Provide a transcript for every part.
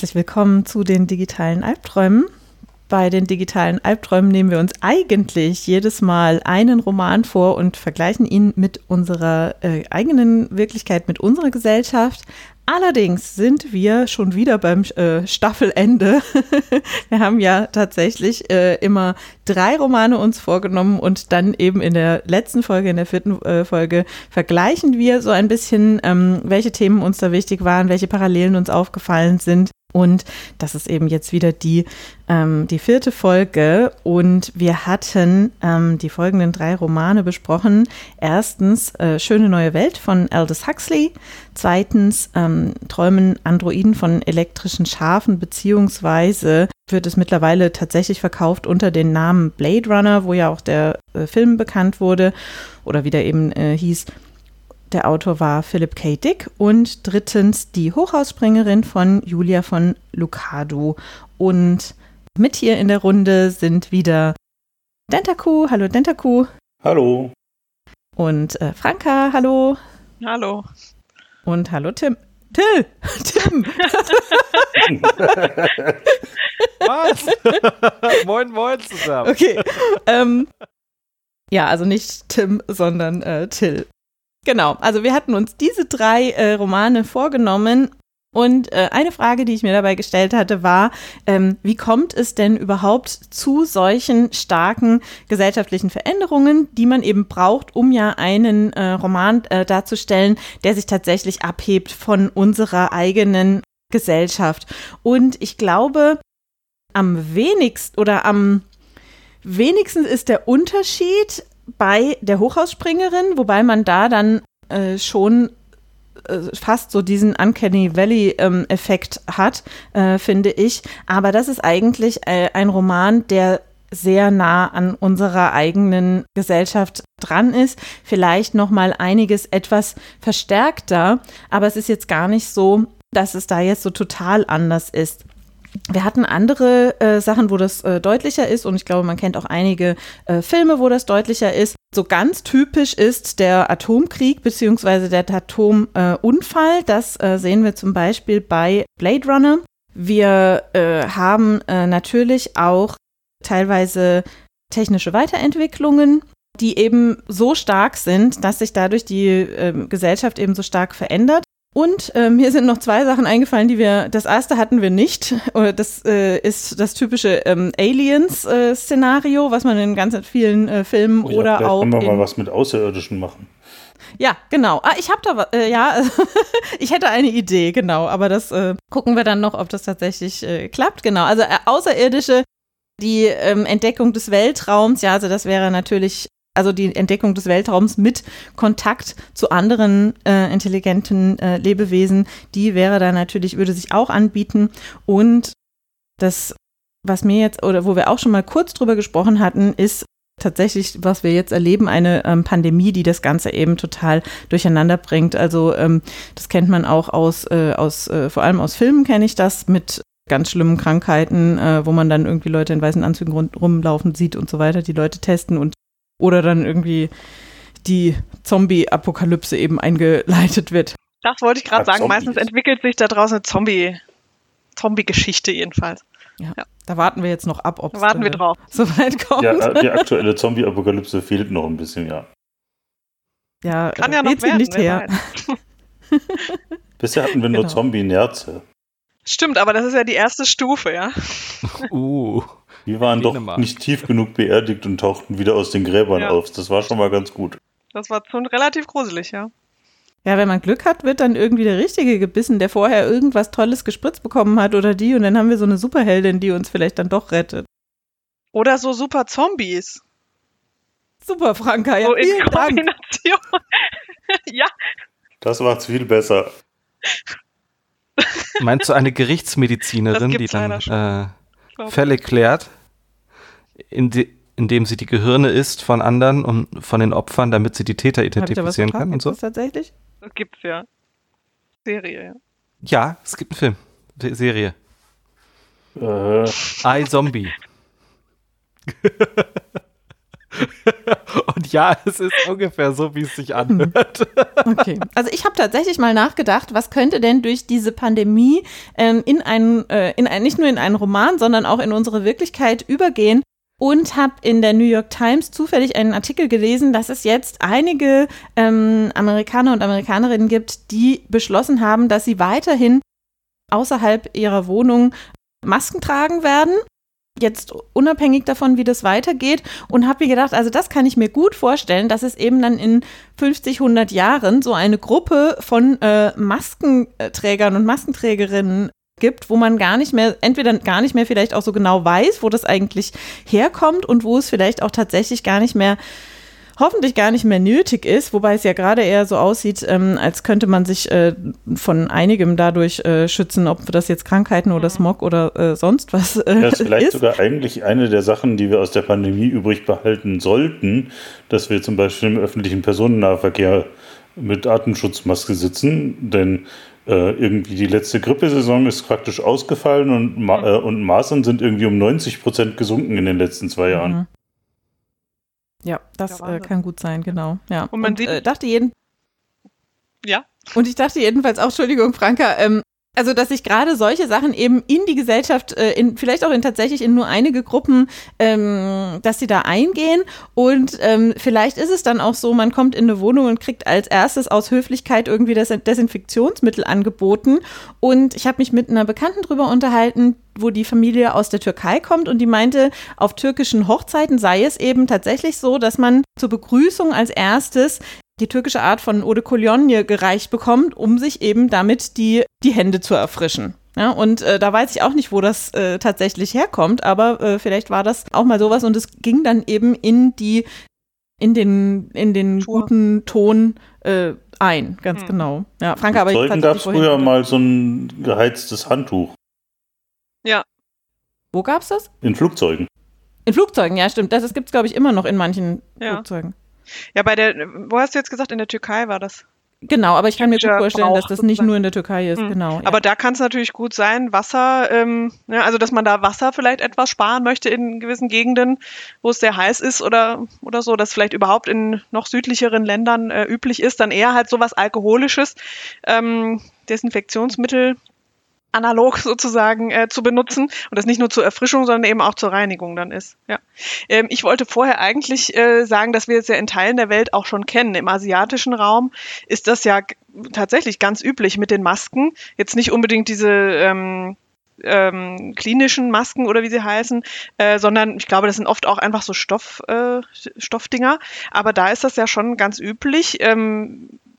Herzlich willkommen zu den digitalen Albträumen. Bei den digitalen Albträumen nehmen wir uns eigentlich jedes Mal einen Roman vor und vergleichen ihn mit unserer äh, eigenen Wirklichkeit, mit unserer Gesellschaft. Allerdings sind wir schon wieder beim äh, Staffelende. wir haben ja tatsächlich äh, immer drei Romane uns vorgenommen und dann eben in der letzten Folge, in der vierten äh, Folge, vergleichen wir so ein bisschen, ähm, welche Themen uns da wichtig waren, welche Parallelen uns aufgefallen sind. Und das ist eben jetzt wieder die, ähm, die vierte Folge. Und wir hatten ähm, die folgenden drei Romane besprochen. Erstens äh, Schöne neue Welt von Aldous Huxley. Zweitens ähm, Träumen Androiden von elektrischen Schafen, beziehungsweise wird es mittlerweile tatsächlich verkauft unter dem Namen Blade Runner, wo ja auch der äh, Film bekannt wurde oder wie der eben äh, hieß. Der Autor war Philip K. Dick und drittens die Hochhausspringerin von Julia von Lucado. Und mit hier in der Runde sind wieder Dentaku. Hallo Dentaku. Hallo. Und äh, Franka. Hallo. Hallo. Und hallo Tim. Till! Tim! Was? moin, moin zusammen. Okay. Ähm, ja, also nicht Tim, sondern äh, Till. Genau, also wir hatten uns diese drei äh, Romane vorgenommen. Und äh, eine Frage, die ich mir dabei gestellt hatte, war, ähm, wie kommt es denn überhaupt zu solchen starken gesellschaftlichen Veränderungen, die man eben braucht, um ja einen äh, Roman äh, darzustellen, der sich tatsächlich abhebt von unserer eigenen Gesellschaft. Und ich glaube, am wenigsten oder am wenigsten ist der Unterschied bei der Hochhausspringerin, wobei man da dann äh, schon äh, fast so diesen Uncanny Valley-Effekt ähm, hat, äh, finde ich. Aber das ist eigentlich äh, ein Roman, der sehr nah an unserer eigenen Gesellschaft dran ist. Vielleicht noch mal einiges etwas verstärkter, aber es ist jetzt gar nicht so, dass es da jetzt so total anders ist. Wir hatten andere äh, Sachen, wo das äh, deutlicher ist und ich glaube, man kennt auch einige äh, Filme, wo das deutlicher ist. So ganz typisch ist der Atomkrieg bzw. der Atomunfall. das äh, sehen wir zum Beispiel bei Blade Runner. Wir äh, haben äh, natürlich auch teilweise technische Weiterentwicklungen, die eben so stark sind, dass sich dadurch die ähm, Gesellschaft eben so stark verändert. Und äh, mir sind noch zwei Sachen eingefallen, die wir, das erste hatten wir nicht. Das äh, ist das typische ähm, Aliens-Szenario, äh, was man in ganz vielen äh, Filmen oh ja, oder auch. Können wir mal was mit Außerirdischen machen? Ja, genau. Ah, ich habe da was, äh, ja, ich hätte eine Idee, genau, aber das äh, gucken wir dann noch, ob das tatsächlich klappt. Genau, also Außerirdische, die ähm, Entdeckung des Weltraums, ja, also das wäre natürlich also die Entdeckung des Weltraums mit Kontakt zu anderen äh, intelligenten äh, Lebewesen, die wäre da natürlich, würde sich auch anbieten. Und das, was mir jetzt, oder wo wir auch schon mal kurz drüber gesprochen hatten, ist tatsächlich, was wir jetzt erleben, eine ähm, Pandemie, die das Ganze eben total durcheinander bringt. Also ähm, das kennt man auch aus, äh, aus äh, vor allem aus Filmen kenne ich das mit ganz schlimmen Krankheiten, äh, wo man dann irgendwie Leute in weißen Anzügen rumlaufen sieht und so weiter, die Leute testen und oder dann irgendwie die Zombie-Apokalypse eben eingeleitet wird. Das wollte ich gerade sagen. Zombies. Meistens entwickelt sich da draußen eine Zombie, Zombie-Geschichte jedenfalls. Ja, ja, Da warten wir jetzt noch ab, ob es warten wir drauf. so weit kommt. Ja, äh, die aktuelle Zombie-Apokalypse fehlt noch ein bisschen, ja. Ja, kann ja noch werden, nicht her. Bisher hatten wir nur genau. Zombie-Nerze. Stimmt, aber das ist ja die erste Stufe, ja. Uh. Die waren Dänemark. doch nicht tief genug beerdigt und tauchten wieder aus den Gräbern ja. auf. Das war schon mal ganz gut. Das war schon relativ gruselig, ja. Ja, wenn man Glück hat, wird dann irgendwie der Richtige gebissen, der vorher irgendwas Tolles gespritzt bekommen hat oder die und dann haben wir so eine Superheldin, die uns vielleicht dann doch rettet. Oder so super Zombies. Super, Franka, ja, so in Kombination. ja. Das macht's viel besser. Meinst du eine Gerichtsmedizinerin, die dann äh, Fälle klärt, in die, indem sie die Gehirne isst von anderen und von den Opfern, damit sie die Täter identifizieren kann und so? Das tatsächlich? Das gibt's ja. Serie, ja. Ja, es gibt einen Film. Serie. Äh. I Zombie. und Ja, es ist ungefähr so, wie es sich anhört. Okay. Also ich habe tatsächlich mal nachgedacht, was könnte denn durch diese Pandemie ähm, in einen, äh, in ein, nicht nur in einen Roman, sondern auch in unsere Wirklichkeit übergehen, und habe in der New York Times zufällig einen Artikel gelesen, dass es jetzt einige ähm, Amerikaner und Amerikanerinnen gibt, die beschlossen haben, dass sie weiterhin außerhalb ihrer Wohnung Masken tragen werden. Jetzt unabhängig davon, wie das weitergeht. Und habe mir gedacht, also das kann ich mir gut vorstellen, dass es eben dann in 50, 100 Jahren so eine Gruppe von äh, Maskenträgern und Maskenträgerinnen gibt, wo man gar nicht mehr, entweder gar nicht mehr vielleicht auch so genau weiß, wo das eigentlich herkommt und wo es vielleicht auch tatsächlich gar nicht mehr hoffentlich gar nicht mehr nötig ist, wobei es ja gerade eher so aussieht, ähm, als könnte man sich äh, von einigem dadurch äh, schützen, ob das jetzt Krankheiten oder mhm. Smog oder äh, sonst was äh, ist. Das ist vielleicht sogar eigentlich eine der Sachen, die wir aus der Pandemie übrig behalten sollten, dass wir zum Beispiel im öffentlichen Personennahverkehr mit Atemschutzmaske sitzen, denn äh, irgendwie die letzte Grippesaison ist praktisch ausgefallen und, Ma mhm. äh, und Masern sind irgendwie um 90 Prozent gesunken in den letzten zwei Jahren. Ja, das äh, kann gut sein, genau. Ja. Und man und, sieht, äh, dachte jeden. Ja. Und ich dachte jedenfalls auch, Entschuldigung, Franka, ähm, also, dass sich gerade solche Sachen eben in die Gesellschaft, äh, in, vielleicht auch in tatsächlich in nur einige Gruppen, ähm, dass sie da eingehen. Und ähm, vielleicht ist es dann auch so, man kommt in eine Wohnung und kriegt als erstes aus Höflichkeit irgendwie das Desinfektionsmittel angeboten. Und ich habe mich mit einer Bekannten drüber unterhalten, wo die Familie aus der Türkei kommt und die meinte, auf türkischen Hochzeiten sei es eben tatsächlich so, dass man zur Begrüßung als erstes die türkische Art von Eau de Cologne gereicht bekommt, um sich eben damit die, die Hände zu erfrischen. Ja, und äh, da weiß ich auch nicht, wo das äh, tatsächlich herkommt, aber äh, vielleicht war das auch mal sowas und es ging dann eben in die, in den, in den guten Ton äh, ein, ganz hm. genau. Ja, Frank, aber Zeugen gab es früher mal so ein geheiztes Handtuch. Ja. Wo gab es das? In Flugzeugen. In Flugzeugen, ja, stimmt. Das, das gibt es, glaube ich, immer noch in manchen ja. Flugzeugen. Ja, bei der, wo hast du jetzt gesagt, in der Türkei war das? Genau, aber ich kann mir gut vorstellen, Brauch, dass das nicht nur in der Türkei ist, mhm. genau. Ja. Aber da kann es natürlich gut sein, Wasser, ähm, ja, ne, also dass man da Wasser vielleicht etwas sparen möchte in gewissen Gegenden, wo es sehr heiß ist oder, oder so, dass vielleicht überhaupt in noch südlicheren Ländern äh, üblich ist, dann eher halt sowas Alkoholisches, ähm, Desinfektionsmittel analog sozusagen äh, zu benutzen und das nicht nur zur Erfrischung, sondern eben auch zur Reinigung dann ist. Ja. Ähm, ich wollte vorher eigentlich äh, sagen, dass wir es ja in Teilen der Welt auch schon kennen. Im asiatischen Raum ist das ja tatsächlich ganz üblich mit den Masken. Jetzt nicht unbedingt diese ähm, ähm, klinischen Masken oder wie sie heißen, äh, sondern ich glaube, das sind oft auch einfach so Stoff, äh, Stoffdinger. Aber da ist das ja schon ganz üblich.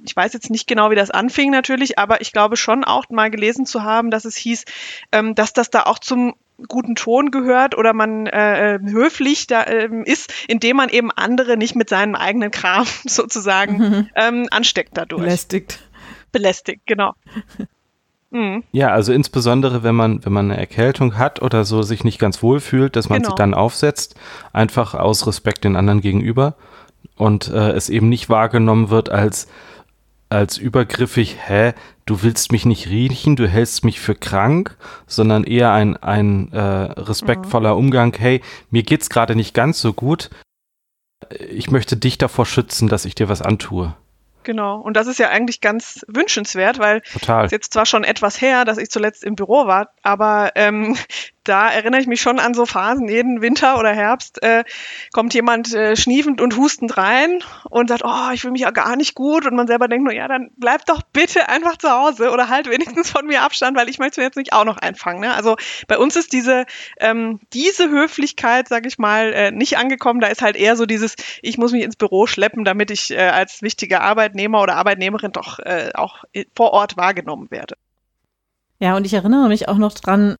Ähm, ich weiß jetzt nicht genau, wie das anfing natürlich, aber ich glaube schon auch mal gelesen zu haben, dass es hieß, ähm, dass das da auch zum guten Ton gehört oder man äh, ähm, höflich da äh, ist, indem man eben andere nicht mit seinem eigenen Kram sozusagen mhm. ähm, ansteckt dadurch. Belästigt. Belästigt, genau. Mhm. Ja, also insbesondere, wenn man, wenn man eine Erkältung hat oder so sich nicht ganz wohl fühlt, dass man genau. sie dann aufsetzt, einfach aus Respekt den anderen gegenüber und äh, es eben nicht wahrgenommen wird als als übergriffig, hä, du willst mich nicht riechen, du hältst mich für krank, sondern eher ein, ein äh, respektvoller mhm. Umgang, hey, mir geht's gerade nicht ganz so gut, ich möchte dich davor schützen, dass ich dir was antue. Genau, und das ist ja eigentlich ganz wünschenswert, weil es jetzt zwar schon etwas her, dass ich zuletzt im Büro war, aber ähm, da erinnere ich mich schon an so Phasen, jeden Winter oder Herbst äh, kommt jemand äh, schniefend und hustend rein und sagt, oh, ich fühle mich ja gar nicht gut und man selber denkt nur, ja, dann bleib doch bitte einfach zu Hause oder halt wenigstens von mir Abstand, weil ich möchte jetzt nicht auch noch einfangen. Ne? Also bei uns ist diese, ähm, diese Höflichkeit, sag ich mal, äh, nicht angekommen. Da ist halt eher so dieses, ich muss mich ins Büro schleppen, damit ich äh, als wichtiger Arbeitnehmer oder Arbeitnehmerin doch äh, auch vor Ort wahrgenommen werde. Ja, und ich erinnere mich auch noch dran,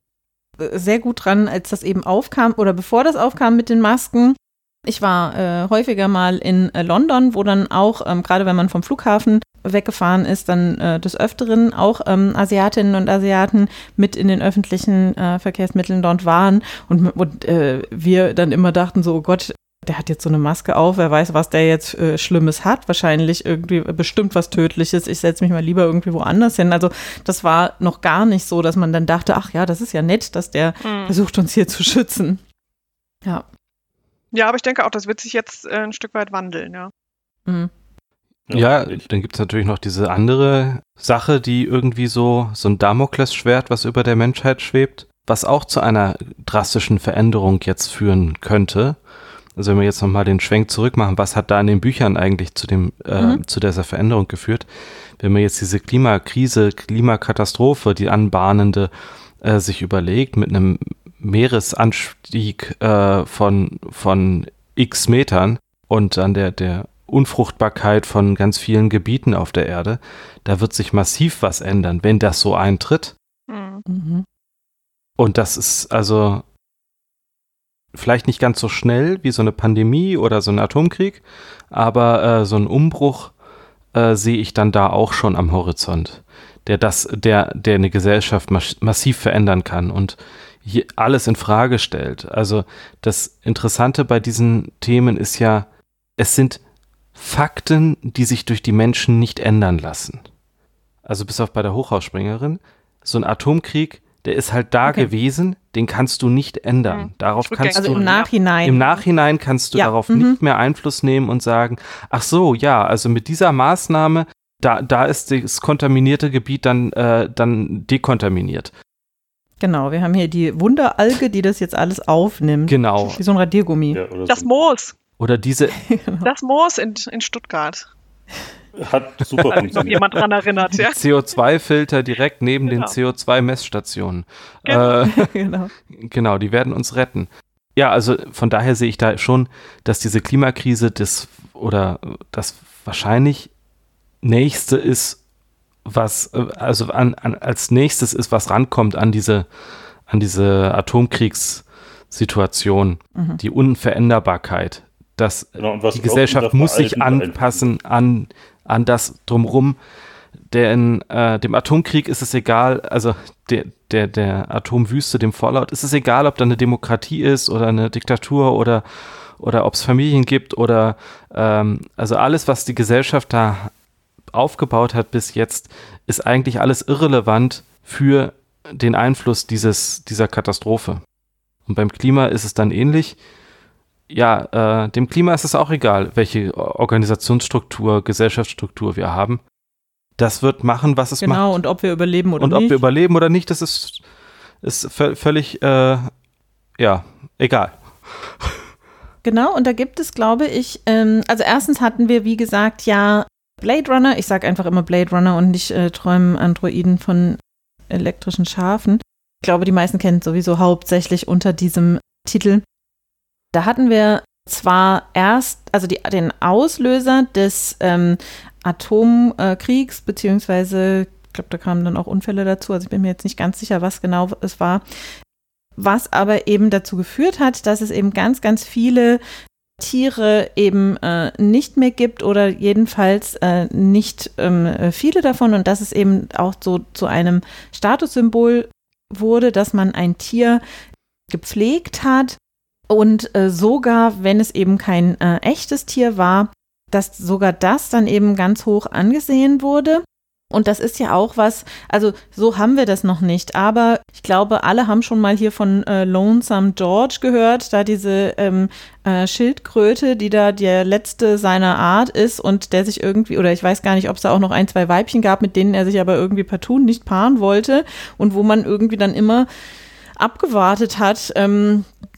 sehr gut dran, als das eben aufkam oder bevor das aufkam mit den Masken. Ich war äh, häufiger mal in äh, London, wo dann auch, ähm, gerade wenn man vom Flughafen weggefahren ist, dann äh, des Öfteren auch ähm, Asiatinnen und Asiaten mit in den öffentlichen äh, Verkehrsmitteln dort waren und, und äh, wir dann immer dachten so, oh Gott, der hat jetzt so eine Maske auf, wer weiß, was der jetzt äh, Schlimmes hat. Wahrscheinlich irgendwie bestimmt was Tödliches. Ich setze mich mal lieber irgendwie woanders hin. Also das war noch gar nicht so, dass man dann dachte, ach ja, das ist ja nett, dass der mhm. versucht, uns hier zu schützen. Ja. Ja, aber ich denke auch, das wird sich jetzt äh, ein Stück weit wandeln, ja. Mhm. Ja, ja dann gibt es natürlich noch diese andere Sache, die irgendwie so, so ein Damoklesschwert, was über der Menschheit schwebt, was auch zu einer drastischen Veränderung jetzt führen könnte. Also wenn wir jetzt nochmal den Schwenk zurück machen, was hat da in den Büchern eigentlich zu dem, äh, mhm. zu dieser Veränderung geführt? Wenn man jetzt diese Klimakrise, Klimakatastrophe, die anbahnende, äh, sich überlegt, mit einem Meeresanstieg äh, von, von x Metern und dann der, der Unfruchtbarkeit von ganz vielen Gebieten auf der Erde, da wird sich massiv was ändern, wenn das so eintritt. Mhm. Und das ist also vielleicht nicht ganz so schnell wie so eine Pandemie oder so ein Atomkrieg, aber äh, so ein Umbruch äh, sehe ich dann da auch schon am Horizont, der das, der, der eine Gesellschaft massiv verändern kann und hier alles in Frage stellt. Also das Interessante bei diesen Themen ist ja, es sind Fakten, die sich durch die Menschen nicht ändern lassen. Also bis auf bei der Hochhausspringerin, so ein Atomkrieg, der ist halt da okay. gewesen, den kannst du nicht ändern. Mhm. Darauf kannst also du im Nachhinein. Im Nachhinein kannst du ja. darauf mhm. nicht mehr Einfluss nehmen und sagen, ach so, ja, also mit dieser Maßnahme, da, da ist das kontaminierte Gebiet dann, äh, dann dekontaminiert. Genau, wir haben hier die Wunderalge, die das jetzt alles aufnimmt. Genau. Wie so ein Radiergummi. Ja, das Moos. Oder diese. Genau. Das Moos in, in Stuttgart. Hat super funktioniert. noch jemand dran erinnert, ja. CO2-Filter direkt neben genau. den CO2-Messstationen. Genau. Äh, genau. genau, die werden uns retten. Ja, also von daher sehe ich da schon, dass diese Klimakrise das oder das wahrscheinlich nächste ist, was also an, an, als nächstes ist, was rankommt an diese an diese Atomkriegssituation, mhm. die Unveränderbarkeit dass genau, die Gesellschaft muss sich anpassen an, an das drumrum. Denn äh, dem Atomkrieg ist es egal, also der, der, der Atomwüste, dem Fallout, ist es egal, ob da eine Demokratie ist oder eine Diktatur oder, oder ob es Familien gibt oder ähm, also alles, was die Gesellschaft da aufgebaut hat bis jetzt, ist eigentlich alles irrelevant für den Einfluss dieses, dieser Katastrophe. Und beim Klima ist es dann ähnlich ja, äh, dem Klima ist es auch egal, welche Organisationsstruktur, Gesellschaftsstruktur wir haben. Das wird machen, was es genau, macht. Genau, und ob wir überleben oder nicht. Und ob wir überleben oder nicht, das ist, ist völlig, äh, ja, egal. Genau, und da gibt es, glaube ich, ähm, also erstens hatten wir, wie gesagt, ja Blade Runner. Ich sage einfach immer Blade Runner und nicht äh, träumen Androiden von elektrischen Schafen. Ich glaube, die meisten kennen es sowieso hauptsächlich unter diesem Titel. Da hatten wir zwar erst, also die, den Auslöser des ähm, Atomkriegs, beziehungsweise, ich glaube, da kamen dann auch Unfälle dazu, also ich bin mir jetzt nicht ganz sicher, was genau es war, was aber eben dazu geführt hat, dass es eben ganz, ganz viele Tiere eben äh, nicht mehr gibt oder jedenfalls äh, nicht ähm, viele davon und dass es eben auch so zu einem Statussymbol wurde, dass man ein Tier gepflegt hat und äh, sogar, wenn es eben kein äh, echtes Tier war, dass sogar das dann eben ganz hoch angesehen wurde. Und das ist ja auch was, also so haben wir das noch nicht, aber ich glaube, alle haben schon mal hier von äh, Lonesome George gehört, da diese ähm, äh, Schildkröte, die da der letzte seiner Art ist und der sich irgendwie, oder ich weiß gar nicht, ob es da auch noch ein, zwei Weibchen gab, mit denen er sich aber irgendwie partout nicht paaren wollte und wo man irgendwie dann immer abgewartet hat, ähm, äh,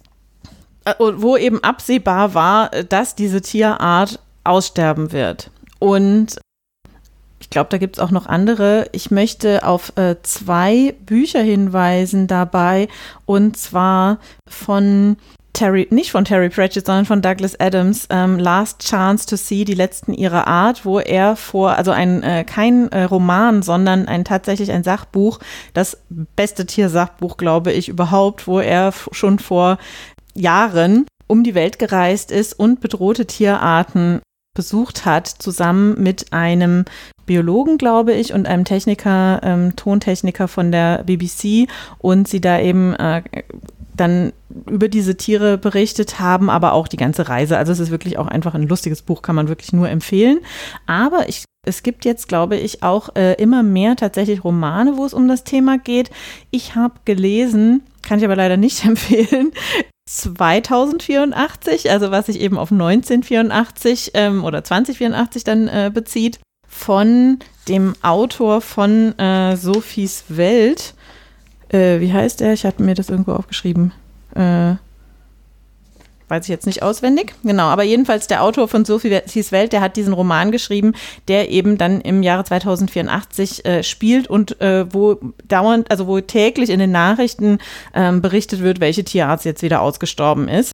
wo eben absehbar war, dass diese Tierart aussterben wird. Und ich glaube, da gibt es auch noch andere. Ich möchte auf äh, zwei Bücher hinweisen dabei, und zwar von Terry, nicht von Terry Pratchett, sondern von Douglas Adams, ähm, Last Chance to See, die letzten ihrer Art, wo er vor, also ein, äh, kein äh, Roman, sondern ein tatsächlich ein Sachbuch, das beste Tiersachbuch, glaube ich, überhaupt, wo er schon vor Jahren um die Welt gereist ist und bedrohte Tierarten besucht hat, zusammen mit einem Biologen, glaube ich, und einem Techniker, ähm, Tontechniker von der BBC und sie da eben äh, dann über diese Tiere berichtet haben, aber auch die ganze Reise. Also es ist wirklich auch einfach ein lustiges Buch, kann man wirklich nur empfehlen. Aber ich, es gibt jetzt, glaube ich, auch äh, immer mehr tatsächlich Romane, wo es um das Thema geht. Ich habe gelesen, kann ich aber leider nicht empfehlen, 2084, also was sich eben auf 1984 ähm, oder 2084 dann äh, bezieht, von dem Autor von äh, Sophies Welt. Äh, wie heißt er? Ich hatte mir das irgendwo aufgeschrieben. Äh, weiß ich jetzt nicht auswendig. Genau, aber jedenfalls der Autor von Sophies Welt, der hat diesen Roman geschrieben, der eben dann im Jahre 2084 äh, spielt und äh, wo dauernd, also wo täglich in den Nachrichten ähm, berichtet wird, welche Tierart jetzt wieder ausgestorben ist.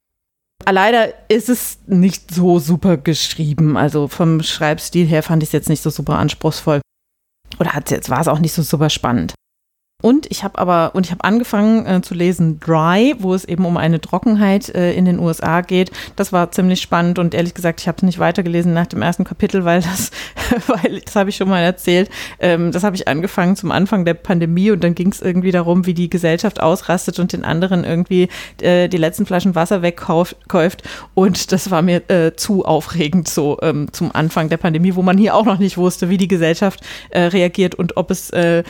Leider ist es nicht so super geschrieben. Also vom Schreibstil her fand ich es jetzt nicht so super anspruchsvoll. Oder hat jetzt war es auch nicht so super spannend. Und ich habe aber, und ich habe angefangen äh, zu lesen Dry, wo es eben um eine Trockenheit äh, in den USA geht. Das war ziemlich spannend und ehrlich gesagt, ich habe es nicht weitergelesen nach dem ersten Kapitel, weil das, weil das habe ich schon mal erzählt. Ähm, das habe ich angefangen zum Anfang der Pandemie und dann ging es irgendwie darum, wie die Gesellschaft ausrastet und den anderen irgendwie äh, die letzten Flaschen Wasser wegkauft. Und das war mir äh, zu aufregend so ähm, zum Anfang der Pandemie, wo man hier auch noch nicht wusste, wie die Gesellschaft äh, reagiert und ob es äh,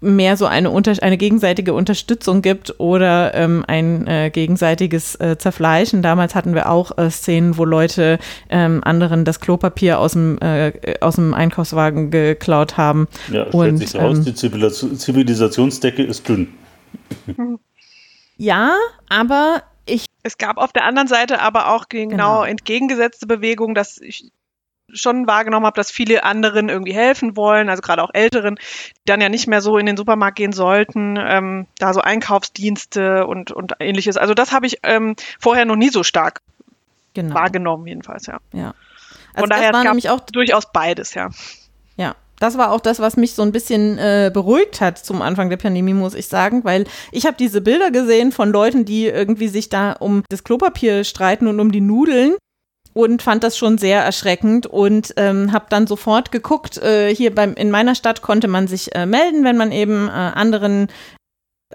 mehr so eine, unter eine gegenseitige Unterstützung gibt oder ähm, ein äh, gegenseitiges äh, Zerfleischen. Damals hatten wir auch äh, Szenen, wo Leute ähm, anderen das Klopapier aus dem, äh, aus dem Einkaufswagen geklaut haben. Ja, stellt Und, sich raus, ähm, die Zivilisationsdecke ist dünn. Ja, aber ich. Es gab auf der anderen Seite aber auch genau, genau. entgegengesetzte Bewegungen, dass ich schon wahrgenommen habe, dass viele anderen irgendwie helfen wollen, also gerade auch Älteren, die dann ja nicht mehr so in den Supermarkt gehen sollten, ähm, da so Einkaufsdienste und, und ähnliches. Also das habe ich ähm, vorher noch nie so stark genau. wahrgenommen, jedenfalls, ja. Ja. Also Von daher war nämlich auch durchaus beides, ja. Ja, das war auch das, was mich so ein bisschen äh, beruhigt hat zum Anfang der Pandemie, muss ich sagen, weil ich habe diese Bilder gesehen von Leuten, die irgendwie sich da um das Klopapier streiten und um die Nudeln und fand das schon sehr erschreckend und ähm, habe dann sofort geguckt. Äh, hier beim in meiner Stadt konnte man sich äh, melden, wenn man eben äh, anderen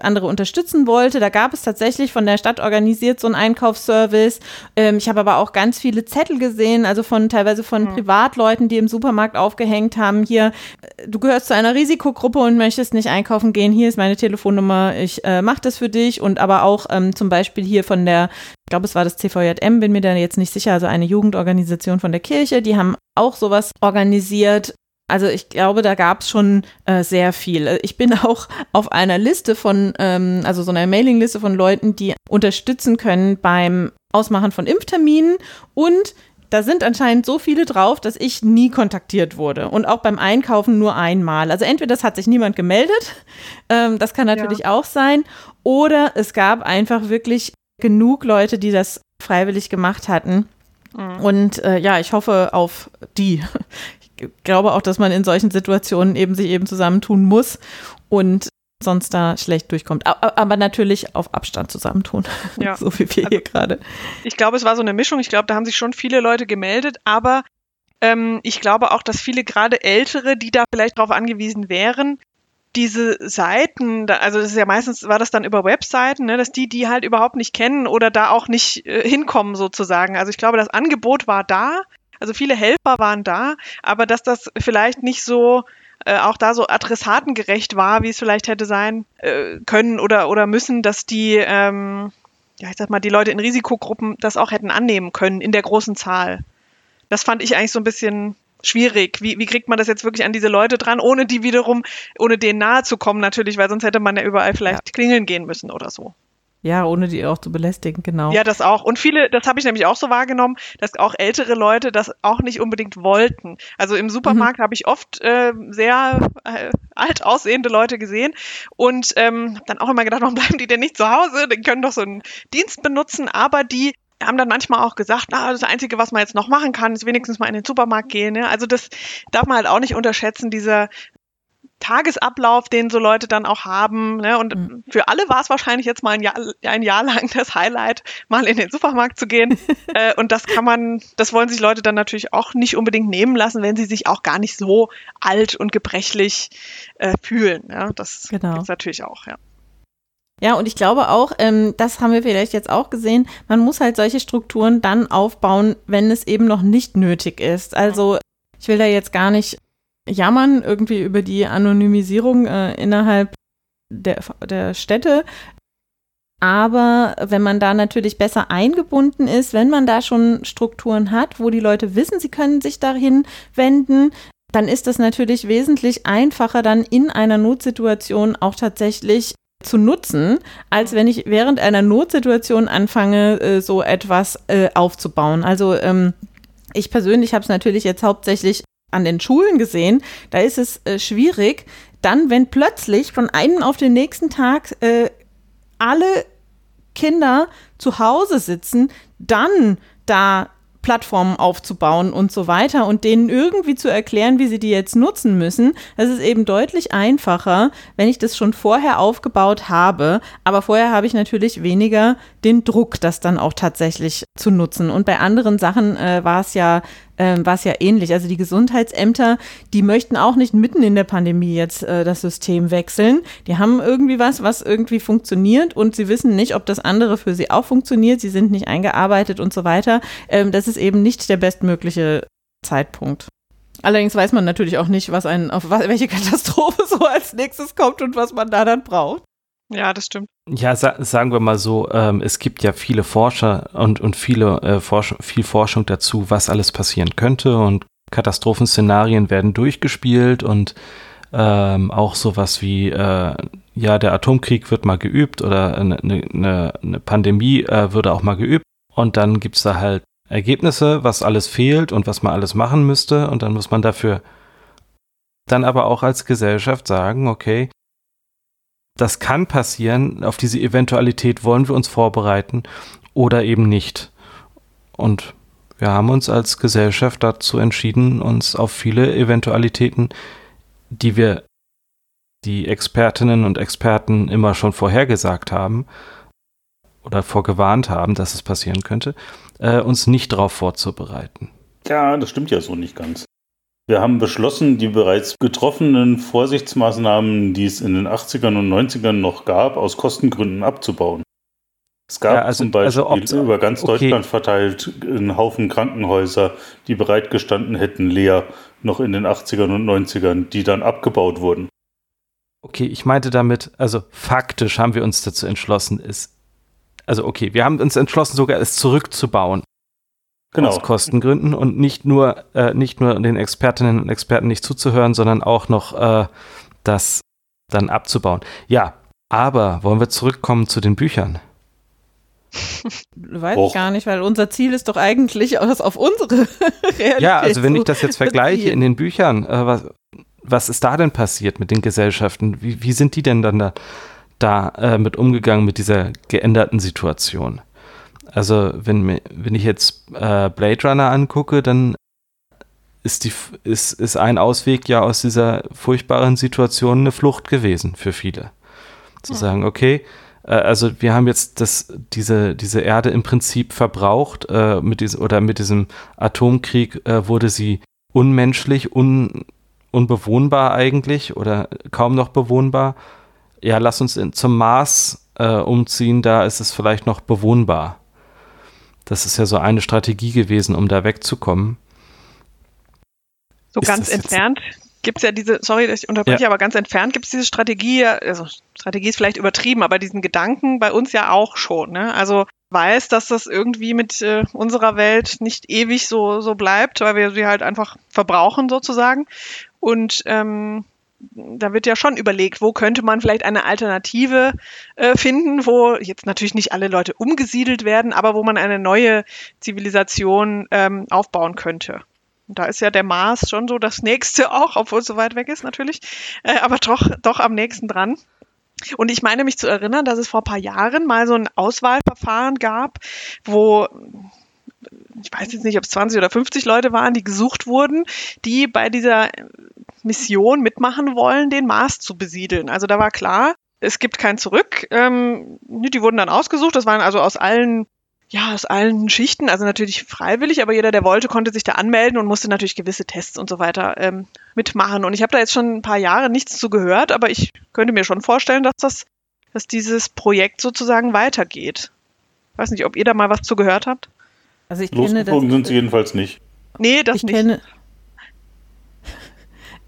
andere unterstützen wollte. Da gab es tatsächlich von der Stadt organisiert so einen Einkaufsservice. Ähm, ich habe aber auch ganz viele Zettel gesehen, also von teilweise von mhm. Privatleuten, die im Supermarkt aufgehängt haben. Hier, äh, du gehörst zu einer Risikogruppe und möchtest nicht einkaufen gehen. Hier ist meine Telefonnummer. Ich äh, mache das für dich. Und aber auch ähm, zum Beispiel hier von der, ich glaube, es war das CVJM, bin mir da jetzt nicht sicher, also eine Jugendorganisation von der Kirche. Die haben auch sowas organisiert. Also ich glaube, da gab es schon äh, sehr viel. Ich bin auch auf einer Liste von, ähm, also so einer Mailingliste von Leuten, die unterstützen können beim Ausmachen von Impfterminen und da sind anscheinend so viele drauf, dass ich nie kontaktiert wurde und auch beim Einkaufen nur einmal. Also entweder das hat sich niemand gemeldet, ähm, das kann natürlich ja. auch sein, oder es gab einfach wirklich genug Leute, die das freiwillig gemacht hatten. Mhm. Und äh, ja, ich hoffe auf die glaube auch, dass man in solchen Situationen eben sich eben zusammentun muss und sonst da schlecht durchkommt. Aber natürlich auf Abstand zusammentun, ja. so wie wir also, hier gerade. Ich glaube, es war so eine Mischung. Ich glaube, da haben sich schon viele Leute gemeldet, aber ähm, ich glaube auch, dass viele gerade Ältere, die da vielleicht darauf angewiesen wären, diese Seiten, also das ist ja meistens war das dann über Webseiten, ne, dass die die halt überhaupt nicht kennen oder da auch nicht äh, hinkommen sozusagen. Also ich glaube, das Angebot war da, also viele Helfer waren da, aber dass das vielleicht nicht so äh, auch da so adressatengerecht war, wie es vielleicht hätte sein äh, können oder, oder müssen, dass die, ähm, ja, ich sag mal, die Leute in Risikogruppen das auch hätten annehmen können in der großen Zahl. Das fand ich eigentlich so ein bisschen schwierig. Wie, wie kriegt man das jetzt wirklich an diese Leute dran, ohne die wiederum, ohne denen nahe zu kommen natürlich, weil sonst hätte man ja überall vielleicht ja. klingeln gehen müssen oder so. Ja, ohne die auch zu belästigen, genau. Ja, das auch. Und viele, das habe ich nämlich auch so wahrgenommen, dass auch ältere Leute das auch nicht unbedingt wollten. Also im Supermarkt mhm. habe ich oft äh, sehr äh, alt aussehende Leute gesehen und ähm, dann auch immer gedacht, warum bleiben die denn nicht zu Hause? Die können doch so einen Dienst benutzen, aber die haben dann manchmal auch gesagt, na, das Einzige, was man jetzt noch machen kann, ist wenigstens mal in den Supermarkt gehen. Ne? Also das darf man halt auch nicht unterschätzen, dieser Tagesablauf, den so Leute dann auch haben. Ne? Und mhm. für alle war es wahrscheinlich jetzt mal ein Jahr, ein Jahr lang das Highlight, mal in den Supermarkt zu gehen. äh, und das kann man, das wollen sich Leute dann natürlich auch nicht unbedingt nehmen lassen, wenn sie sich auch gar nicht so alt und gebrechlich äh, fühlen. Ja? Das genau. ist natürlich auch, ja. Ja, und ich glaube auch, ähm, das haben wir vielleicht jetzt auch gesehen, man muss halt solche Strukturen dann aufbauen, wenn es eben noch nicht nötig ist. Also ich will da jetzt gar nicht jammern irgendwie über die Anonymisierung äh, innerhalb der, der Städte. Aber wenn man da natürlich besser eingebunden ist, wenn man da schon Strukturen hat, wo die Leute wissen, sie können sich dahin wenden, dann ist das natürlich wesentlich einfacher, dann in einer Notsituation auch tatsächlich zu nutzen, als wenn ich während einer Notsituation anfange, äh, so etwas äh, aufzubauen. Also ähm, ich persönlich habe es natürlich jetzt hauptsächlich an den Schulen gesehen. Da ist es äh, schwierig, dann, wenn plötzlich von einem auf den nächsten Tag alle Kinder zu Hause sitzen, dann da Plattformen aufzubauen und so weiter und denen irgendwie zu erklären, wie sie die jetzt nutzen müssen. Das ist eben deutlich einfacher, wenn ich das schon vorher aufgebaut habe. Aber vorher habe ich natürlich weniger den Druck, das dann auch tatsächlich zu nutzen. Und bei anderen Sachen äh, war es ja äh, war es ja ähnlich. Also die Gesundheitsämter, die möchten auch nicht mitten in der Pandemie jetzt äh, das System wechseln. Die haben irgendwie was, was irgendwie funktioniert und sie wissen nicht, ob das andere für sie auch funktioniert. Sie sind nicht eingearbeitet und so weiter. Ähm, das ist eben nicht der bestmögliche Zeitpunkt. Allerdings weiß man natürlich auch nicht, was ein, auf welche Katastrophe so als nächstes kommt und was man da dann braucht. Ja, das stimmt. Ja, sa sagen wir mal so, ähm, es gibt ja viele Forscher und, und viele, äh, Forsch viel Forschung dazu, was alles passieren könnte und Katastrophenszenarien werden durchgespielt und ähm, auch sowas wie, äh, ja, der Atomkrieg wird mal geübt oder eine, eine, eine Pandemie äh, würde auch mal geübt und dann gibt es da halt Ergebnisse, was alles fehlt und was man alles machen müsste und dann muss man dafür dann aber auch als Gesellschaft sagen, okay, das kann passieren, auf diese Eventualität wollen wir uns vorbereiten oder eben nicht. Und wir haben uns als Gesellschaft dazu entschieden, uns auf viele Eventualitäten, die wir die Expertinnen und Experten immer schon vorhergesagt haben oder vorgewarnt haben, dass es passieren könnte, äh, uns nicht darauf vorzubereiten. Ja, das stimmt ja so nicht ganz. Wir haben beschlossen, die bereits getroffenen Vorsichtsmaßnahmen, die es in den 80ern und 90ern noch gab, aus Kostengründen abzubauen. Es gab ja, also, zum Beispiel also über ganz okay. Deutschland verteilt einen Haufen Krankenhäuser, die bereitgestanden hätten, leer, noch in den 80ern und 90ern, die dann abgebaut wurden. Okay, ich meinte damit, also faktisch haben wir uns dazu entschlossen, es, also okay, wir haben uns entschlossen, sogar es zurückzubauen. Genau. Aus Kostengründen und nicht nur, äh, nicht nur den Expertinnen und Experten nicht zuzuhören, sondern auch noch äh, das dann abzubauen. Ja, aber wollen wir zurückkommen zu den Büchern? Weiß Och. ich gar nicht, weil unser Ziel ist doch eigentlich, das auf unsere Realität Ja, also wenn ich das jetzt vergleiche in den Büchern, äh, was, was ist da denn passiert mit den Gesellschaften? Wie, wie sind die denn dann da, da äh, mit umgegangen mit dieser geänderten Situation? Also wenn, wenn ich jetzt äh, Blade Runner angucke, dann ist, die, ist, ist ein Ausweg ja aus dieser furchtbaren Situation eine Flucht gewesen für viele. Zu ja. sagen, okay, äh, also wir haben jetzt das, diese, diese Erde im Prinzip verbraucht, äh, mit diesem, oder mit diesem Atomkrieg äh, wurde sie unmenschlich, un, unbewohnbar eigentlich oder kaum noch bewohnbar. Ja, lass uns in, zum Mars äh, umziehen, da ist es vielleicht noch bewohnbar. Das ist ja so eine Strategie gewesen, um da wegzukommen. So ist ganz entfernt gibt es ja diese, sorry, dass ich unterbreche, ja. aber ganz entfernt gibt es diese Strategie, also Strategie ist vielleicht übertrieben, aber diesen Gedanken bei uns ja auch schon. Ne? Also weiß, dass das irgendwie mit äh, unserer Welt nicht ewig so, so bleibt, weil wir sie halt einfach verbrauchen sozusagen. Und ähm, da wird ja schon überlegt, wo könnte man vielleicht eine Alternative äh, finden, wo jetzt natürlich nicht alle Leute umgesiedelt werden, aber wo man eine neue Zivilisation ähm, aufbauen könnte. Und da ist ja der Mars schon so das nächste auch, obwohl es so weit weg ist natürlich, äh, aber doch, doch am nächsten dran. Und ich meine mich zu erinnern, dass es vor ein paar Jahren mal so ein Auswahlverfahren gab, wo ich weiß jetzt nicht, ob es 20 oder 50 Leute waren, die gesucht wurden, die bei dieser Mission mitmachen wollen, den Mars zu besiedeln. Also da war klar, es gibt kein Zurück. Ähm, die wurden dann ausgesucht. Das waren also aus allen, ja, aus allen Schichten, also natürlich freiwillig, aber jeder, der wollte, konnte sich da anmelden und musste natürlich gewisse Tests und so weiter ähm, mitmachen. Und ich habe da jetzt schon ein paar Jahre nichts zu gehört, aber ich könnte mir schon vorstellen, dass das, dass dieses Projekt sozusagen weitergeht. Ich weiß nicht, ob ihr da mal was zu gehört habt. Also ich kenne das. sind sie jedenfalls nicht. Nee, das ich nicht. Kenne,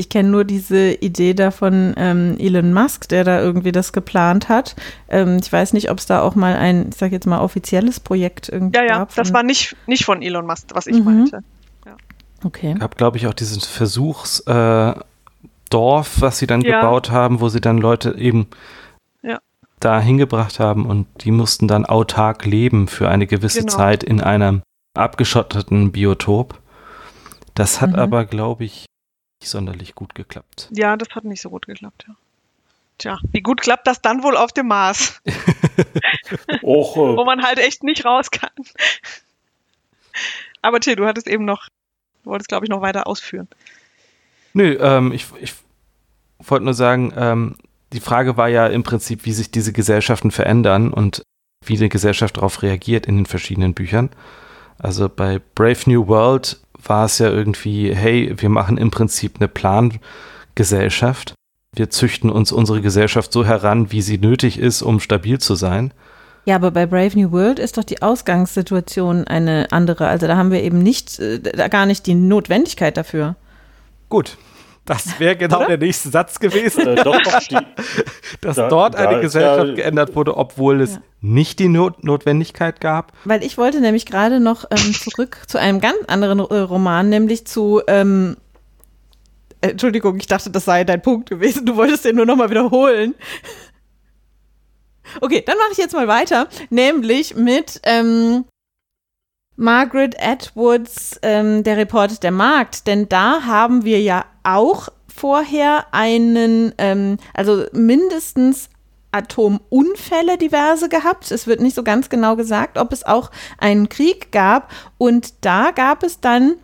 Ich kenne nur diese Idee davon ähm, Elon Musk, der da irgendwie das geplant hat. Ähm, ich weiß nicht, ob es da auch mal ein, ich sage jetzt mal, offizielles Projekt irgendwie ja, ja, gab. Ja, das war nicht, nicht von Elon Musk, was ich mhm. meinte. Ja. Okay. Gab, glaube ich, auch diesen Versuchsdorf, äh, was sie dann ja. gebaut haben, wo sie dann Leute eben ja. da hingebracht haben und die mussten dann autark leben für eine gewisse genau. Zeit in einem abgeschotteten Biotop. Das hat mhm. aber, glaube ich, sonderlich gut geklappt. Ja, das hat nicht so gut geklappt, ja. Tja, wie gut klappt das dann wohl auf dem Mars? Och, äh, Wo man halt echt nicht raus kann. Aber Till, du hattest eben noch, du wolltest, glaube ich, noch weiter ausführen. Nö, ähm, ich, ich wollte nur sagen, ähm, die Frage war ja im Prinzip, wie sich diese Gesellschaften verändern und wie die Gesellschaft darauf reagiert in den verschiedenen Büchern. Also bei Brave New World war es ja irgendwie, hey, wir machen im Prinzip eine Plangesellschaft. Wir züchten uns unsere Gesellschaft so heran, wie sie nötig ist, um stabil zu sein. Ja, aber bei Brave New World ist doch die Ausgangssituation eine andere. Also da haben wir eben nicht, äh, gar nicht die Notwendigkeit dafür. Gut, das wäre genau der nächste Satz gewesen. Äh, doch, doch, die, Dass da, dort eine da, Gesellschaft ja, geändert wurde, obwohl es ja. nicht die Not Notwendigkeit gab. Weil ich wollte nämlich gerade noch ähm, zurück zu einem ganz anderen äh, Roman, nämlich zu ähm, Entschuldigung, ich dachte, das sei dein Punkt gewesen. Du wolltest den nur nochmal wiederholen. Okay, dann mache ich jetzt mal weiter, nämlich mit ähm, Margaret Atwoods, ähm, der Report der Markt, denn da haben wir ja auch vorher einen, ähm, also mindestens Atomunfälle diverse gehabt. Es wird nicht so ganz genau gesagt, ob es auch einen Krieg gab. Und da gab es dann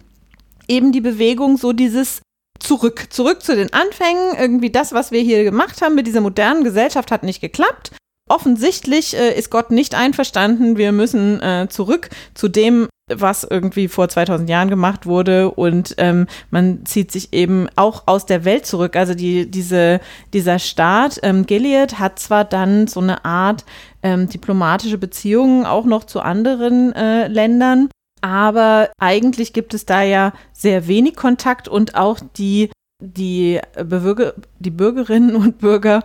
eben die Bewegung, so dieses zurück, zurück zu den Anfängen. Irgendwie das, was wir hier gemacht haben mit dieser modernen Gesellschaft, hat nicht geklappt. Offensichtlich äh, ist Gott nicht einverstanden. Wir müssen äh, zurück zu dem, was irgendwie vor 2000 Jahren gemacht wurde und ähm, man zieht sich eben auch aus der Welt zurück. Also die, diese, dieser Staat, ähm, Gilead, hat zwar dann so eine Art ähm, diplomatische Beziehungen auch noch zu anderen äh, Ländern, aber eigentlich gibt es da ja sehr wenig Kontakt und auch die die, Bewürge, die Bürgerinnen und Bürger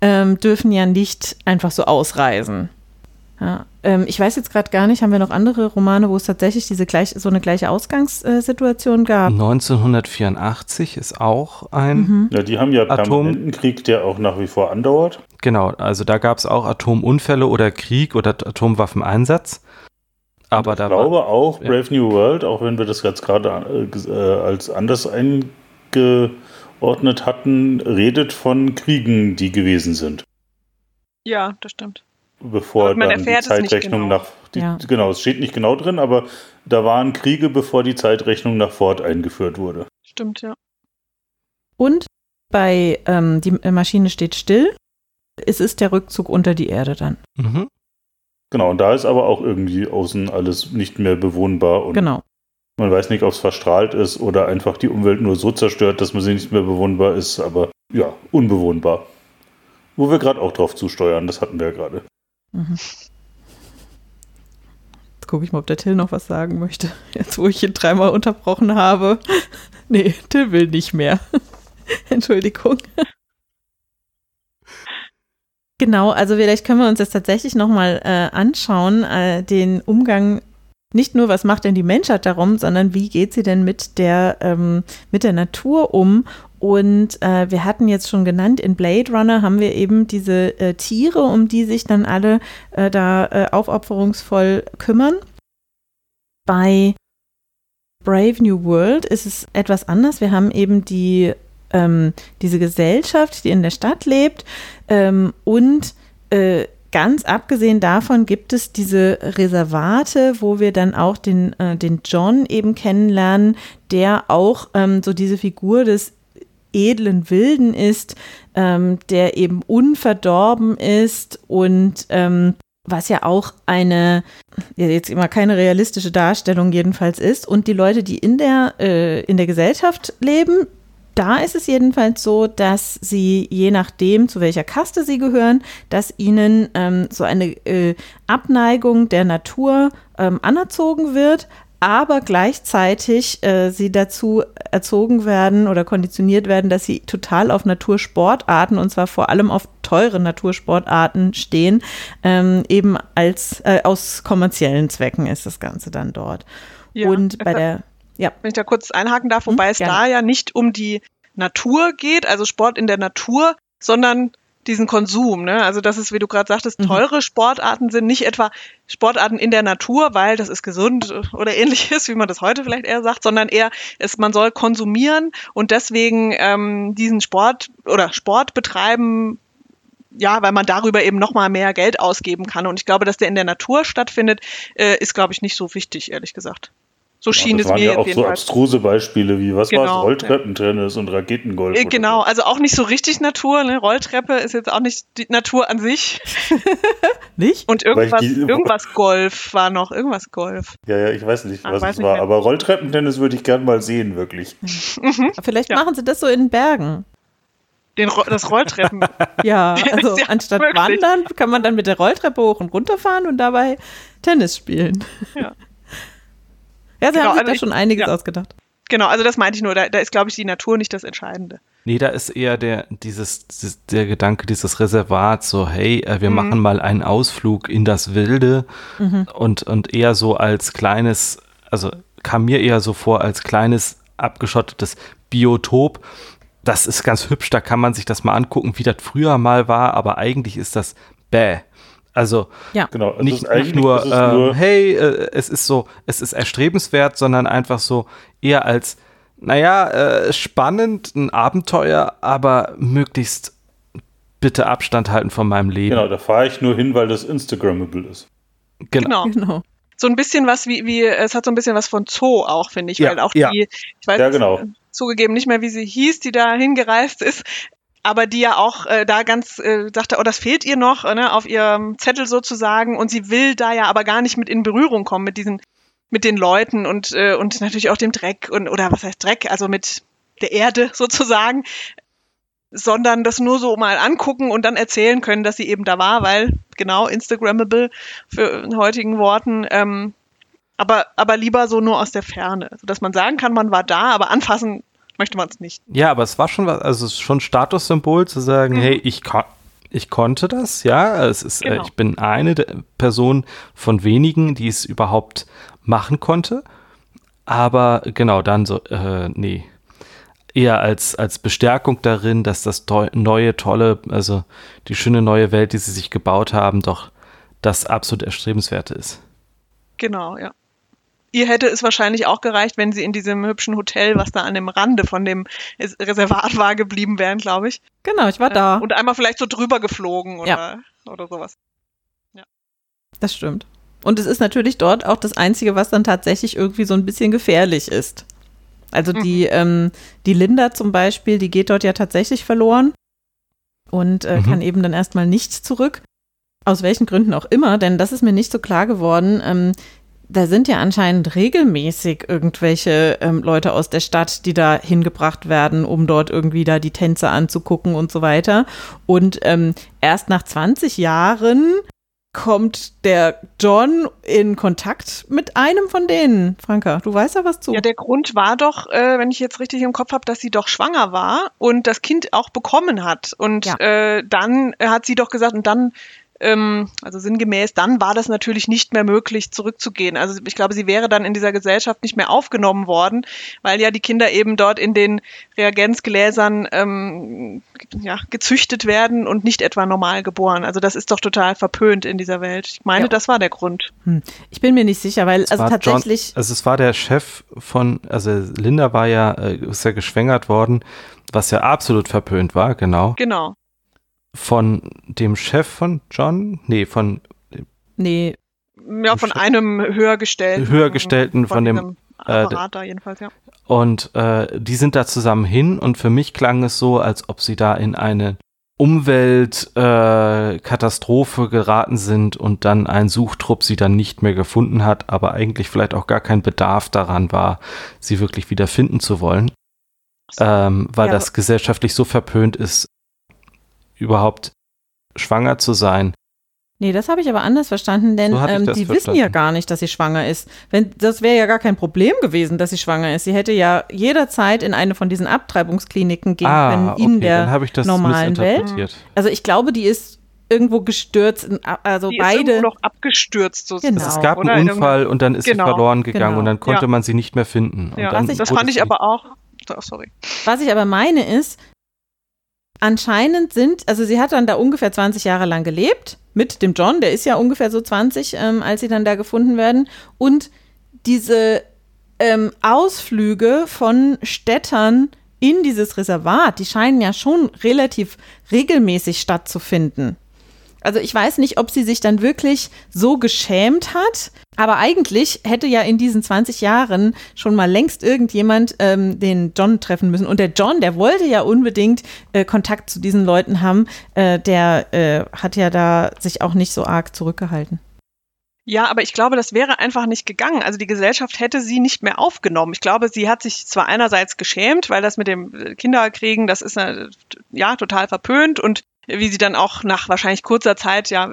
ähm, dürfen ja nicht einfach so ausreisen. Ja, ähm, ich weiß jetzt gerade gar nicht, haben wir noch andere Romane, wo es tatsächlich diese gleich, so eine gleiche Ausgangssituation gab? 1984 ist auch ein. Mhm. Ja, die haben ja permanenten Krieg, der auch nach wie vor andauert. Genau, also da gab es auch Atomunfälle oder Krieg oder Atomwaffeneinsatz. Aber ich da glaube war, auch Brave ja. New World, auch wenn wir das jetzt gerade äh, als anders eingeordnet hatten, redet von Kriegen, die gewesen sind. Ja, das stimmt bevor dann die Zeitrechnung genau. nach die, ja. genau, es steht nicht genau drin, aber da waren Kriege, bevor die Zeitrechnung nach Ford eingeführt wurde. Stimmt, ja. Und bei ähm, die Maschine steht still, es ist der Rückzug unter die Erde dann. Mhm. Genau, und da ist aber auch irgendwie außen alles nicht mehr bewohnbar und genau. Man weiß nicht, ob es verstrahlt ist oder einfach die Umwelt nur so zerstört, dass man sie nicht mehr bewohnbar ist, aber ja, unbewohnbar. Wo wir gerade auch drauf zusteuern, das hatten wir ja gerade. Mhm. Jetzt gucke ich mal, ob der Till noch was sagen möchte. Jetzt, wo ich ihn dreimal unterbrochen habe. Nee, Till will nicht mehr. Entschuldigung. Genau, also vielleicht können wir uns das tatsächlich nochmal äh, anschauen, äh, den Umgang nicht nur, was macht denn die Menschheit darum, sondern wie geht sie denn mit der, ähm, mit der Natur um und äh, wir hatten jetzt schon genannt, in Blade Runner haben wir eben diese äh, Tiere, um die sich dann alle äh, da äh, aufopferungsvoll kümmern. Bei Brave New World ist es etwas anders. Wir haben eben die, ähm, diese Gesellschaft, die in der Stadt lebt ähm, und äh, ganz abgesehen davon gibt es diese Reservate, wo wir dann auch den, äh, den John eben kennenlernen, der auch ähm, so diese Figur des edlen Wilden ist, ähm, der eben unverdorben ist und ähm, was ja auch eine, jetzt immer keine realistische Darstellung jedenfalls ist. Und die Leute, die in der, äh, in der Gesellschaft leben, da ist es jedenfalls so, dass sie, je nachdem, zu welcher Kaste sie gehören, dass ihnen ähm, so eine äh, Abneigung der Natur ähm, anerzogen wird, aber gleichzeitig äh, sie dazu erzogen werden oder konditioniert werden, dass sie total auf Natursportarten und zwar vor allem auf teure Natursportarten stehen, ähm, eben als äh, aus kommerziellen Zwecken ist das Ganze dann dort. Ja, und bei der ja. Wenn ich da kurz einhaken darf, wobei hm, es da ja nicht um die Natur geht, also Sport in der Natur, sondern diesen Konsum. Ne? Also das ist, wie du gerade sagtest, mhm. teure Sportarten sind nicht etwa Sportarten in der Natur, weil das ist gesund oder ähnliches, wie man das heute vielleicht eher sagt, sondern eher, ist, man soll konsumieren und deswegen ähm, diesen Sport oder Sport betreiben, ja, weil man darüber eben nochmal mehr Geld ausgeben kann. Und ich glaube, dass der in der Natur stattfindet, äh, ist, glaube ich, nicht so wichtig, ehrlich gesagt. So schien es mir. Ja auch so abstruse Beispiele wie, was genau, war es, Rolltreppentennis ja. und Raketengolf. Äh, genau, also auch nicht so richtig Natur. Ne? Rolltreppe ist jetzt auch nicht die Natur an sich. nicht? Und irgendwas, irgendwas Golf war noch, irgendwas Golf. Ja, ja, ich weiß nicht, ah, was weiß es nicht war. Mehr. Aber Rolltreppentennis würde ich gern mal sehen, wirklich. Mhm. Vielleicht ja. machen sie das so in Bergen. Den, das Rolltreppen. ja, also ja anstatt möglich. wandern kann man dann mit der Rolltreppe hoch und runter fahren und dabei Tennis spielen. Ja. Ja, sie genau, haben sich also da schon einiges ja. ausgedacht. Genau, also das meinte ich nur, da, da ist, glaube ich, die Natur nicht das Entscheidende. Nee, da ist eher der, dieses, dieses der Gedanke dieses Reservats, so, hey, äh, wir mhm. machen mal einen Ausflug in das Wilde mhm. und, und eher so als kleines, also kam mir eher so vor, als kleines abgeschottetes Biotop. Das ist ganz hübsch, da kann man sich das mal angucken, wie das früher mal war, aber eigentlich ist das bäh. Also ja. genau, nicht, nicht, nur, äh, nur hey, äh, es ist so, es ist erstrebenswert, sondern einfach so eher als, naja, äh, spannend, ein Abenteuer, aber möglichst bitte Abstand halten von meinem Leben. Genau, da fahre ich nur hin, weil das Instagrammable ist. Genau. genau. genau. So ein bisschen was wie, wie, es hat so ein bisschen was von Zoo auch, finde ich, ja, weil auch ja. die, ich weiß ja, genau. zugegeben nicht mehr, wie sie hieß, die da hingereist ist, aber die ja auch äh, da ganz äh, dachte, oh, das fehlt ihr noch ne, auf ihrem Zettel sozusagen und sie will da ja aber gar nicht mit in Berührung kommen mit diesen mit den Leuten und äh, und natürlich auch dem Dreck und oder was heißt Dreck, also mit der Erde sozusagen, sondern das nur so mal angucken und dann erzählen können, dass sie eben da war, weil genau Instagrammable für heutigen Worten. Ähm, aber, aber lieber so nur aus der Ferne. Also, dass man sagen kann, man war da, aber anfassen möchte man es nicht. Ja, aber es war schon was, also es ist schon Statussymbol zu sagen, mhm. hey, ich kann ich konnte das, ja. Es ist, äh, genau. äh, ich bin eine Person von wenigen, die es überhaupt machen konnte. Aber genau, dann so, äh, nee. Eher als, als Bestärkung darin, dass das neue, tolle, also die schöne neue Welt, die sie sich gebaut haben, doch das absolut erstrebenswerte ist. Genau, ja ihr hätte es wahrscheinlich auch gereicht, wenn sie in diesem hübschen Hotel, was da an dem Rande von dem Reservat war, geblieben wären, glaube ich. Genau, ich war da. Und einmal vielleicht so drüber geflogen oder, ja. oder sowas. Ja. Das stimmt. Und es ist natürlich dort auch das Einzige, was dann tatsächlich irgendwie so ein bisschen gefährlich ist. Also die, mhm. ähm, die Linda zum Beispiel, die geht dort ja tatsächlich verloren und äh, mhm. kann eben dann erstmal nicht zurück. Aus welchen Gründen auch immer, denn das ist mir nicht so klar geworden. Ähm, da sind ja anscheinend regelmäßig irgendwelche ähm, Leute aus der Stadt, die da hingebracht werden, um dort irgendwie da die Tänze anzugucken und so weiter. Und ähm, erst nach 20 Jahren kommt der John in Kontakt mit einem von denen. Franka, du weißt ja was zu. Ja, der Grund war doch, äh, wenn ich jetzt richtig im Kopf habe, dass sie doch schwanger war und das Kind auch bekommen hat. Und ja. äh, dann hat sie doch gesagt, und dann also sinngemäß, dann war das natürlich nicht mehr möglich, zurückzugehen. Also ich glaube, sie wäre dann in dieser Gesellschaft nicht mehr aufgenommen worden, weil ja die Kinder eben dort in den Reagenzgläsern ähm, ja, gezüchtet werden und nicht etwa normal geboren. Also das ist doch total verpönt in dieser Welt. Ich meine, ja. das war der Grund. Hm. Ich bin mir nicht sicher, weil es also tatsächlich. John, also es war der Chef von, also Linda war ja, äh, ist ja geschwängert worden, was ja absolut verpönt war, genau. Genau von dem Chef von John? Nee, von. Nee. Ja, von Chef, einem höhergestellten. Höhergestellten, von, von dem. Äh, Berater jedenfalls, ja. Und äh, die sind da zusammen hin und für mich klang es so, als ob sie da in eine Umweltkatastrophe äh, geraten sind und dann ein Suchtrupp sie dann nicht mehr gefunden hat, aber eigentlich vielleicht auch gar kein Bedarf daran war, sie wirklich wieder finden zu wollen. Ähm, weil ja, das gesellschaftlich so verpönt ist, überhaupt schwanger zu sein. Nee, das habe ich aber anders verstanden, denn so ähm, die verstanden. wissen ja gar nicht, dass sie schwanger ist. Wenn, das wäre ja gar kein Problem gewesen, dass sie schwanger ist. Sie hätte ja jederzeit in eine von diesen Abtreibungskliniken gehen ah, können in okay, der normalen Welt. Also ich glaube, die ist irgendwo gestürzt, also die beide. Ist noch abgestürzt sozusagen. Genau. Es gab einen Unfall und dann ist genau. sie verloren gegangen genau. und dann konnte ja. man sie nicht mehr finden. Ja. Das fand ich aber auch. Oh, sorry. Was ich aber meine ist, anscheinend sind, also sie hat dann da ungefähr 20 Jahre lang gelebt mit dem John, der ist ja ungefähr so 20, ähm, als sie dann da gefunden werden. Und diese ähm, Ausflüge von Städtern in dieses Reservat, die scheinen ja schon relativ regelmäßig stattzufinden. Also ich weiß nicht, ob sie sich dann wirklich so geschämt hat, aber eigentlich hätte ja in diesen 20 Jahren schon mal längst irgendjemand ähm, den John treffen müssen. Und der John, der wollte ja unbedingt äh, Kontakt zu diesen Leuten haben. Äh, der äh, hat ja da sich auch nicht so arg zurückgehalten. Ja, aber ich glaube, das wäre einfach nicht gegangen. Also die Gesellschaft hätte sie nicht mehr aufgenommen. Ich glaube, sie hat sich zwar einerseits geschämt, weil das mit dem Kinderkriegen, das ist äh, ja total verpönt und wie sie dann auch nach wahrscheinlich kurzer Zeit ja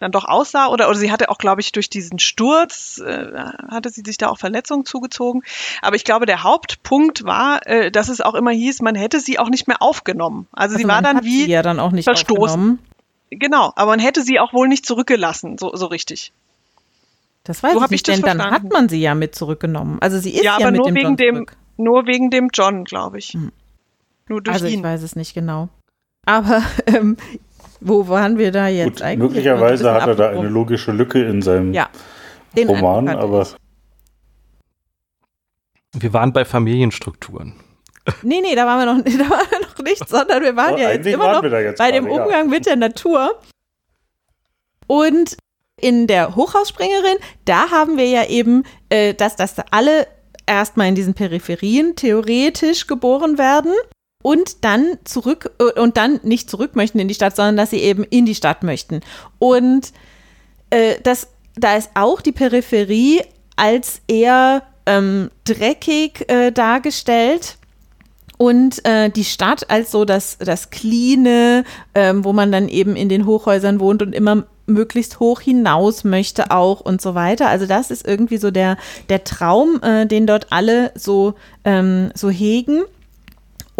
dann doch aussah. Oder oder sie hatte auch glaube ich durch diesen Sturz äh, hatte sie sich da auch Verletzungen zugezogen. Aber ich glaube der Hauptpunkt war äh, dass es auch immer hieß man hätte sie auch nicht mehr aufgenommen. Also, also sie war dann wie ja dann auch nicht verstoßen. genau aber man hätte sie auch wohl nicht zurückgelassen so so richtig. Das weiß so ich nicht denn dann hat man sie ja mit zurückgenommen. Also sie ist ja, ja aber mit nur dem wegen John dem zurück. nur wegen dem John glaube ich. Hm. nur durch also ihn. ich weiß es nicht genau aber ähm, wo waren wir da jetzt Gut, eigentlich? Möglicherweise hat er da eine logische Lücke in seinem ja, Roman, aber. Wir waren bei Familienstrukturen. Nee, nee, da waren wir noch, da waren wir noch nicht, sondern wir waren oh, ja jetzt immer noch jetzt bei dem Umgang ja. mit der Natur. Und in der Hochhausspringerin, da haben wir ja eben, äh, dass, dass alle erstmal in diesen Peripherien theoretisch geboren werden und dann zurück äh, und dann nicht zurück möchten in die Stadt, sondern dass sie eben in die Stadt möchten. Und äh, das, da ist auch die Peripherie als eher ähm, dreckig äh, dargestellt und äh, die Stadt als so das, das Cleane, ähm, wo man dann eben in den Hochhäusern wohnt und immer möglichst hoch hinaus möchte auch und so weiter. Also das ist irgendwie so der, der Traum, äh, den dort alle so, ähm, so hegen.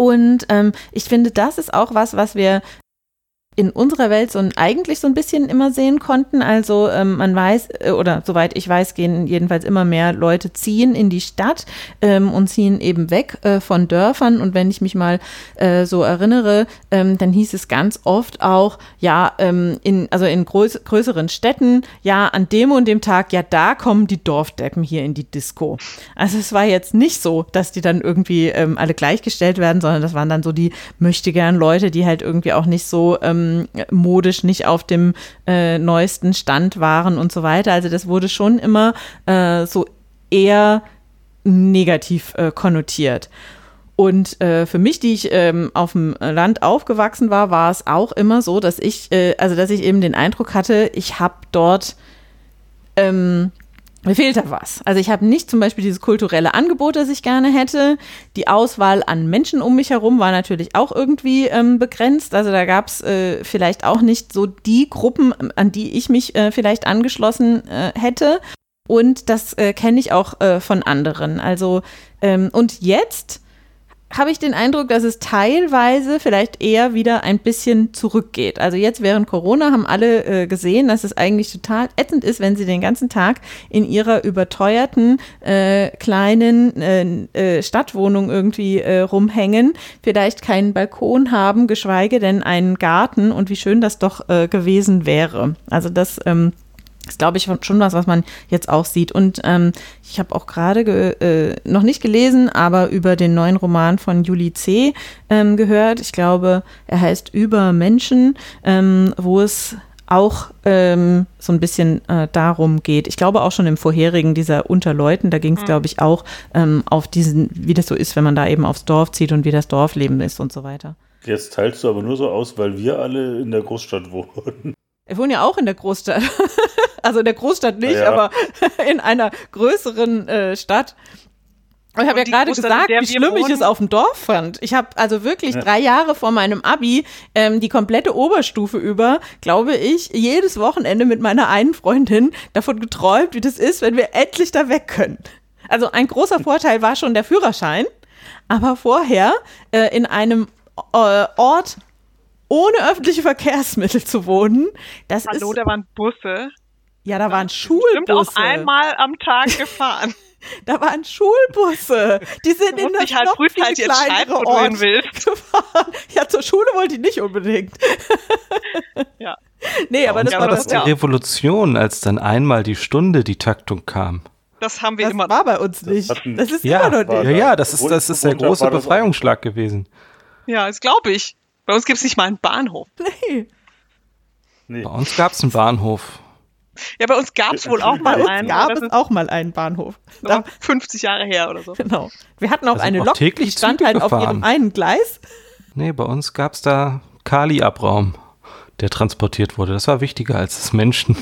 Und ähm, ich finde, das ist auch was, was wir in unserer Welt so ein, eigentlich so ein bisschen immer sehen konnten. Also ähm, man weiß, äh, oder soweit ich weiß, gehen jedenfalls immer mehr Leute ziehen in die Stadt ähm, und ziehen eben weg äh, von Dörfern. Und wenn ich mich mal äh, so erinnere, ähm, dann hieß es ganz oft auch, ja, ähm, in, also in größ größeren Städten, ja, an dem und dem Tag, ja, da kommen die Dorfdeppen hier in die Disco. Also es war jetzt nicht so, dass die dann irgendwie ähm, alle gleichgestellt werden, sondern das waren dann so die möchtegern Leute, die halt irgendwie auch nicht so ähm, ähm, modisch nicht auf dem äh, neuesten Stand waren und so weiter. Also das wurde schon immer äh, so eher negativ äh, konnotiert. Und äh, für mich, die ich ähm, auf dem Land aufgewachsen war, war es auch immer so, dass ich, äh, also dass ich eben den Eindruck hatte, ich habe dort ähm, mir fehlt da was. Also ich habe nicht zum Beispiel dieses kulturelle Angebot, das ich gerne hätte. Die Auswahl an Menschen um mich herum war natürlich auch irgendwie ähm, begrenzt. Also da gab es äh, vielleicht auch nicht so die Gruppen, an die ich mich äh, vielleicht angeschlossen äh, hätte. Und das äh, kenne ich auch äh, von anderen. Also ähm, und jetzt habe ich den Eindruck, dass es teilweise vielleicht eher wieder ein bisschen zurückgeht. Also jetzt während Corona haben alle äh, gesehen, dass es eigentlich total ätzend ist, wenn sie den ganzen Tag in ihrer überteuerten äh, kleinen äh, äh Stadtwohnung irgendwie äh, rumhängen, vielleicht keinen Balkon haben, geschweige denn einen Garten und wie schön das doch äh, gewesen wäre. Also das ähm, ist, glaube ich, schon was, was man jetzt auch sieht. Und ähm, ich habe auch gerade äh, noch nicht gelesen, aber über den neuen Roman von Juli C. Ähm, gehört. Ich glaube, er heißt Über Menschen, ähm, wo es auch ähm, so ein bisschen äh, darum geht. Ich glaube auch schon im vorherigen dieser Unterleuten, da ging es, mhm. glaube ich, auch ähm, auf diesen, wie das so ist, wenn man da eben aufs Dorf zieht und wie das Dorfleben ist und so weiter. Jetzt teilst du aber nur so aus, weil wir alle in der Großstadt wohnen. Wir wohnen ja auch in der Großstadt. also in der Großstadt nicht, ja. aber in einer größeren äh, Stadt. Ich habe ja gerade gesagt, wie schlimm ich es auf dem Dorf fand. Ich habe also wirklich ja. drei Jahre vor meinem Abi ähm, die komplette Oberstufe über, glaube ich, jedes Wochenende mit meiner einen Freundin davon geträumt, wie das ist, wenn wir endlich da weg können. Also ein großer Vorteil war schon der Führerschein, aber vorher äh, in einem äh, Ort ohne öffentliche Verkehrsmittel zu wohnen, das Hallo, ist. Hallo, da waren Busse. Ja, da waren Schulbusse. Bestimmt auch einmal am Tag gefahren. Da waren Schulbusse. Die sind in das halt noch viel halt kleinere Ort gefahren. Ja, zur Schule wollte ich nicht unbedingt. ja. Nee, aber das war das die Revolution, als dann einmal die Stunde die Taktung kam. Das haben wir das immer. Das war bei uns nicht. Das, ist ja, immer noch nicht. Ja, ja, das ist, das ist der große Befreiungsschlag gewesen. Ja, das glaube ich. Bei uns gibt es nicht mal einen Bahnhof. Nee. nee. Bei uns gab es einen Bahnhof. Ja, bei uns gab es wohl auch mal einen. gab es auch mal einen Bahnhof. Da, 50 Jahre her oder so. Genau. Wir hatten auch eine auch Lok, die stand halt auf ihrem einen Gleis. Nee, bei uns gab es da Kali-Abraum, der transportiert wurde. Das war wichtiger als das Menschen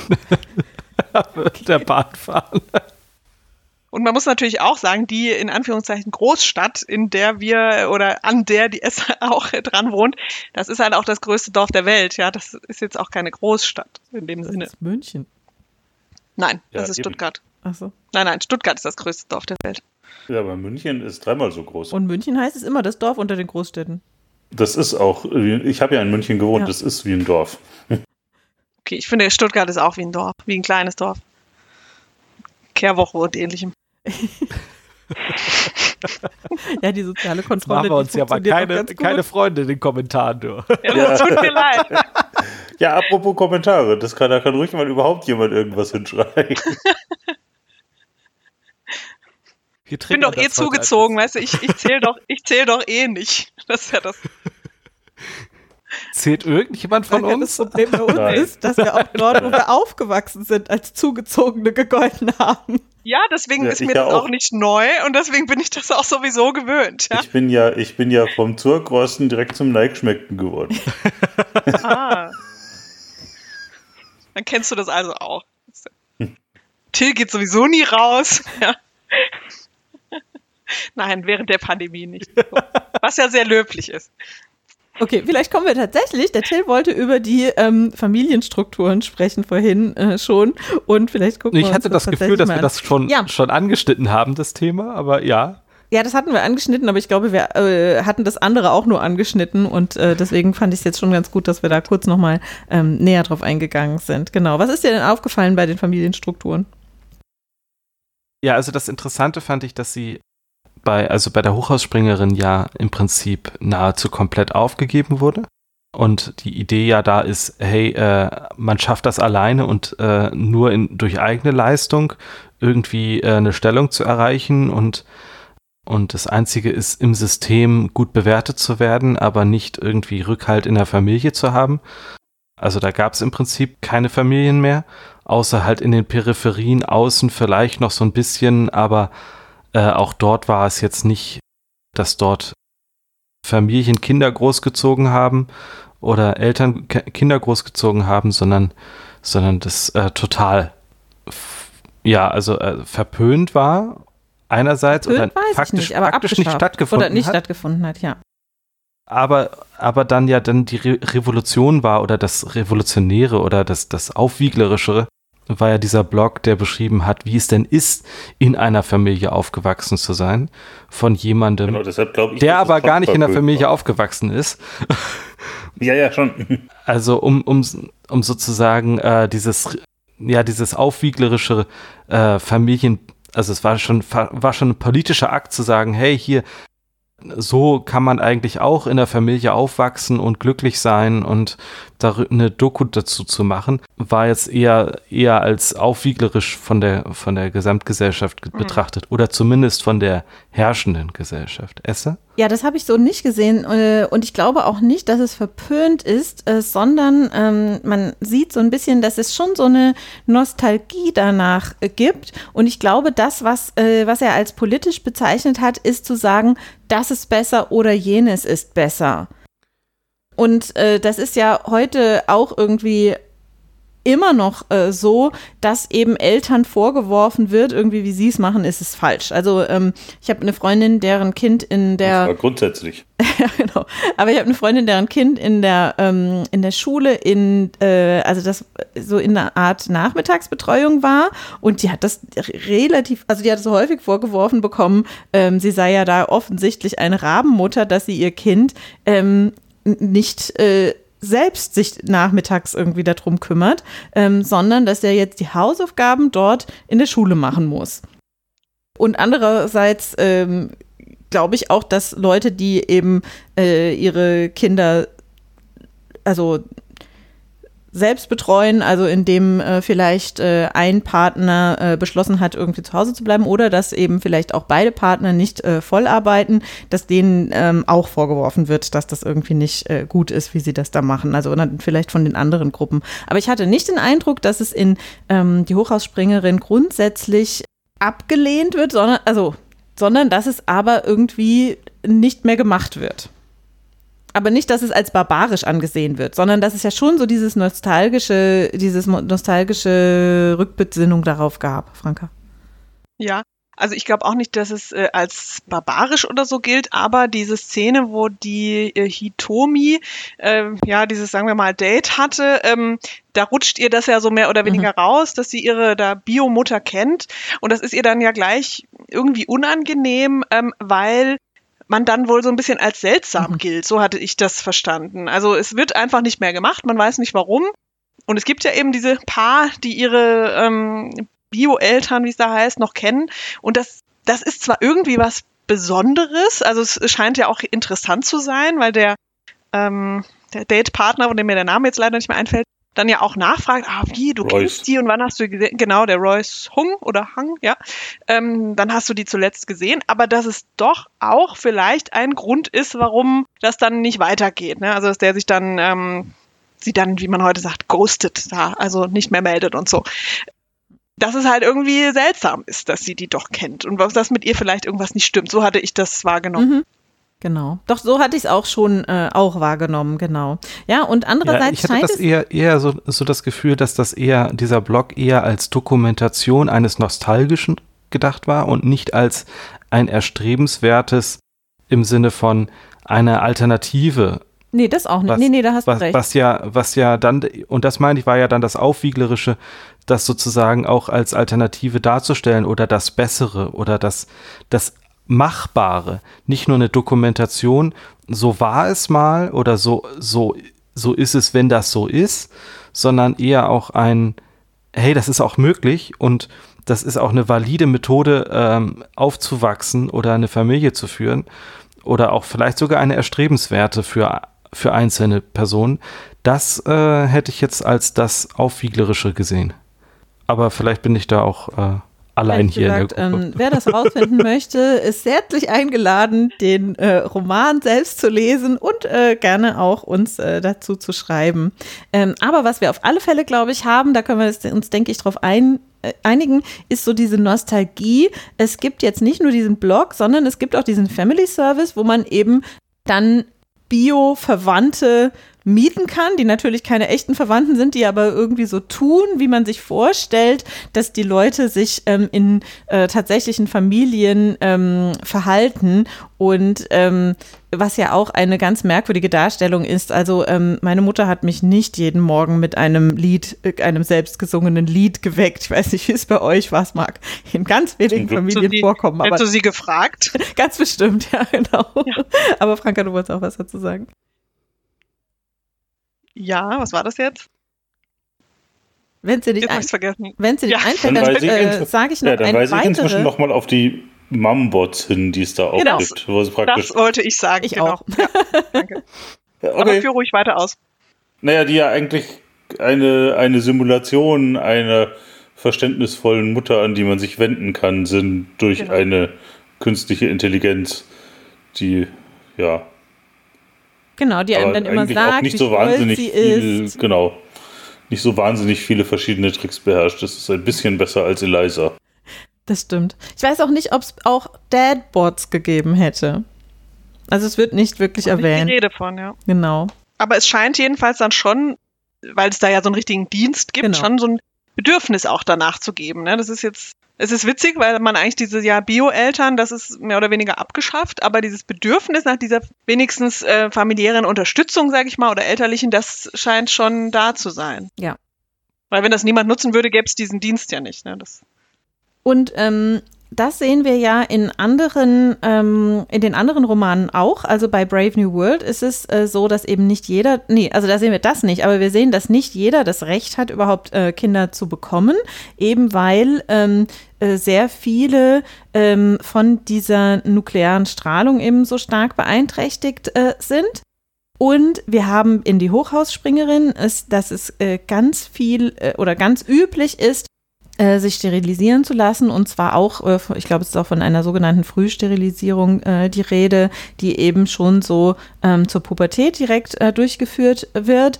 okay. der Bahn fahren. Und man muss natürlich auch sagen, die in Anführungszeichen Großstadt, in der wir oder an der die S auch dran wohnt, das ist halt auch das größte Dorf der Welt. Ja, das ist jetzt auch keine Großstadt in dem Sinne. Das ist München. Nein, ja, das ist eben. Stuttgart. Ach so. Nein, nein, Stuttgart ist das größte Dorf der Welt. Ja, aber München ist dreimal so groß. Und München heißt es immer das Dorf unter den Großstädten. Das ist auch, ich habe ja in München gewohnt, ja. das ist wie ein Dorf. Okay, ich finde, Stuttgart ist auch wie ein Dorf, wie ein kleines Dorf. Kehrwoche und ähnlichem. ja, die soziale Kontrolle. Machen wir uns ja aber keine, keine Freunde in den Kommentaren durch. Ja, das tut mir leid. Ja, apropos Kommentare, das kann, da kann ruhig mal überhaupt jemand irgendwas hinschreiben. Ich bin doch eh zugezogen, weißt du, ich, ich zähle doch, zähl doch eh nicht. Das ist ja das. Zählt irgendjemand von Danke, uns? Das Problem bei uns Nein. ist, dass wir auch dort, wo wir aufgewachsen sind, als Zugezogene gegolten haben. Ja, deswegen ja, ist mir das auch. auch. nicht neu und deswegen bin ich das auch sowieso gewöhnt. Ja? Ich bin ja, ich bin ja vom Zurgrosten direkt zum Neigschmeckten geworden. ah. Dann kennst du das also auch. Hm. Till geht sowieso nie raus. Ja. Nein, während der Pandemie nicht. Was ja sehr löblich ist. Okay, vielleicht kommen wir tatsächlich. Der Till wollte über die ähm, Familienstrukturen sprechen vorhin äh, schon und vielleicht gucken ich wir Ich hatte das, das Gefühl, dass wir das schon, ja. schon angeschnitten haben, das Thema, aber ja. Ja, das hatten wir angeschnitten, aber ich glaube, wir äh, hatten das andere auch nur angeschnitten und äh, deswegen fand ich es jetzt schon ganz gut, dass wir da kurz nochmal ähm, näher drauf eingegangen sind. Genau. Was ist dir denn aufgefallen bei den Familienstrukturen? Ja, also das Interessante fand ich, dass sie bei, also bei der Hochhausspringerin ja im Prinzip nahezu komplett aufgegeben wurde. Und die Idee ja da ist, hey, äh, man schafft das alleine und äh, nur in, durch eigene Leistung irgendwie äh, eine Stellung zu erreichen und, und das Einzige ist, im System gut bewertet zu werden, aber nicht irgendwie Rückhalt in der Familie zu haben. Also da gab es im Prinzip keine Familien mehr, außer halt in den Peripherien außen vielleicht noch so ein bisschen, aber äh, auch dort war es jetzt nicht, dass dort Familien Kinder großgezogen haben oder Eltern Kinder großgezogen haben, sondern, sondern das äh, total, ja, also äh, verpönt war einerseits verpönt oder faktisch, nicht, faktisch nicht stattgefunden oder nicht hat. stattgefunden hat, ja. Aber, aber dann ja dann die Re Revolution war oder das Revolutionäre oder das, das Aufwieglerische war ja dieser Blog, der beschrieben hat, wie es denn ist, in einer Familie aufgewachsen zu sein, von jemandem, genau, deshalb ich, der aber gar nicht in der Familie war. aufgewachsen ist. Ja, ja, schon. Also um, um, um sozusagen äh, dieses, ja, dieses aufwieglerische äh, Familien, also es war schon, war schon ein politischer Akt zu sagen, hey, hier, so kann man eigentlich auch in der Familie aufwachsen und glücklich sein und da eine Doku dazu zu machen, war jetzt eher, eher als aufwieglerisch von der, von der Gesamtgesellschaft mhm. betrachtet oder zumindest von der herrschenden Gesellschaft. Esse? Ja, das habe ich so nicht gesehen äh, und ich glaube auch nicht, dass es verpönt ist, äh, sondern ähm, man sieht so ein bisschen, dass es schon so eine Nostalgie danach äh, gibt und ich glaube, das, was, was er als politisch bezeichnet hat, ist zu sagen, das ist besser oder jenes ist besser. Und äh, das ist ja heute auch irgendwie immer noch äh, so, dass eben Eltern vorgeworfen wird, irgendwie wie sie es machen, ist es falsch. Also ähm, ich habe eine Freundin, deren Kind in der grundsätzlich. ja, genau. Aber ich habe eine Freundin, deren Kind in der ähm, in der Schule in äh, also das so in einer Art Nachmittagsbetreuung war und die hat das relativ, also die hat so häufig vorgeworfen bekommen, ähm, sie sei ja da offensichtlich eine Rabenmutter, dass sie ihr Kind ähm, nicht äh, selbst sich nachmittags irgendwie darum kümmert, ähm, sondern dass er jetzt die Hausaufgaben dort in der Schule machen muss. Und andererseits ähm, glaube ich auch, dass Leute, die eben äh, ihre Kinder, also selbst betreuen, also indem äh, vielleicht äh, ein Partner äh, beschlossen hat, irgendwie zu Hause zu bleiben oder dass eben vielleicht auch beide Partner nicht äh, voll arbeiten, dass denen ähm, auch vorgeworfen wird, dass das irgendwie nicht äh, gut ist, wie sie das da machen. Also vielleicht von den anderen Gruppen. Aber ich hatte nicht den Eindruck, dass es in ähm, die Hochhausspringerin grundsätzlich abgelehnt wird, sondern, also, sondern dass es aber irgendwie nicht mehr gemacht wird aber nicht, dass es als barbarisch angesehen wird, sondern dass es ja schon so dieses nostalgische, dieses nostalgische Rückbesinnung darauf gab, Franka. Ja, also ich glaube auch nicht, dass es äh, als barbarisch oder so gilt, aber diese Szene, wo die äh, Hitomi äh, ja dieses, sagen wir mal, Date hatte, ähm, da rutscht ihr das ja so mehr oder weniger mhm. raus, dass sie ihre da Biomutter kennt. Und das ist ihr dann ja gleich irgendwie unangenehm, ähm, weil man dann wohl so ein bisschen als seltsam mhm. gilt. So hatte ich das verstanden. Also es wird einfach nicht mehr gemacht, man weiß nicht warum. Und es gibt ja eben diese Paar, die ihre ähm, Bio-Eltern, wie es da heißt, noch kennen. Und das, das ist zwar irgendwie was Besonderes, also es scheint ja auch interessant zu sein, weil der, ähm, der Date-Partner, von dem mir der Name jetzt leider nicht mehr einfällt, dann ja auch nachfragt, ah, wie, du Royce. kennst die und wann hast du gesehen? Genau, der Royce Hung oder Hang, ja. Ähm, dann hast du die zuletzt gesehen, aber dass es doch auch vielleicht ein Grund ist, warum das dann nicht weitergeht. Ne? Also, dass der sich dann, ähm, sie dann, wie man heute sagt, ghostet da, also nicht mehr meldet und so. Dass es halt irgendwie seltsam ist, dass sie die doch kennt und was das mit ihr vielleicht irgendwas nicht stimmt. So hatte ich das wahrgenommen. Mhm. Genau. Doch so hatte ich es auch schon äh, auch wahrgenommen, genau. Ja, und andererseits ja, ich hatte das eher eher so, so das Gefühl, dass das eher dieser Blog eher als Dokumentation eines nostalgischen gedacht war und nicht als ein erstrebenswertes im Sinne von einer Alternative. Nee, das auch nicht. Was, nee, nee, da hast was, du recht. Was ja, was ja dann, und das meine ich, war ja dann das Aufwieglerische, das sozusagen auch als Alternative darzustellen oder das Bessere oder das, das Machbare, nicht nur eine Dokumentation, so war es mal oder so, so, so ist es, wenn das so ist, sondern eher auch ein, hey, das ist auch möglich und das ist auch eine valide Methode, ähm, aufzuwachsen oder eine Familie zu führen oder auch vielleicht sogar eine erstrebenswerte für, für einzelne Personen. Das äh, hätte ich jetzt als das Aufwieglerische gesehen. Aber vielleicht bin ich da auch äh, allein hier gesagt, in der ähm, Wer das herausfinden möchte, ist herzlich eingeladen, den äh, Roman selbst zu lesen und äh, gerne auch uns äh, dazu zu schreiben. Ähm, aber was wir auf alle Fälle, glaube ich, haben, da können wir uns, denke ich, drauf ein, äh, einigen, ist so diese Nostalgie. Es gibt jetzt nicht nur diesen Blog, sondern es gibt auch diesen Family Service, wo man eben dann Bio-Verwandte mieten kann, die natürlich keine echten Verwandten sind, die aber irgendwie so tun, wie man sich vorstellt, dass die Leute sich ähm, in äh, tatsächlichen Familien ähm, verhalten und ähm, was ja auch eine ganz merkwürdige Darstellung ist. Also ähm, meine Mutter hat mich nicht jeden Morgen mit einem Lied, äh, einem selbstgesungenen Lied geweckt. Ich weiß nicht, wie es bei euch was mag. In ganz wenigen Familien die, vorkommen. Hast du sie gefragt? ganz bestimmt, ja, genau. Ja. Aber Franka, du wolltest auch was dazu sagen. Ja, was war das jetzt? Wenn sie nicht, ein, vergessen. Wenn sie nicht ja. einfällt, dann, dann äh, sage ich noch ja, dann weise ich inzwischen nochmal auf die Mumbots hin, die es da auch genau. gibt. Wo sie praktisch das wollte ich sagen. Ich genau. auch. Ja, danke. Ja, okay. Aber führe ruhig weiter aus. Naja, die ja eigentlich eine, eine Simulation einer verständnisvollen Mutter, an die man sich wenden kann, sind durch genau. eine künstliche Intelligenz, die ja Genau, die einem dann immer sagt, nicht wie so wahnsinnig sie viel, ist. Genau. Nicht so wahnsinnig viele verschiedene Tricks beherrscht. Das ist ein bisschen besser als Eliza. Das stimmt. Ich weiß auch nicht, ob es auch Dadbots gegeben hätte. Also es wird nicht wirklich erwähnt. Die Rede von, ja. Genau. Aber es scheint jedenfalls dann schon weil es da ja so einen richtigen Dienst gibt, genau. schon so ein Bedürfnis auch danach zu geben. Ne? Das ist jetzt, es ist witzig, weil man eigentlich diese ja Bio-Eltern, das ist mehr oder weniger abgeschafft, aber dieses Bedürfnis nach dieser wenigstens äh, familiären Unterstützung, sage ich mal, oder elterlichen, das scheint schon da zu sein. Ja. Weil wenn das niemand nutzen würde, gäbe es diesen Dienst ja nicht. Ne? Das und ähm, das sehen wir ja in anderen, ähm, in den anderen Romanen auch. Also bei Brave New World ist es äh, so, dass eben nicht jeder, nee, also da sehen wir das nicht, aber wir sehen, dass nicht jeder das Recht hat, überhaupt äh, Kinder zu bekommen, eben weil ähm, äh, sehr viele ähm, von dieser nuklearen Strahlung eben so stark beeinträchtigt äh, sind. Und wir haben in die Hochhausspringerin, ist, dass es äh, ganz viel äh, oder ganz üblich ist, äh, sich sterilisieren zu lassen und zwar auch, ich glaube, es ist auch von einer sogenannten Frühsterilisierung äh, die Rede, die eben schon so ähm, zur Pubertät direkt äh, durchgeführt wird.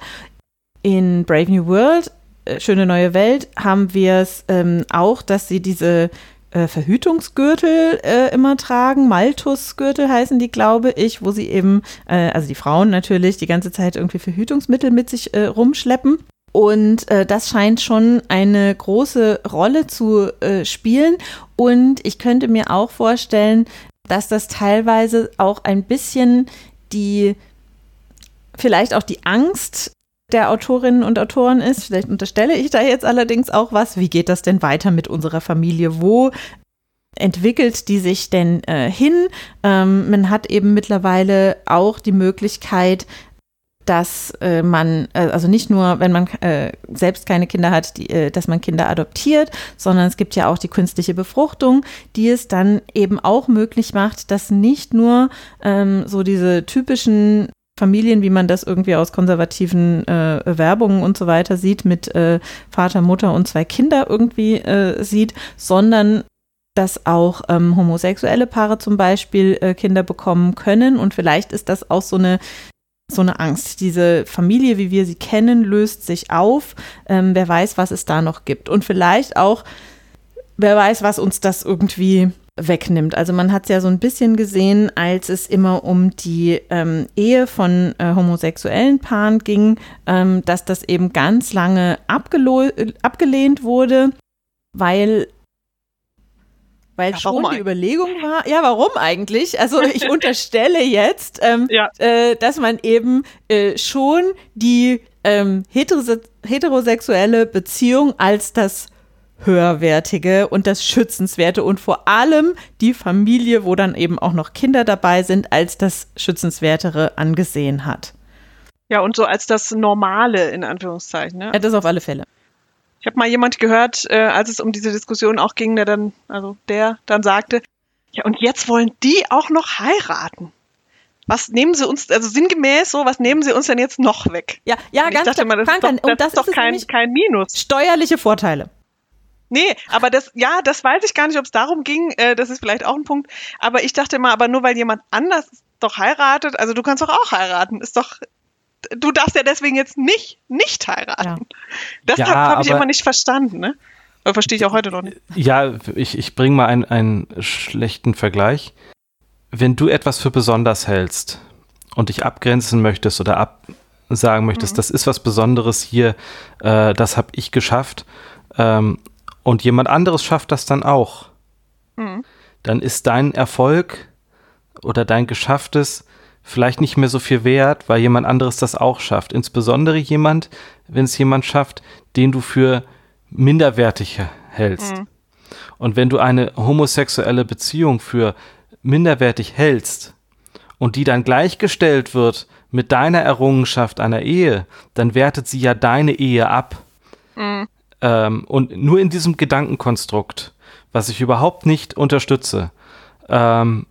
In Brave New World, Schöne neue Welt, haben wir es ähm, auch, dass sie diese äh, Verhütungsgürtel äh, immer tragen. Malthusgürtel heißen die, glaube ich, wo sie eben, äh, also die Frauen natürlich, die ganze Zeit irgendwie Verhütungsmittel mit sich äh, rumschleppen. Und äh, das scheint schon eine große Rolle zu äh, spielen. Und ich könnte mir auch vorstellen, dass das teilweise auch ein bisschen die, vielleicht auch die Angst der Autorinnen und Autoren ist. Vielleicht unterstelle ich da jetzt allerdings auch was. Wie geht das denn weiter mit unserer Familie? Wo entwickelt die sich denn äh, hin? Ähm, man hat eben mittlerweile auch die Möglichkeit, dass äh, man, äh, also nicht nur, wenn man äh, selbst keine Kinder hat, die, äh, dass man Kinder adoptiert, sondern es gibt ja auch die künstliche Befruchtung, die es dann eben auch möglich macht, dass nicht nur ähm, so diese typischen Familien, wie man das irgendwie aus konservativen äh, Werbungen und so weiter sieht, mit äh, Vater, Mutter und zwei Kinder irgendwie äh, sieht, sondern dass auch ähm, homosexuelle Paare zum Beispiel äh, Kinder bekommen können. Und vielleicht ist das auch so eine so eine Angst. Diese Familie, wie wir sie kennen, löst sich auf. Ähm, wer weiß, was es da noch gibt. Und vielleicht auch, wer weiß, was uns das irgendwie wegnimmt. Also man hat es ja so ein bisschen gesehen, als es immer um die ähm, Ehe von äh, homosexuellen Paaren ging, ähm, dass das eben ganz lange abgelehnt wurde, weil weil ja, schon die Überlegung war, ja, warum eigentlich? Also ich unterstelle jetzt, ähm, ja. äh, dass man eben äh, schon die ähm, heterose heterosexuelle Beziehung als das höherwertige und das schützenswerte und vor allem die Familie, wo dann eben auch noch Kinder dabei sind, als das schützenswertere angesehen hat. Ja, und so als das Normale in Anführungszeichen. Ne? Ja, das auf alle Fälle. Ich habe mal jemand gehört, äh, als es um diese Diskussion auch ging, der dann, also der dann sagte, ja, und jetzt wollen die auch noch heiraten. Was nehmen sie uns, also sinngemäß so, was nehmen sie uns denn jetzt noch weg? Ja, ja, und ganz ich dachte mal, das ist doch, das, das ist doch kein, kein Minus. Steuerliche Vorteile. Nee, aber das, ja, das weiß ich gar nicht, ob es darum ging. Äh, das ist vielleicht auch ein Punkt. Aber ich dachte mal, aber nur weil jemand anders doch heiratet, also du kannst doch auch heiraten, ist doch, du darfst ja deswegen jetzt nicht, nicht heiraten. Ja. Das ja, habe hab ich immer nicht verstanden, ne? Aber verstehe ich auch heute noch nicht. Ja, ich, ich bringe mal einen, einen schlechten Vergleich. Wenn du etwas für besonders hältst und dich abgrenzen möchtest oder absagen möchtest, mhm. das ist was Besonderes hier, äh, das habe ich geschafft ähm, und jemand anderes schafft das dann auch, mhm. dann ist dein Erfolg oder dein Geschafftes vielleicht nicht mehr so viel wert, weil jemand anderes das auch schafft. Insbesondere jemand, wenn es jemand schafft, den du für minderwertig hältst. Mhm. Und wenn du eine homosexuelle Beziehung für minderwertig hältst und die dann gleichgestellt wird mit deiner Errungenschaft einer Ehe, dann wertet sie ja deine Ehe ab. Mhm. Ähm, und nur in diesem Gedankenkonstrukt, was ich überhaupt nicht unterstütze, ähm,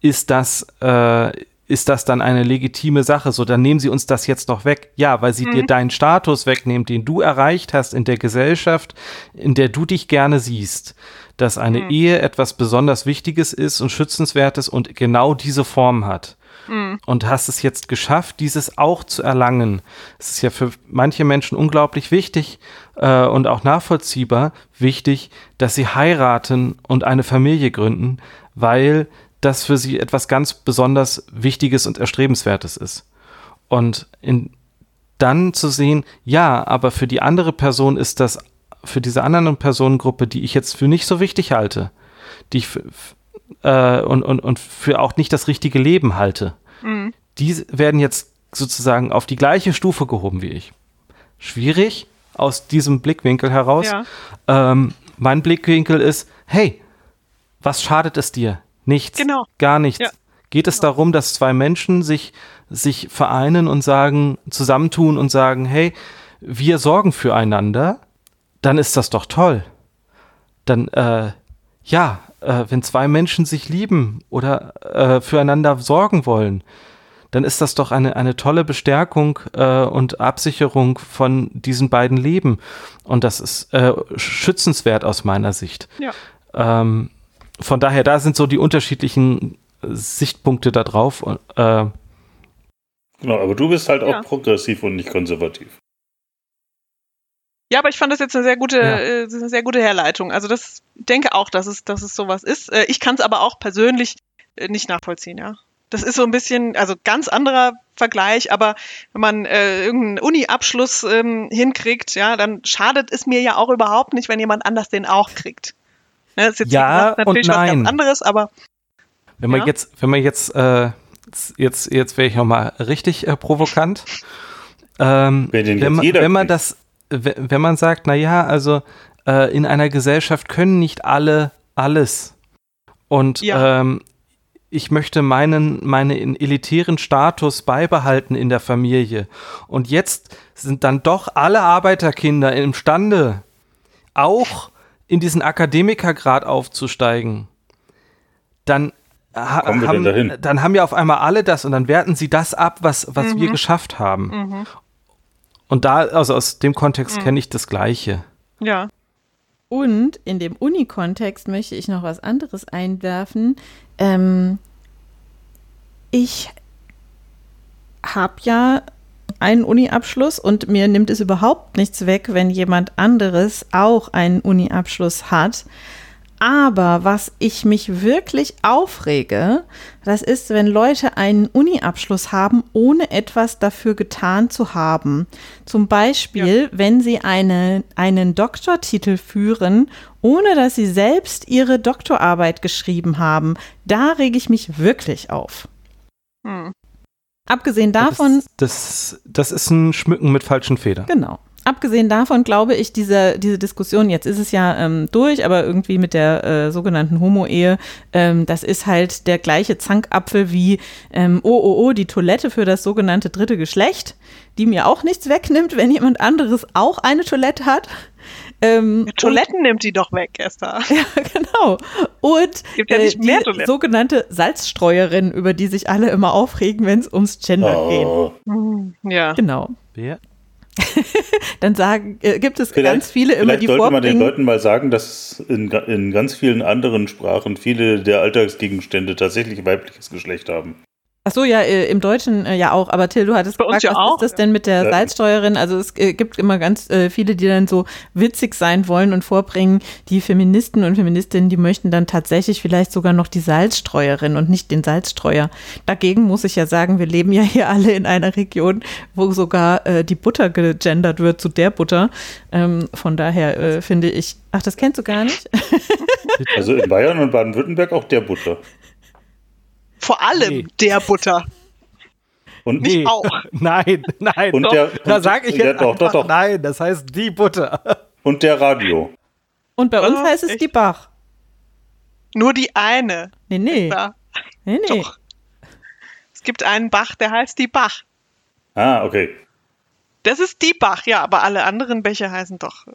ist das, äh, ist das dann eine legitime Sache? So, dann nehmen sie uns das jetzt noch weg. Ja, weil sie mhm. dir deinen Status wegnehmen, den du erreicht hast in der Gesellschaft, in der du dich gerne siehst. Dass eine mhm. Ehe etwas besonders Wichtiges ist und Schützenswertes und genau diese Form hat. Mhm. Und hast es jetzt geschafft, dieses auch zu erlangen. Es ist ja für manche Menschen unglaublich wichtig äh, und auch nachvollziehbar wichtig, dass sie heiraten und eine Familie gründen, weil das für sie etwas ganz besonders Wichtiges und Erstrebenswertes ist. Und in, dann zu sehen, ja, aber für die andere Person ist das, für diese andere Personengruppe, die ich jetzt für nicht so wichtig halte, die ich für, äh, und, und, und für auch nicht das richtige Leben halte, mhm. die werden jetzt sozusagen auf die gleiche Stufe gehoben wie ich. Schwierig aus diesem Blickwinkel heraus. Ja. Ähm, mein Blickwinkel ist, hey, was schadet es dir? Nichts. Genau. Gar nichts. Ja. Geht es genau. darum, dass zwei Menschen sich, sich vereinen und sagen, zusammentun und sagen, hey, wir sorgen füreinander, dann ist das doch toll. Dann, äh, ja, äh, wenn zwei Menschen sich lieben oder äh, füreinander sorgen wollen, dann ist das doch eine, eine tolle Bestärkung äh, und Absicherung von diesen beiden Leben. Und das ist äh, schützenswert aus meiner Sicht. Ja. Ähm, von daher, da sind so die unterschiedlichen Sichtpunkte da drauf. Äh, genau, aber du bist halt auch ja. progressiv und nicht konservativ. Ja, aber ich fand das jetzt eine sehr gute, ja. äh, eine sehr gute Herleitung. Also das denke auch, dass es, dass es sowas ist. Äh, ich kann es aber auch persönlich äh, nicht nachvollziehen, ja. Das ist so ein bisschen, also ganz anderer Vergleich, aber wenn man äh, irgendeinen Uni-Abschluss ähm, hinkriegt, ja, dann schadet es mir ja auch überhaupt nicht, wenn jemand anders den auch kriegt. Ne, das ist jetzt ja, gesagt, natürlich und nein. was ganz anderes, aber. Wenn man ja? jetzt, wenn man jetzt, äh, jetzt, jetzt wäre ich auch mal richtig äh, provokant. Ähm, wenn, wenn, man, wenn man das, wenn man sagt, na ja, also äh, in einer Gesellschaft können nicht alle alles. Und ja. ähm, ich möchte meinen, meinen elitären Status beibehalten in der Familie. Und jetzt sind dann doch alle Arbeiterkinder imstande, auch in diesen Akademikergrad aufzusteigen. Dann, ha haben, dann haben ja auf einmal alle das und dann werten sie das ab, was, was mhm. wir geschafft haben. Mhm. Und da, also aus dem Kontext mhm. kenne ich das Gleiche. Ja. Und in dem Uni-Kontext möchte ich noch was anderes einwerfen. Ähm, ich habe ja einen Uni-Abschluss und mir nimmt es überhaupt nichts weg, wenn jemand anderes auch einen Uni-Abschluss hat. Aber was ich mich wirklich aufrege, das ist, wenn Leute einen Uni-Abschluss haben, ohne etwas dafür getan zu haben. Zum Beispiel, ja. wenn sie eine, einen Doktortitel führen, ohne dass sie selbst ihre Doktorarbeit geschrieben haben. Da rege ich mich wirklich auf. Hm. Abgesehen davon. Das, das, das ist ein Schmücken mit falschen Federn. Genau abgesehen davon glaube ich, diese, diese Diskussion, jetzt ist es ja ähm, durch, aber irgendwie mit der äh, sogenannten Homo-Ehe, ähm, das ist halt der gleiche Zankapfel wie, ähm, oh, oh, oh, die Toilette für das sogenannte dritte Geschlecht, die mir auch nichts wegnimmt, wenn jemand anderes auch eine Toilette hat. Ähm, Toiletten und, nimmt die doch weg, Esther. Ja, genau. Und Gibt ja nicht äh, mehr die sogenannte Salzstreuerin, über die sich alle immer aufregen, wenn es ums Gender oh. geht. Ja. Genau. Wer? dann sagen, äh, gibt es vielleicht, ganz viele immer, die sollte man den Leuten mal sagen, dass in, in ganz vielen anderen Sprachen viele der Alltagsgegenstände tatsächlich weibliches Geschlecht haben. Ach so, ja, äh, im Deutschen äh, ja auch. Aber Till, du hattest Bei gefragt, ja was auch. ist das denn mit der. Salzsteuerin? Also es äh, gibt immer ganz viele, die dann so witzig sein wollen und vorbringen, die Feministen und Feministinnen, die möchten dann tatsächlich vielleicht sogar noch die Salzstreuerin und nicht den Salzstreuer. Dagegen muss ich ja sagen, wir leben ja hier alle in einer Region, wo sogar äh, die Butter gegendert wird zu der Butter. Ähm, von daher äh, finde ich, ach, das kennst du gar nicht? also in Bayern und Baden-Württemberg auch der Butter. Vor allem nee. der Butter. Und nicht nee. auch. Nein, nein. Und der, da sage ich jetzt doch, doch, doch. nein, das heißt die Butter. Und der Radio. Und bei uns oh, heißt es echt? die Bach. Nur die eine. Nee, nee. Nee, nee. Doch. Es gibt einen Bach, der heißt die Bach. Ah, okay. Das ist die Bach, ja, aber alle anderen Becher heißen doch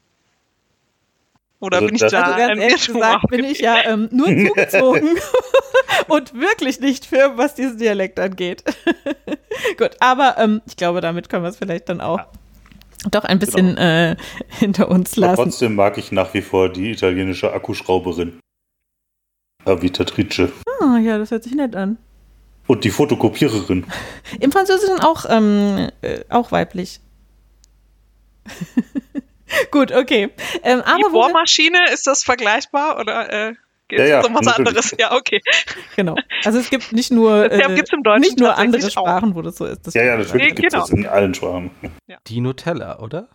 oder also bin ich da? Also ganz ehrlich gesagt bin ich ja ähm, nur zugezogen und wirklich nicht für, was diesen Dialekt angeht. Gut, aber ähm, ich glaube, damit können wir es vielleicht dann auch doch ein bisschen genau. äh, hinter uns lassen. Aber trotzdem mag ich nach wie vor die italienische Akkuschrauberin. Avitatrice. Ah, ja, das hört sich nett an. Und die Fotokopiererin. Im Französischen auch, ähm, äh, auch weiblich. Gut, okay. Ähm, aber die Bohrmaschine, ist das vergleichbar oder? Äh? Geht ja, ja, um was natürlich. anderes. Ja, okay. Genau. Also es gibt nicht nur, äh, gibt's im Deutschen nicht nur andere Sprachen, wo das so ist. Das ja, ja, natürlich gibt es genau. das in allen Sprachen. Ja. Die Nutella, oder?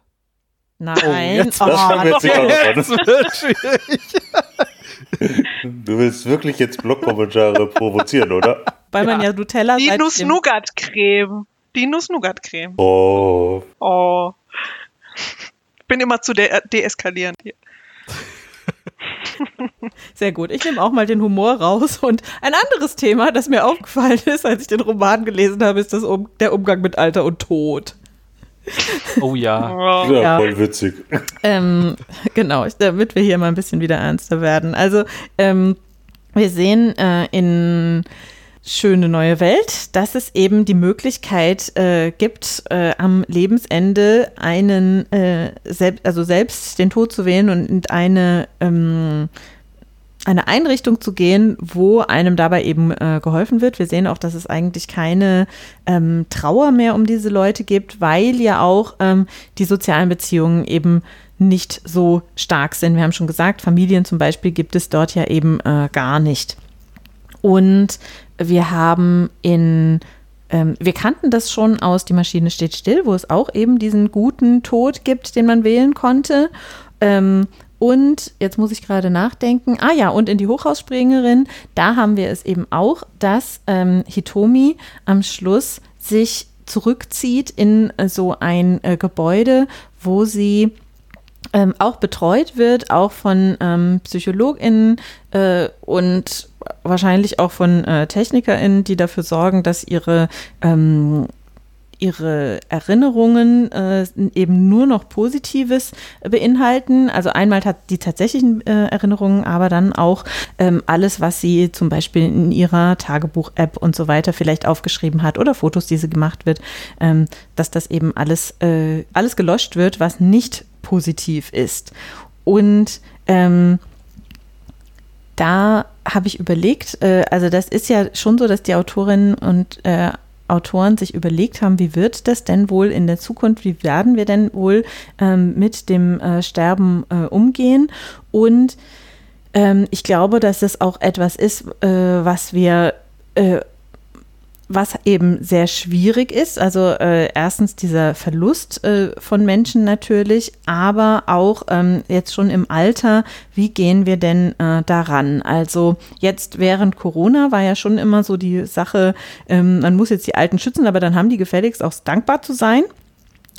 Nein. Oh, jetzt, oh, das haben wir jetzt, jetzt wird schwierig. Du willst wirklich jetzt Blogkommentare provozieren, oder? Weil man ja Nutella Die Nuss-Nougat-Creme. Die Nuss-Nougat-Creme. Oh. Oh. Bin immer zu de deeskalierend hier. Sehr gut. Ich nehme auch mal den Humor raus. Und ein anderes Thema, das mir aufgefallen ist, als ich den Roman gelesen habe, ist das um der Umgang mit Alter und Tod. Oh ja. Ja, ja. voll witzig. Ähm, genau, damit wir hier mal ein bisschen wieder ernster werden. Also, ähm, wir sehen äh, in schöne neue Welt, dass es eben die Möglichkeit äh, gibt, äh, am Lebensende einen, äh, selbst, also selbst den Tod zu wählen und eine, ähm, eine Einrichtung zu gehen, wo einem dabei eben äh, geholfen wird. Wir sehen auch, dass es eigentlich keine ähm, Trauer mehr um diese Leute gibt, weil ja auch ähm, die sozialen Beziehungen eben nicht so stark sind. Wir haben schon gesagt, Familien zum Beispiel gibt es dort ja eben äh, gar nicht. Und wir haben in ähm, wir kannten das schon aus Die Maschine steht still, wo es auch eben diesen guten Tod gibt, den man wählen konnte. Ähm, und jetzt muss ich gerade nachdenken. Ah ja, und in die Hochhausspringerin, da haben wir es eben auch, dass ähm, Hitomi am Schluss sich zurückzieht in äh, so ein äh, Gebäude, wo sie ähm, auch betreut wird, auch von ähm, PsychologInnen äh, und wahrscheinlich auch von äh, TechnikerInnen, die dafür sorgen, dass ihre ähm, ihre Erinnerungen äh, eben nur noch Positives beinhalten. Also einmal die tatsächlichen äh, Erinnerungen, aber dann auch ähm, alles, was sie zum Beispiel in ihrer Tagebuch-App und so weiter vielleicht aufgeschrieben hat oder Fotos, die sie gemacht wird, ähm, dass das eben alles, äh, alles gelöscht wird, was nicht positiv ist. Und ähm, da habe ich überlegt, äh, also das ist ja schon so, dass die Autorinnen und äh, Autoren sich überlegt haben, wie wird das denn wohl in der Zukunft, wie werden wir denn wohl ähm, mit dem äh, Sterben äh, umgehen und ähm, ich glaube, dass es auch etwas ist, äh, was wir äh, was eben sehr schwierig ist. Also äh, erstens dieser Verlust äh, von Menschen natürlich, aber auch ähm, jetzt schon im Alter, wie gehen wir denn äh, daran? Also jetzt während Corona war ja schon immer so die Sache, ähm, man muss jetzt die Alten schützen, aber dann haben die gefälligst auch dankbar zu sein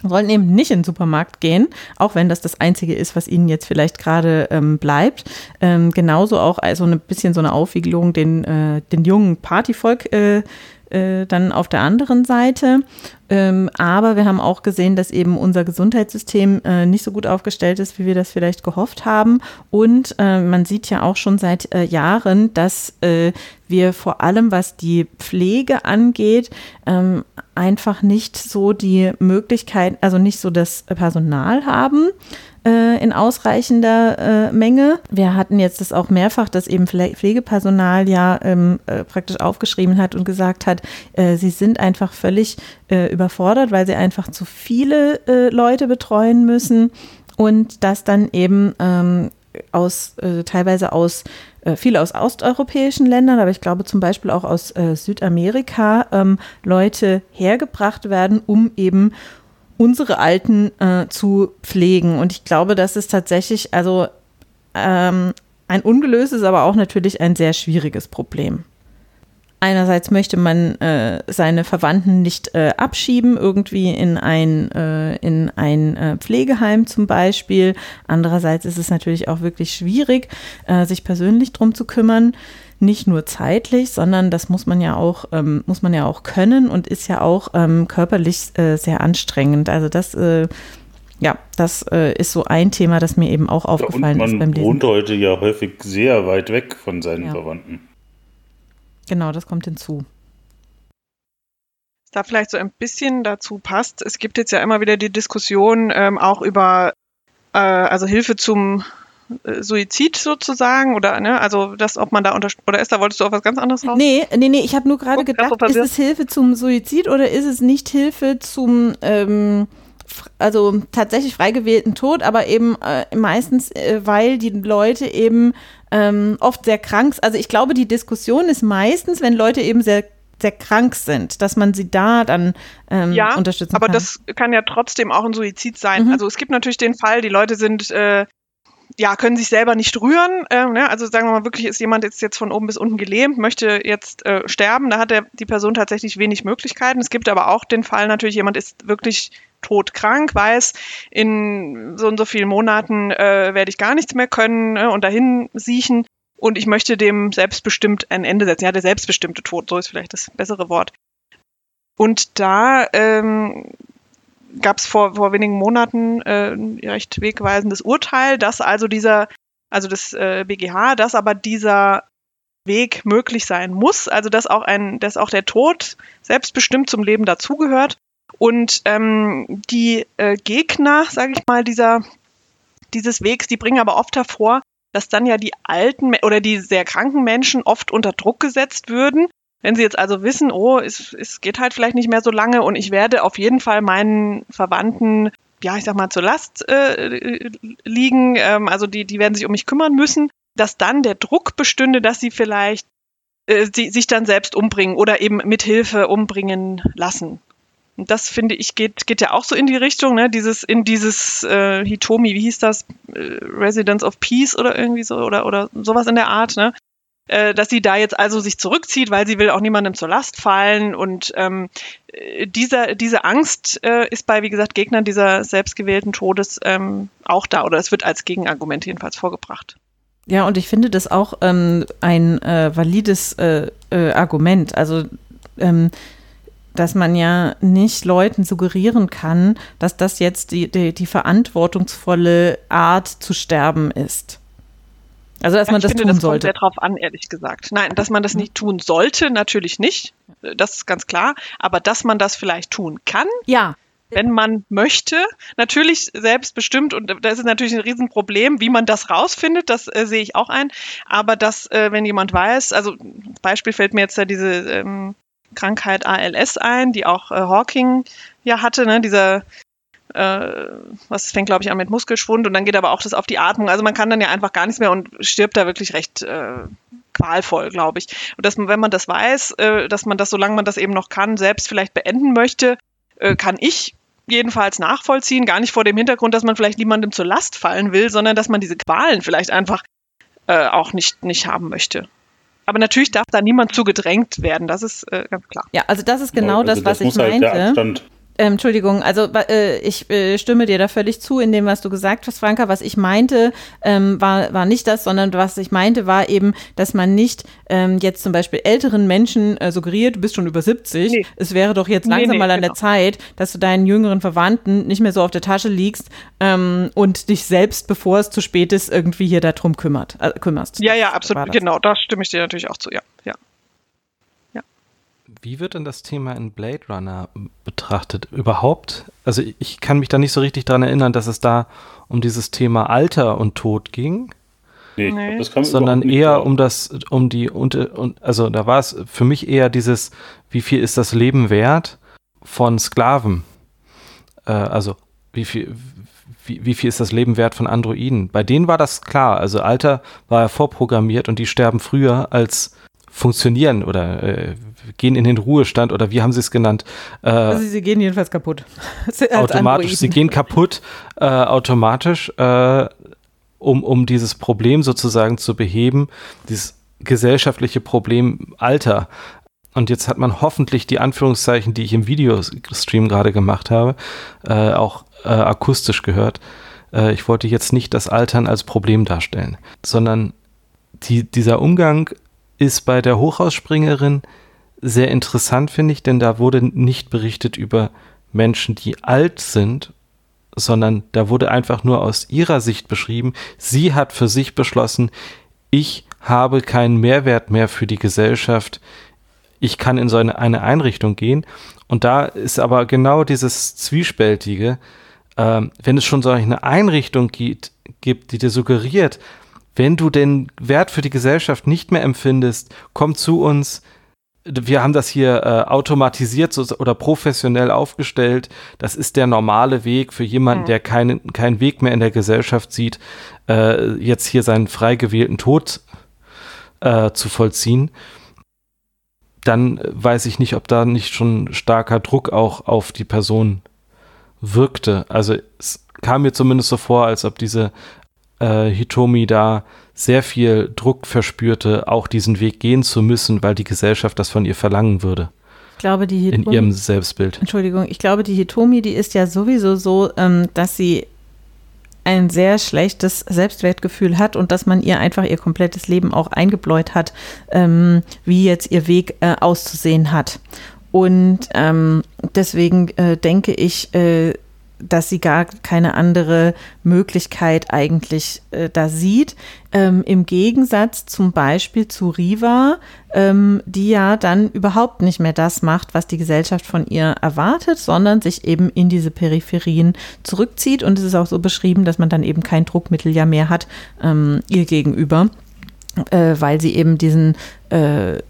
sollten eben nicht in den Supermarkt gehen, auch wenn das das Einzige ist, was ihnen jetzt vielleicht gerade ähm, bleibt. Ähm, genauso auch also ein bisschen so eine Aufwiegelung den, äh, den jungen Partyvolk äh, äh, dann auf der anderen Seite. Ähm, aber wir haben auch gesehen, dass eben unser Gesundheitssystem äh, nicht so gut aufgestellt ist, wie wir das vielleicht gehofft haben. Und äh, man sieht ja auch schon seit äh, Jahren, dass äh, wir vor allem, was die Pflege angeht, ähm, einfach nicht so die Möglichkeit, also nicht so das Personal haben äh, in ausreichender äh, Menge. Wir hatten jetzt das auch mehrfach, dass eben Pflegepersonal ja ähm, äh, praktisch aufgeschrieben hat und gesagt hat, äh, sie sind einfach völlig äh, überfordert, weil sie einfach zu viele äh, Leute betreuen müssen und das dann eben ähm, aus teilweise aus viele aus osteuropäischen Ländern, aber ich glaube zum Beispiel auch aus Südamerika ähm, Leute hergebracht werden, um eben unsere Alten äh, zu pflegen. Und ich glaube, das ist tatsächlich also ähm, ein ungelöstes, aber auch natürlich ein sehr schwieriges Problem. Einerseits möchte man äh, seine Verwandten nicht äh, abschieben, irgendwie in ein, äh, in ein äh, Pflegeheim zum Beispiel. Andererseits ist es natürlich auch wirklich schwierig, äh, sich persönlich drum zu kümmern nicht nur zeitlich, sondern das muss man ja auch, ähm, muss man ja auch können und ist ja auch ähm, körperlich äh, sehr anstrengend. Also das, äh, ja, das äh, ist so ein Thema, das mir eben auch aufgefallen ja, ist beim Lesen. Man wohnt heute ja häufig sehr weit weg von seinen ja. Verwandten. Genau, das kommt hinzu da vielleicht so ein bisschen dazu passt. Es gibt jetzt ja immer wieder die Diskussion ähm, auch über äh, also Hilfe zum Suizid sozusagen oder ne, also das, ob man da unter oder Esther, wolltest du auf was ganz anderes raus? Nee, nee, nee, ich habe nur gerade gedacht, ist es Hilfe zum Suizid oder ist es nicht Hilfe zum ähm, also tatsächlich frei gewählten Tod, aber eben äh, meistens, äh, weil die Leute eben ähm, oft sehr krank sind. Also ich glaube, die Diskussion ist meistens, wenn Leute eben sehr sehr krank sind, dass man sie da dann ähm, ja, unterstützen aber kann. Aber das kann ja trotzdem auch ein Suizid sein. Mhm. Also es gibt natürlich den Fall, die Leute sind äh, ja, können sich selber nicht rühren. Äh, ne? Also sagen wir mal, wirklich ist jemand jetzt, jetzt von oben bis unten gelähmt, möchte jetzt äh, sterben. Da hat der, die Person tatsächlich wenig Möglichkeiten. Es gibt aber auch den Fall natürlich, jemand ist wirklich todkrank, weiß, in so und so vielen Monaten äh, werde ich gar nichts mehr können äh, und dahin siechen. Und ich möchte dem selbstbestimmt ein Ende setzen. Ja, der selbstbestimmte Tod, so ist vielleicht das bessere Wort. Und da ähm, gab es vor, vor wenigen Monaten äh, ein recht wegweisendes Urteil, dass also dieser, also das äh, BGH, dass aber dieser Weg möglich sein muss, also dass auch ein, dass auch der Tod selbstbestimmt zum Leben dazugehört. Und ähm, die äh, Gegner, sage ich mal, dieser, dieses Wegs, die bringen aber oft hervor, dass dann ja die alten oder die sehr kranken Menschen oft unter Druck gesetzt würden wenn Sie jetzt also wissen, oh, es, es geht halt vielleicht nicht mehr so lange und ich werde auf jeden Fall meinen Verwandten, ja, ich sag mal, zur Last äh, liegen, ähm, also die, die werden sich um mich kümmern müssen, dass dann der Druck bestünde, dass sie vielleicht äh, sie, sich dann selbst umbringen oder eben mit Hilfe umbringen lassen. Und das finde ich geht, geht ja auch so in die Richtung, ne? Dieses, in dieses äh, Hitomi, wie hieß das? Äh, Residence of Peace oder irgendwie so oder, oder sowas in der Art, ne? Äh, dass sie da jetzt also sich zurückzieht, weil sie will auch niemandem zur Last fallen. Und ähm, dieser, diese Angst äh, ist bei, wie gesagt, Gegnern dieser selbstgewählten Todes ähm, auch da oder es wird als Gegenargument jedenfalls vorgebracht. Ja, und ich finde das auch ähm, ein äh, valides äh, äh, Argument. Also ähm, dass man ja nicht Leuten suggerieren kann, dass das jetzt die, die, die verantwortungsvolle Art zu sterben ist. Also, dass man ich das finde, tun das sollte. kommt sehr drauf an, ehrlich gesagt. Nein, dass man das nicht tun sollte, natürlich nicht. Das ist ganz klar. Aber dass man das vielleicht tun kann. Ja. Wenn man möchte, natürlich selbstbestimmt, und das ist natürlich ein Riesenproblem, wie man das rausfindet, das äh, sehe ich auch ein. Aber dass, äh, wenn jemand weiß, also Beispiel fällt mir jetzt da diese ähm, Krankheit ALS ein, die auch äh, Hawking ja hatte, ne? dieser äh, was fängt, glaube ich, an mit Muskelschwund und dann geht aber auch das auf die Atmung. Also man kann dann ja einfach gar nichts mehr und stirbt da wirklich recht äh, qualvoll, glaube ich. Und dass man, wenn man das weiß, äh, dass man das, solange man das eben noch kann, selbst vielleicht beenden möchte, äh, kann ich jedenfalls nachvollziehen. Gar nicht vor dem Hintergrund, dass man vielleicht niemandem zur Last fallen will, sondern dass man diese Qualen vielleicht einfach äh, auch nicht, nicht haben möchte. Aber natürlich darf da niemand zu gedrängt werden, das ist äh, ganz klar. Ja, also das ist genau also das, was ich halt meinte. Ähm, Entschuldigung, also äh, ich äh, stimme dir da völlig zu in dem, was du gesagt hast, Franka. Was ich meinte, ähm, war, war nicht das, sondern was ich meinte, war eben, dass man nicht ähm, jetzt zum Beispiel älteren Menschen äh, suggeriert, du bist schon über 70, nee. es wäre doch jetzt langsam nee, nee, mal an genau. der Zeit, dass du deinen jüngeren Verwandten nicht mehr so auf der Tasche liegst ähm, und dich selbst, bevor es zu spät ist, irgendwie hier darum kümmert, äh, kümmerst. Ja, ja, absolut, genau, da stimme ich dir natürlich auch zu, ja, ja. Wie wird denn das Thema in Blade Runner betrachtet? Überhaupt? Also ich kann mich da nicht so richtig daran erinnern, dass es da um dieses Thema Alter und Tod ging. Nee, nee. Das kam sondern eher vor. um das, um die, und, also da war es für mich eher dieses, wie viel ist das Leben wert von Sklaven? Äh, also wie viel, wie, wie viel ist das Leben wert von Androiden? Bei denen war das klar. Also Alter war ja vorprogrammiert und die sterben früher als funktionieren oder äh, gehen in den Ruhestand oder wie haben sie es genannt? Äh, also sie gehen jedenfalls kaputt. automatisch, sie gehen kaputt äh, automatisch, äh, um, um dieses Problem sozusagen zu beheben, dieses gesellschaftliche Problem Alter. Und jetzt hat man hoffentlich die Anführungszeichen, die ich im Videostream gerade gemacht habe, äh, auch äh, akustisch gehört. Äh, ich wollte jetzt nicht das Altern als Problem darstellen, sondern die, dieser Umgang ist bei der Hochhausspringerin sehr interessant, finde ich, denn da wurde nicht berichtet über Menschen, die alt sind, sondern da wurde einfach nur aus ihrer Sicht beschrieben, sie hat für sich beschlossen, ich habe keinen Mehrwert mehr für die Gesellschaft, ich kann in so eine, eine Einrichtung gehen. Und da ist aber genau dieses Zwiespältige, äh, wenn es schon so eine Einrichtung gibt, gibt, die dir suggeriert, wenn du den Wert für die Gesellschaft nicht mehr empfindest, komm zu uns, wir haben das hier äh, automatisiert so, oder professionell aufgestellt. Das ist der normale Weg für jemanden, der keinen keinen Weg mehr in der Gesellschaft sieht, äh, jetzt hier seinen frei gewählten Tod äh, zu vollziehen. Dann weiß ich nicht, ob da nicht schon starker Druck auch auf die Person wirkte. Also es kam mir zumindest so vor, als ob diese äh, Hitomi da sehr viel Druck verspürte, auch diesen Weg gehen zu müssen, weil die Gesellschaft das von ihr verlangen würde. Ich glaube, die Hitomi, in ihrem Selbstbild. Entschuldigung, ich glaube, die Hitomi, die ist ja sowieso so, ähm, dass sie ein sehr schlechtes Selbstwertgefühl hat und dass man ihr einfach ihr komplettes Leben auch eingebläut hat, ähm, wie jetzt ihr Weg äh, auszusehen hat. Und ähm, deswegen äh, denke ich, äh, dass sie gar keine andere Möglichkeit eigentlich äh, da sieht. Ähm, Im Gegensatz zum Beispiel zu Riva, ähm, die ja dann überhaupt nicht mehr das macht, was die Gesellschaft von ihr erwartet, sondern sich eben in diese Peripherien zurückzieht. Und es ist auch so beschrieben, dass man dann eben kein Druckmittel ja mehr hat ähm, ihr gegenüber, äh, weil sie eben diesen, äh, äh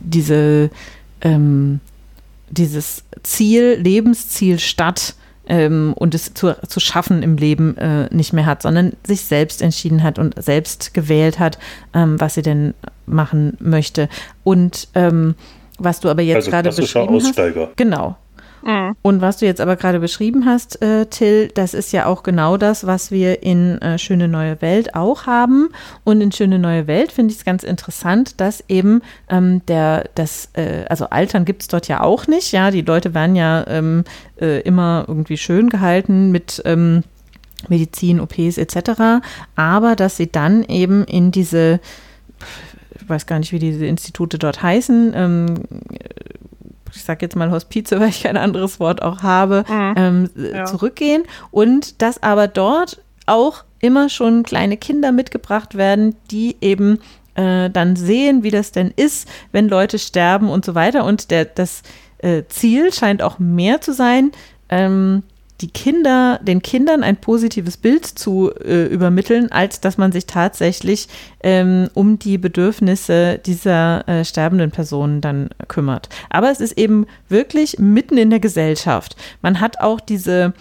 diese, ähm, dieses Ziel, Lebensziel Stadt ähm, und es zu, zu schaffen im Leben äh, nicht mehr hat, sondern sich selbst entschieden hat und selbst gewählt hat, ähm, was sie denn machen möchte. Und ähm, was du aber jetzt also gerade beschrieben Aussteiger. hast. Genau. Mhm. Und was du jetzt aber gerade beschrieben hast, äh, Till, das ist ja auch genau das, was wir in äh, Schöne Neue Welt auch haben. Und in Schöne Neue Welt finde ich es ganz interessant, dass eben ähm, der, das, äh, also Altern gibt es dort ja auch nicht. Ja, die Leute werden ja ähm, äh, immer irgendwie schön gehalten mit ähm, Medizin, OPs etc. Aber dass sie dann eben in diese ich weiß gar nicht, wie diese Institute dort heißen, ähm, ich sage jetzt mal Hospize, weil ich kein anderes Wort auch habe, mhm. ähm, ja. zurückgehen und dass aber dort auch immer schon kleine Kinder mitgebracht werden, die eben äh, dann sehen, wie das denn ist, wenn Leute sterben und so weiter. Und der, das äh, Ziel scheint auch mehr zu sein, ähm, die Kinder, den Kindern ein positives Bild zu äh, übermitteln, als dass man sich tatsächlich ähm, um die Bedürfnisse dieser äh, sterbenden Personen dann kümmert. Aber es ist eben wirklich mitten in der Gesellschaft. Man hat auch diese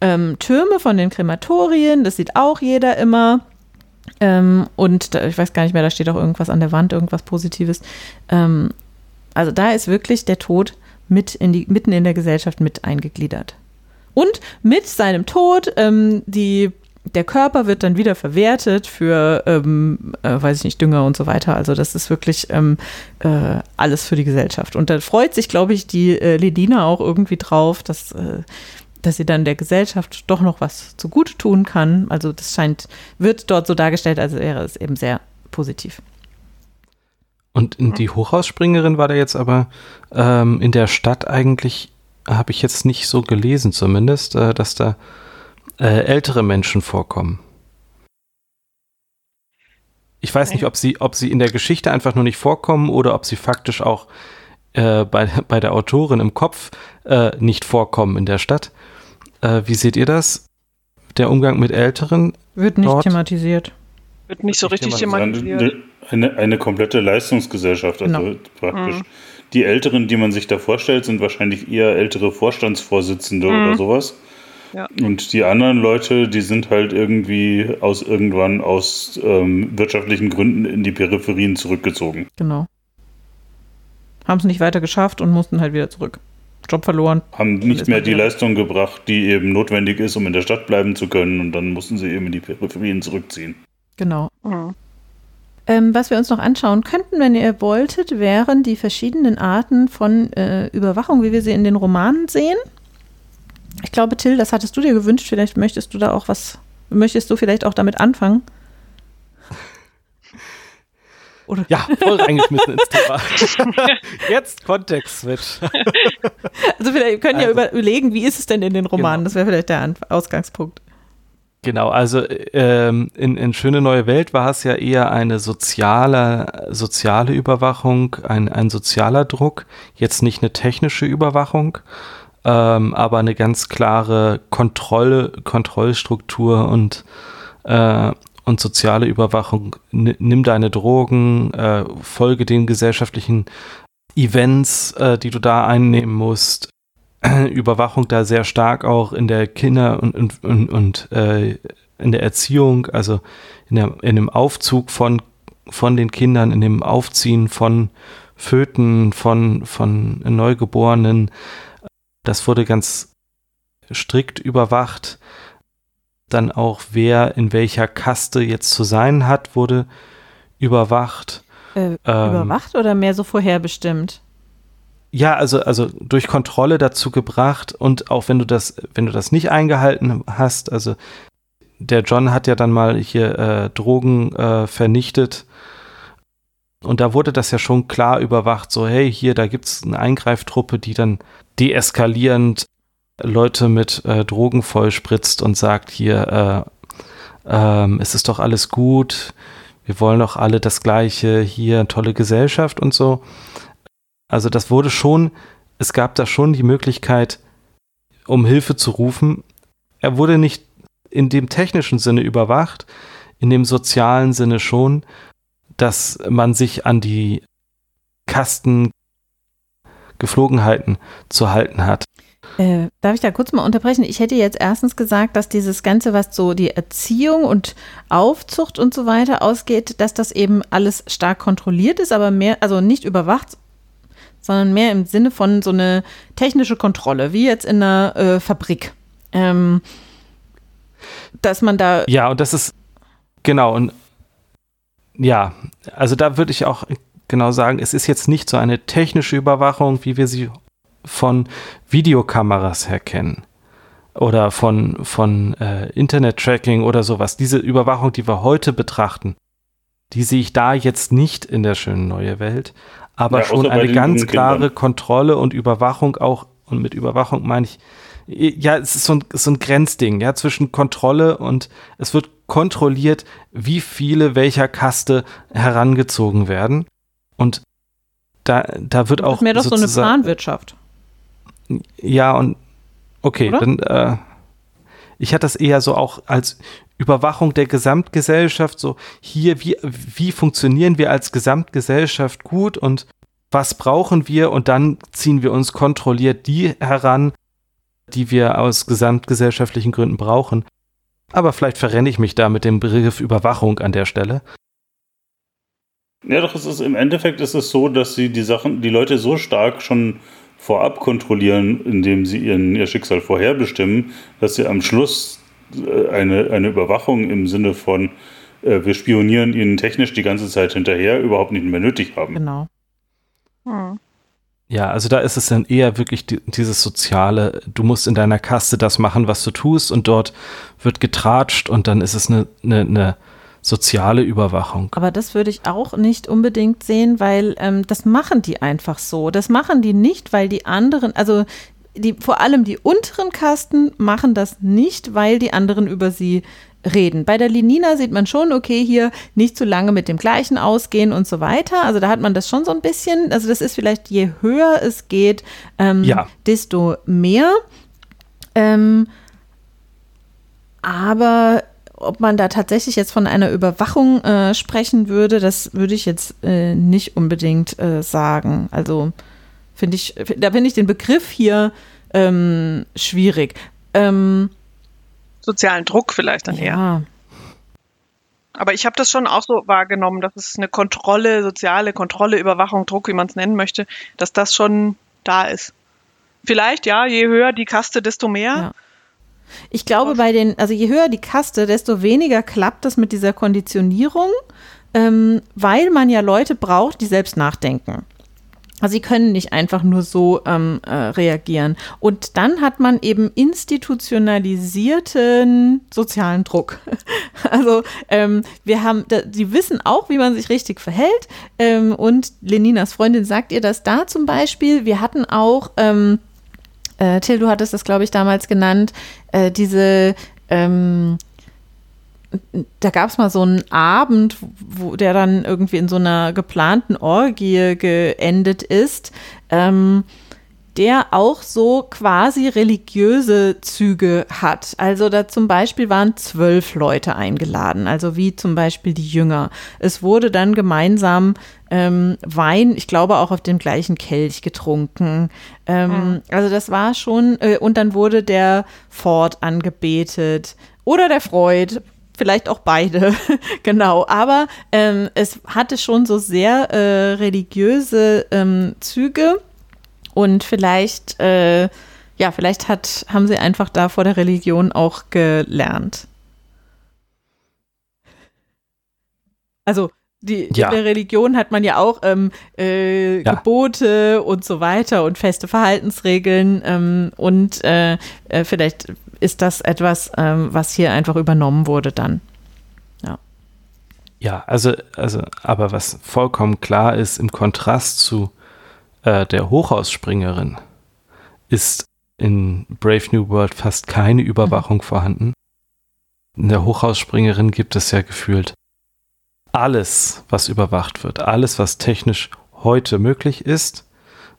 ähm, Türme von den Krematorien, das sieht auch jeder immer. Ähm, und da, ich weiß gar nicht mehr, da steht auch irgendwas an der Wand, irgendwas Positives. Ähm, also da ist wirklich der Tod mit in die, mitten in der Gesellschaft mit eingegliedert. Und mit seinem Tod, ähm, die, der Körper wird dann wieder verwertet für, ähm, äh, weiß ich nicht, Dünger und so weiter. Also das ist wirklich ähm, äh, alles für die Gesellschaft. Und da freut sich, glaube ich, die äh, Ledina auch irgendwie drauf, dass, äh, dass sie dann der Gesellschaft doch noch was zugute tun kann. Also das scheint, wird dort so dargestellt, als wäre es eben sehr positiv. Und die Hochhausspringerin war da jetzt aber ähm, in der Stadt eigentlich habe ich jetzt nicht so gelesen zumindest, äh, dass da äh, ältere Menschen vorkommen. Ich weiß nicht, ob sie, ob sie in der Geschichte einfach nur nicht vorkommen oder ob sie faktisch auch äh, bei, bei der Autorin im Kopf äh, nicht vorkommen in der Stadt. Äh, wie seht ihr das? Der Umgang mit Älteren? Wird nicht dort? thematisiert. Wird nicht so richtig thematisiert. Eine, eine, eine komplette Leistungsgesellschaft, also no. praktisch. Mhm die Älteren, die man sich da vorstellt, sind wahrscheinlich eher ältere Vorstandsvorsitzende mhm. oder sowas. Ja. Und die anderen Leute, die sind halt irgendwie aus irgendwann aus ähm, wirtschaftlichen Gründen in die Peripherien zurückgezogen. Genau. Haben es nicht weiter geschafft und mussten halt wieder zurück. Job verloren. Haben nicht mehr die Leistung gebracht, die eben notwendig ist, um in der Stadt bleiben zu können. Und dann mussten sie eben in die Peripherien zurückziehen. Genau. Mhm. Ähm, was wir uns noch anschauen könnten, wenn ihr wolltet, wären die verschiedenen Arten von äh, Überwachung, wie wir sie in den Romanen sehen. Ich glaube, Till, das hattest du dir gewünscht. Vielleicht möchtest du da auch was, möchtest du vielleicht auch damit anfangen? Oder? Ja, voll reingeschmissen ins Thema. Jetzt Kontext-Switch. also wir können ja also. überlegen, wie ist es denn in den Romanen? Genau. Das wäre vielleicht der Ausgangspunkt. Genau, also ähm, in, in Schöne Neue Welt war es ja eher eine soziale, soziale Überwachung, ein, ein sozialer Druck, jetzt nicht eine technische Überwachung, ähm, aber eine ganz klare Kontrolle, Kontrollstruktur und, äh, und soziale Überwachung. Nimm deine Drogen, äh, folge den gesellschaftlichen Events, äh, die du da einnehmen musst. Überwachung da sehr stark auch in der Kinder- und, und, und, und äh, in der Erziehung, also in, der, in dem Aufzug von, von den Kindern, in dem Aufziehen von Föten, von, von Neugeborenen. Das wurde ganz strikt überwacht. Dann auch, wer in welcher Kaste jetzt zu sein hat, wurde überwacht. Äh, ähm, überwacht oder mehr so vorherbestimmt? Ja, also, also durch Kontrolle dazu gebracht und auch wenn du das, wenn du das nicht eingehalten hast, also der John hat ja dann mal hier äh, Drogen äh, vernichtet und da wurde das ja schon klar überwacht, so hey, hier, da gibt es eine Eingreiftruppe, die dann deeskalierend Leute mit äh, Drogen vollspritzt und sagt, hier, äh, ähm, es ist doch alles gut, wir wollen doch alle das Gleiche, hier tolle Gesellschaft und so. Also das wurde schon, es gab da schon die Möglichkeit, um Hilfe zu rufen. Er wurde nicht in dem technischen Sinne überwacht, in dem sozialen Sinne schon, dass man sich an die Kastengeflogenheiten zu halten hat. Äh, darf ich da kurz mal unterbrechen? Ich hätte jetzt erstens gesagt, dass dieses Ganze, was so die Erziehung und Aufzucht und so weiter ausgeht, dass das eben alles stark kontrolliert ist, aber mehr, also nicht überwacht, sondern mehr im Sinne von so eine technische Kontrolle, wie jetzt in einer äh, Fabrik. Ähm, dass man da. Ja, und das ist, genau, und ja, also da würde ich auch genau sagen, es ist jetzt nicht so eine technische Überwachung, wie wir sie von Videokameras her kennen oder von, von äh, Internet-Tracking oder sowas. Diese Überwachung, die wir heute betrachten, die sehe ich da jetzt nicht in der schönen neue Welt, aber ja, schon eine ganz klare Kontrolle und Überwachung auch, und mit Überwachung meine ich, ja, es ist so ein, so ein Grenzding, ja, zwischen Kontrolle und es wird kontrolliert, wie viele welcher Kaste herangezogen werden. Und da, da wird auch. Das ist mehr doch so eine Planwirtschaft. Ja, und okay, Oder? dann äh, ich hatte das eher so auch als Überwachung der Gesamtgesellschaft, so hier, wie, wie funktionieren wir als Gesamtgesellschaft gut und was brauchen wir und dann ziehen wir uns kontrolliert die heran, die wir aus gesamtgesellschaftlichen Gründen brauchen. Aber vielleicht verrenne ich mich da mit dem Begriff Überwachung an der Stelle. Ja, doch, es ist im Endeffekt ist es so, dass sie die Sachen, die Leute so stark schon vorab kontrollieren, indem sie ihren, ihr Schicksal vorherbestimmen, dass sie am Schluss äh, eine, eine Überwachung im Sinne von äh, wir spionieren ihnen technisch die ganze Zeit hinterher überhaupt nicht mehr nötig haben. Genau. Hm. Ja, also da ist es dann eher wirklich die, dieses soziale, du musst in deiner Kaste das machen, was du tust und dort wird getratscht und dann ist es eine, eine, eine soziale Überwachung. Aber das würde ich auch nicht unbedingt sehen, weil ähm, das machen die einfach so. Das machen die nicht, weil die anderen, also die, vor allem die unteren Kasten machen das nicht, weil die anderen über sie reden. Bei der Lenina sieht man schon, okay, hier nicht zu lange mit dem gleichen ausgehen und so weiter. Also da hat man das schon so ein bisschen. Also das ist vielleicht, je höher es geht, ähm, ja. desto mehr. Ähm, aber ob man da tatsächlich jetzt von einer Überwachung äh, sprechen würde, das würde ich jetzt äh, nicht unbedingt äh, sagen. Also finde ich, da finde ich den Begriff hier ähm, schwierig. Ähm, Sozialen Druck vielleicht dann ja. eher. Aber ich habe das schon auch so wahrgenommen, dass es eine Kontrolle, soziale Kontrolle, Überwachung, Druck, wie man es nennen möchte, dass das schon da ist. Vielleicht, ja, je höher die Kaste, desto mehr. Ja. Ich glaube, bei den, also je höher die Kaste, desto weniger klappt das mit dieser Konditionierung, ähm, weil man ja Leute braucht, die selbst nachdenken. Also sie können nicht einfach nur so ähm, äh, reagieren. Und dann hat man eben institutionalisierten sozialen Druck. also ähm, wir haben, die wissen auch, wie man sich richtig verhält. Ähm, und Leninas Freundin sagt ihr das da zum Beispiel. Wir hatten auch ähm, äh, Till, du hattest das, glaube ich, damals genannt, äh, diese, ähm, da gab es mal so einen Abend, wo der dann irgendwie in so einer geplanten Orgie geendet ist. Ähm, der auch so quasi religiöse Züge hat. Also da zum Beispiel waren zwölf Leute eingeladen, also wie zum Beispiel die Jünger. Es wurde dann gemeinsam ähm, Wein, ich glaube auch auf dem gleichen Kelch getrunken. Ähm, mhm. Also das war schon, äh, und dann wurde der Ford angebetet oder der Freud, vielleicht auch beide, genau. Aber ähm, es hatte schon so sehr äh, religiöse ähm, Züge und vielleicht, äh, ja, vielleicht hat, haben sie einfach da vor der Religion auch gelernt. Also die, ja. in der Religion hat man ja auch ähm, äh, ja. Gebote und so weiter und feste Verhaltensregeln ähm, und äh, äh, vielleicht ist das etwas, ähm, was hier einfach übernommen wurde dann. Ja. Ja, also, also, aber was vollkommen klar ist, im Kontrast zu äh, der Hochhausspringerin ist in Brave New World fast keine Überwachung mhm. vorhanden. In der Hochhausspringerin gibt es ja gefühlt alles, was überwacht wird, alles, was technisch heute möglich ist,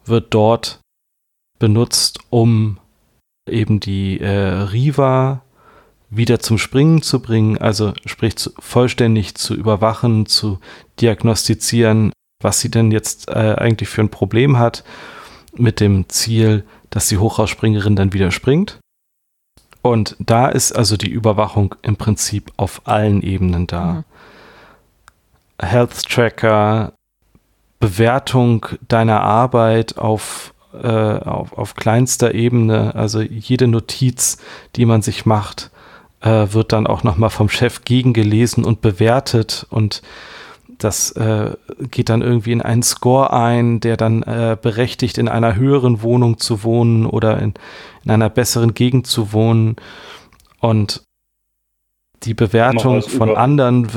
wird dort benutzt, um eben die äh, Riva wieder zum Springen zu bringen, also sprich zu, vollständig zu überwachen, zu diagnostizieren, was sie denn jetzt äh, eigentlich für ein Problem hat, mit dem Ziel, dass die Hochhausspringerin dann wieder springt. Und da ist also die Überwachung im Prinzip auf allen Ebenen da. Mhm. Health Tracker, Bewertung deiner Arbeit auf, äh, auf, auf kleinster Ebene, also jede Notiz, die man sich macht, äh, wird dann auch nochmal vom Chef gegengelesen und bewertet und das äh, geht dann irgendwie in einen Score ein, der dann äh, berechtigt, in einer höheren Wohnung zu wohnen oder in, in einer besseren Gegend zu wohnen. Und die Bewertung von anderen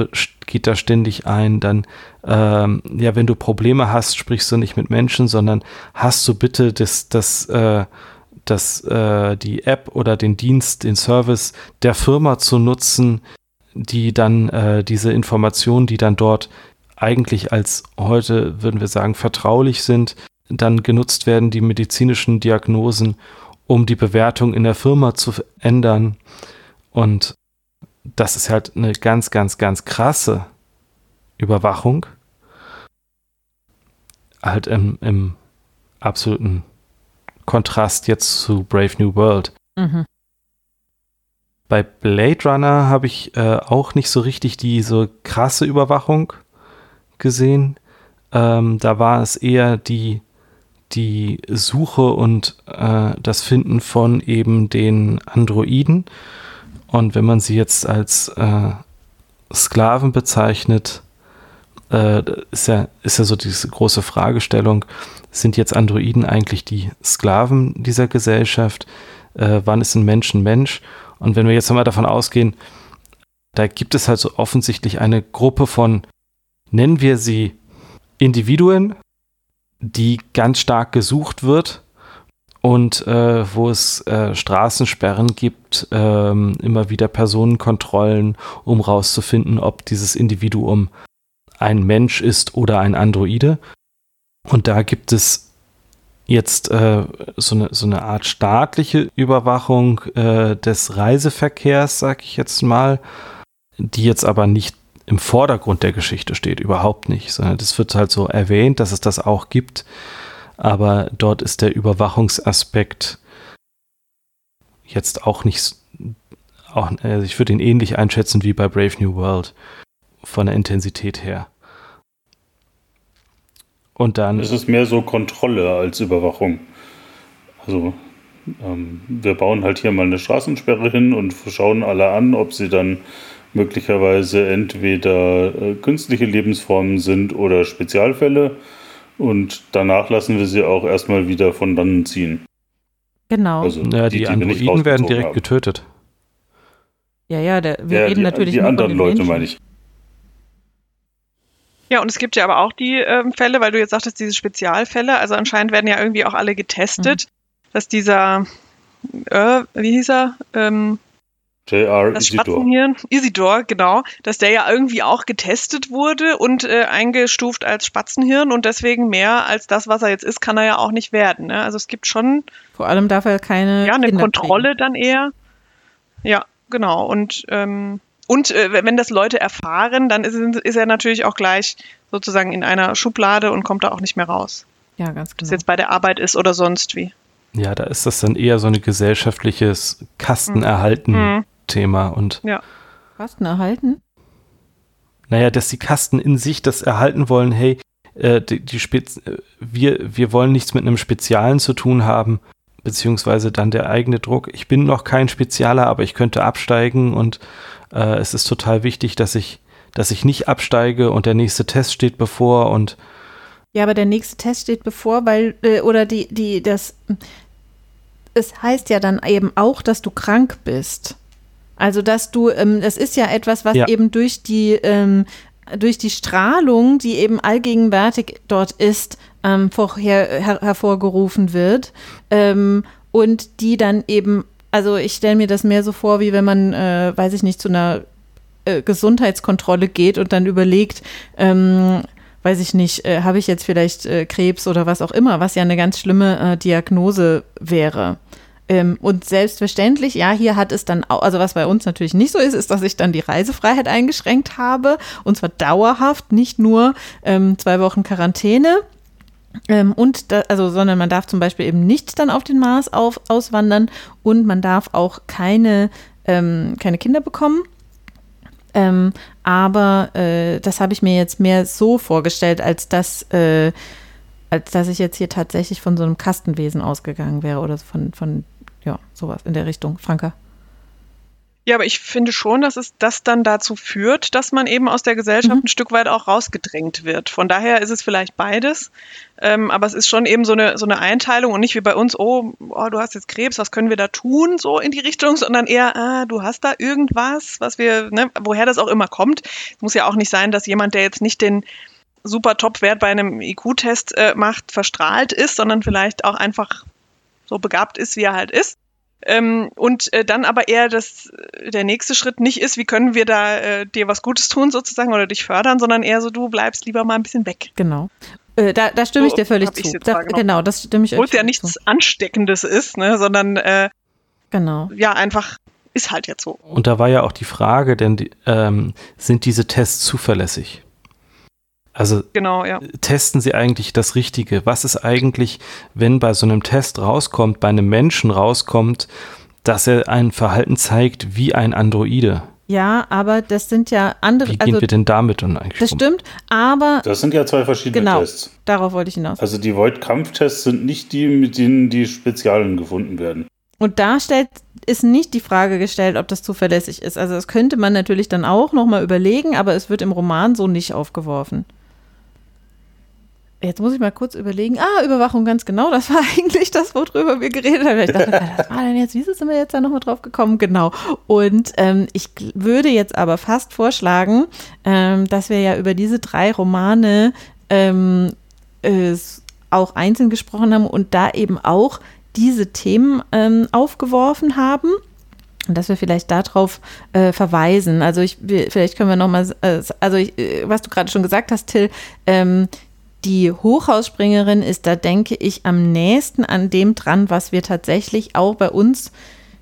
geht da ständig ein. Dann, ähm, ja, wenn du Probleme hast, sprichst du nicht mit Menschen, sondern hast du bitte das, das, äh, das, äh, die App oder den Dienst, den Service der Firma zu nutzen, die dann äh, diese Informationen, die dann dort eigentlich als heute, würden wir sagen, vertraulich sind, dann genutzt werden, die medizinischen Diagnosen, um die Bewertung in der Firma zu ändern. Und das ist halt eine ganz, ganz, ganz krasse Überwachung. Halt im, im absoluten Kontrast jetzt zu Brave New World. Mhm. Bei Blade Runner habe ich äh, auch nicht so richtig diese krasse Überwachung gesehen. Ähm, da war es eher die, die Suche und äh, das Finden von eben den Androiden und wenn man sie jetzt als äh, Sklaven bezeichnet, äh, ist, ja, ist ja so diese große Fragestellung, sind jetzt Androiden eigentlich die Sklaven dieser Gesellschaft? Äh, wann ist ein Mensch ein Mensch? Und wenn wir jetzt mal davon ausgehen, da gibt es halt so offensichtlich eine Gruppe von, nennen wir sie Individuen, die ganz stark gesucht wird und äh, wo es äh, Straßensperren gibt, ähm, immer wieder Personenkontrollen, um rauszufinden, ob dieses Individuum ein Mensch ist oder ein Androide. Und da gibt es jetzt äh, so, eine, so eine Art staatliche Überwachung äh, des Reiseverkehrs, sag ich jetzt mal, die jetzt aber nicht im Vordergrund der Geschichte steht, überhaupt nicht, sondern das wird halt so erwähnt, dass es das auch gibt aber dort ist der Überwachungsaspekt jetzt auch nicht, auch, also ich würde ihn ähnlich einschätzen wie bei Brave New World von der Intensität her. Und dann. Es ist mehr so Kontrolle als Überwachung. Also, ähm, wir bauen halt hier mal eine Straßensperre hin und schauen alle an, ob sie dann möglicherweise entweder äh, künstliche Lebensformen sind oder Spezialfälle und danach lassen wir sie auch erstmal wieder von dann ziehen. Genau. Also ja, die, die Androiden werden direkt haben. getötet. Ja, ja, der, wir ja, reden die, natürlich Die anderen Leute, Menschen. meine ich. Ja, und es gibt ja aber auch die ähm, Fälle, weil du jetzt sagtest, diese Spezialfälle, also anscheinend werden ja irgendwie auch alle getestet, mhm. dass dieser, äh, wie hieß er, ähm, J.R. das Isidor. Spatzenhirn, Isidor, genau, dass der ja irgendwie auch getestet wurde und äh, eingestuft als Spatzenhirn und deswegen mehr als das, was er jetzt ist, kann er ja auch nicht werden. Ne? Also es gibt schon. Vor allem darf er keine. Ja, eine Kinder Kontrolle kriegen. dann eher. Ja, genau. Und, ähm, und äh, wenn das Leute erfahren, dann ist, ist er natürlich auch gleich sozusagen in einer Schublade und kommt da auch nicht mehr raus. Ja, ganz Ob genau. es jetzt bei der Arbeit ist oder sonst wie. Ja, da ist das dann eher so ein gesellschaftliches Kastenerhalten-Thema. Und Ja. Kosten erhalten? naja, dass die Kasten in sich das erhalten wollen, hey, äh, die, die Spez äh, wir, wir wollen nichts mit einem Spezialen zu tun haben, beziehungsweise dann der eigene Druck. Ich bin noch kein Spezialer, aber ich könnte absteigen und äh, es ist total wichtig, dass ich, dass ich nicht absteige und der nächste Test steht bevor und Ja, aber der nächste Test steht bevor, weil, äh, oder die, die, das, es heißt ja dann eben auch, dass du krank bist. Also, dass du, ähm, das ist ja etwas, was Ja. eben durch die, ähm, durch die Strahlung, die eben allgegenwärtig dort ist, ähm, vorher, her, hervorgerufen wird ähm, und die dann eben, also ich stelle mir das mehr so vor, wie wenn man, äh, weiß ich nicht, zu einer äh, Gesundheitskontrolle geht und dann überlegt, ähm, weiß ich nicht, äh, habe ich jetzt vielleicht äh, Krebs oder was auch immer, was ja eine ganz schlimme äh, Diagnose wäre. Ähm, und selbstverständlich, ja, hier hat es dann auch, also was bei uns natürlich nicht so ist, ist, dass ich dann die Reisefreiheit eingeschränkt habe und zwar dauerhaft, nicht nur ähm, zwei Wochen Quarantäne. Ähm, und da, also, sondern man darf zum Beispiel eben nicht dann auf den Mars auf, auswandern und man darf auch keine, ähm, keine Kinder bekommen. Ähm, aber äh, das habe ich mir jetzt mehr so vorgestellt, als dass, äh, als dass ich jetzt hier tatsächlich von so einem Kastenwesen ausgegangen wäre oder von, von ja, sowas in der Richtung. Franka. Ja, aber ich finde schon, dass es das dann dazu führt, dass man eben aus der Gesellschaft Mhm. ein Stück weit auch rausgedrängt wird. Von daher ist es vielleicht beides. Ähm, aber es ist schon eben so eine, so eine Einteilung und nicht wie bei uns, oh, oh, du hast jetzt Krebs, was können wir da tun, so in die Richtung, sondern eher, ah, du hast da irgendwas, was wir, ne, woher das auch immer kommt. Es muss ja auch nicht sein, dass jemand, der jetzt nicht den super Top-Wert bei einem IQ-Test äh, macht, verstrahlt ist, sondern vielleicht auch einfach so begabt ist, wie er halt ist. Ähm, und äh, dann aber eher das, der nächste Schritt nicht ist, wie können wir da äh, dir was Gutes tun sozusagen oder dich fördern, sondern eher so, du bleibst lieber mal ein bisschen weg. Genau. Äh, da, da stimme ich dir völlig zu. Da, genau, das stimme ich Obwohl es ja nichts zu. Ansteckendes ist, ne, sondern äh, Genau. ja, einfach ist halt jetzt so. Und da war ja auch die Frage, denn die, ähm, sind diese Tests zuverlässig? Also Genau, ja. testen sie eigentlich das Richtige? Was ist eigentlich, wenn bei so einem Test rauskommt, bei einem Menschen rauskommt, dass er ein Verhalten zeigt wie ein Androide? Ja, aber das sind ja andere, Wie gehen also wir denn damit dann eigentlich das um? stimmt, aber Das sind ja zwei verschiedene Genau. Tests. darauf wollte ich hinaus. Also die Void-Kampftests sind nicht die, mit denen die Spezialen gefunden werden. Und da stellt, ist nicht die Frage gestellt, ob das zuverlässig ist. Also das könnte man natürlich dann auch nochmal überlegen, aber es wird im Roman so nicht aufgeworfen. Jetzt muss ich mal kurz überlegen. Ah, Überwachung, ganz genau. Das war eigentlich das, worüber wir geredet haben. Ich dachte, was war denn jetzt? Wieso sind wir jetzt da nochmal drauf gekommen? Genau. Und ähm, ich würde jetzt aber fast vorschlagen, ähm, dass wir ja über diese drei Romane ähm, äh, auch einzeln gesprochen haben und da eben auch diese Themen ähm, aufgeworfen haben. Und dass wir vielleicht darauf äh, verweisen. Also ich, vielleicht können wir nochmal, äh, also ich, äh, was du gerade schon gesagt hast, Till, ähm, die Hochhausspringerin ist da, denke ich, am nächsten an dem dran, was wir tatsächlich auch bei uns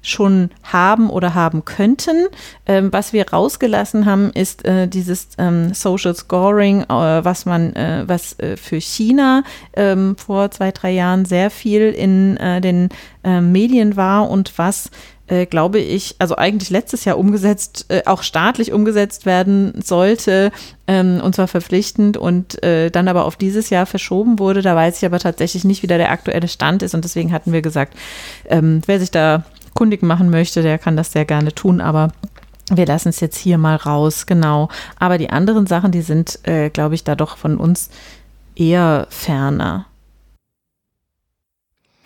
schon haben oder haben könnten. Ähm, was wir rausgelassen haben, ist äh, dieses ähm, Social Scoring, äh, was man, äh, was äh, für China ähm, vor zwei, drei Jahren sehr viel in äh, den äh, Medien war und was äh, glaube ich, also eigentlich letztes Jahr umgesetzt, äh, auch staatlich umgesetzt werden sollte, ähm, und zwar verpflichtend und äh, dann aber auf dieses Jahr verschoben wurde. Da weiß ich aber tatsächlich nicht, wie da der aktuelle Stand ist und deswegen hatten wir gesagt, ähm, wer sich da kundig machen möchte, der kann das sehr gerne tun, aber wir lassen es jetzt hier mal raus, genau. Aber die anderen Sachen, die sind, äh, glaube ich, da doch von uns eher ferner.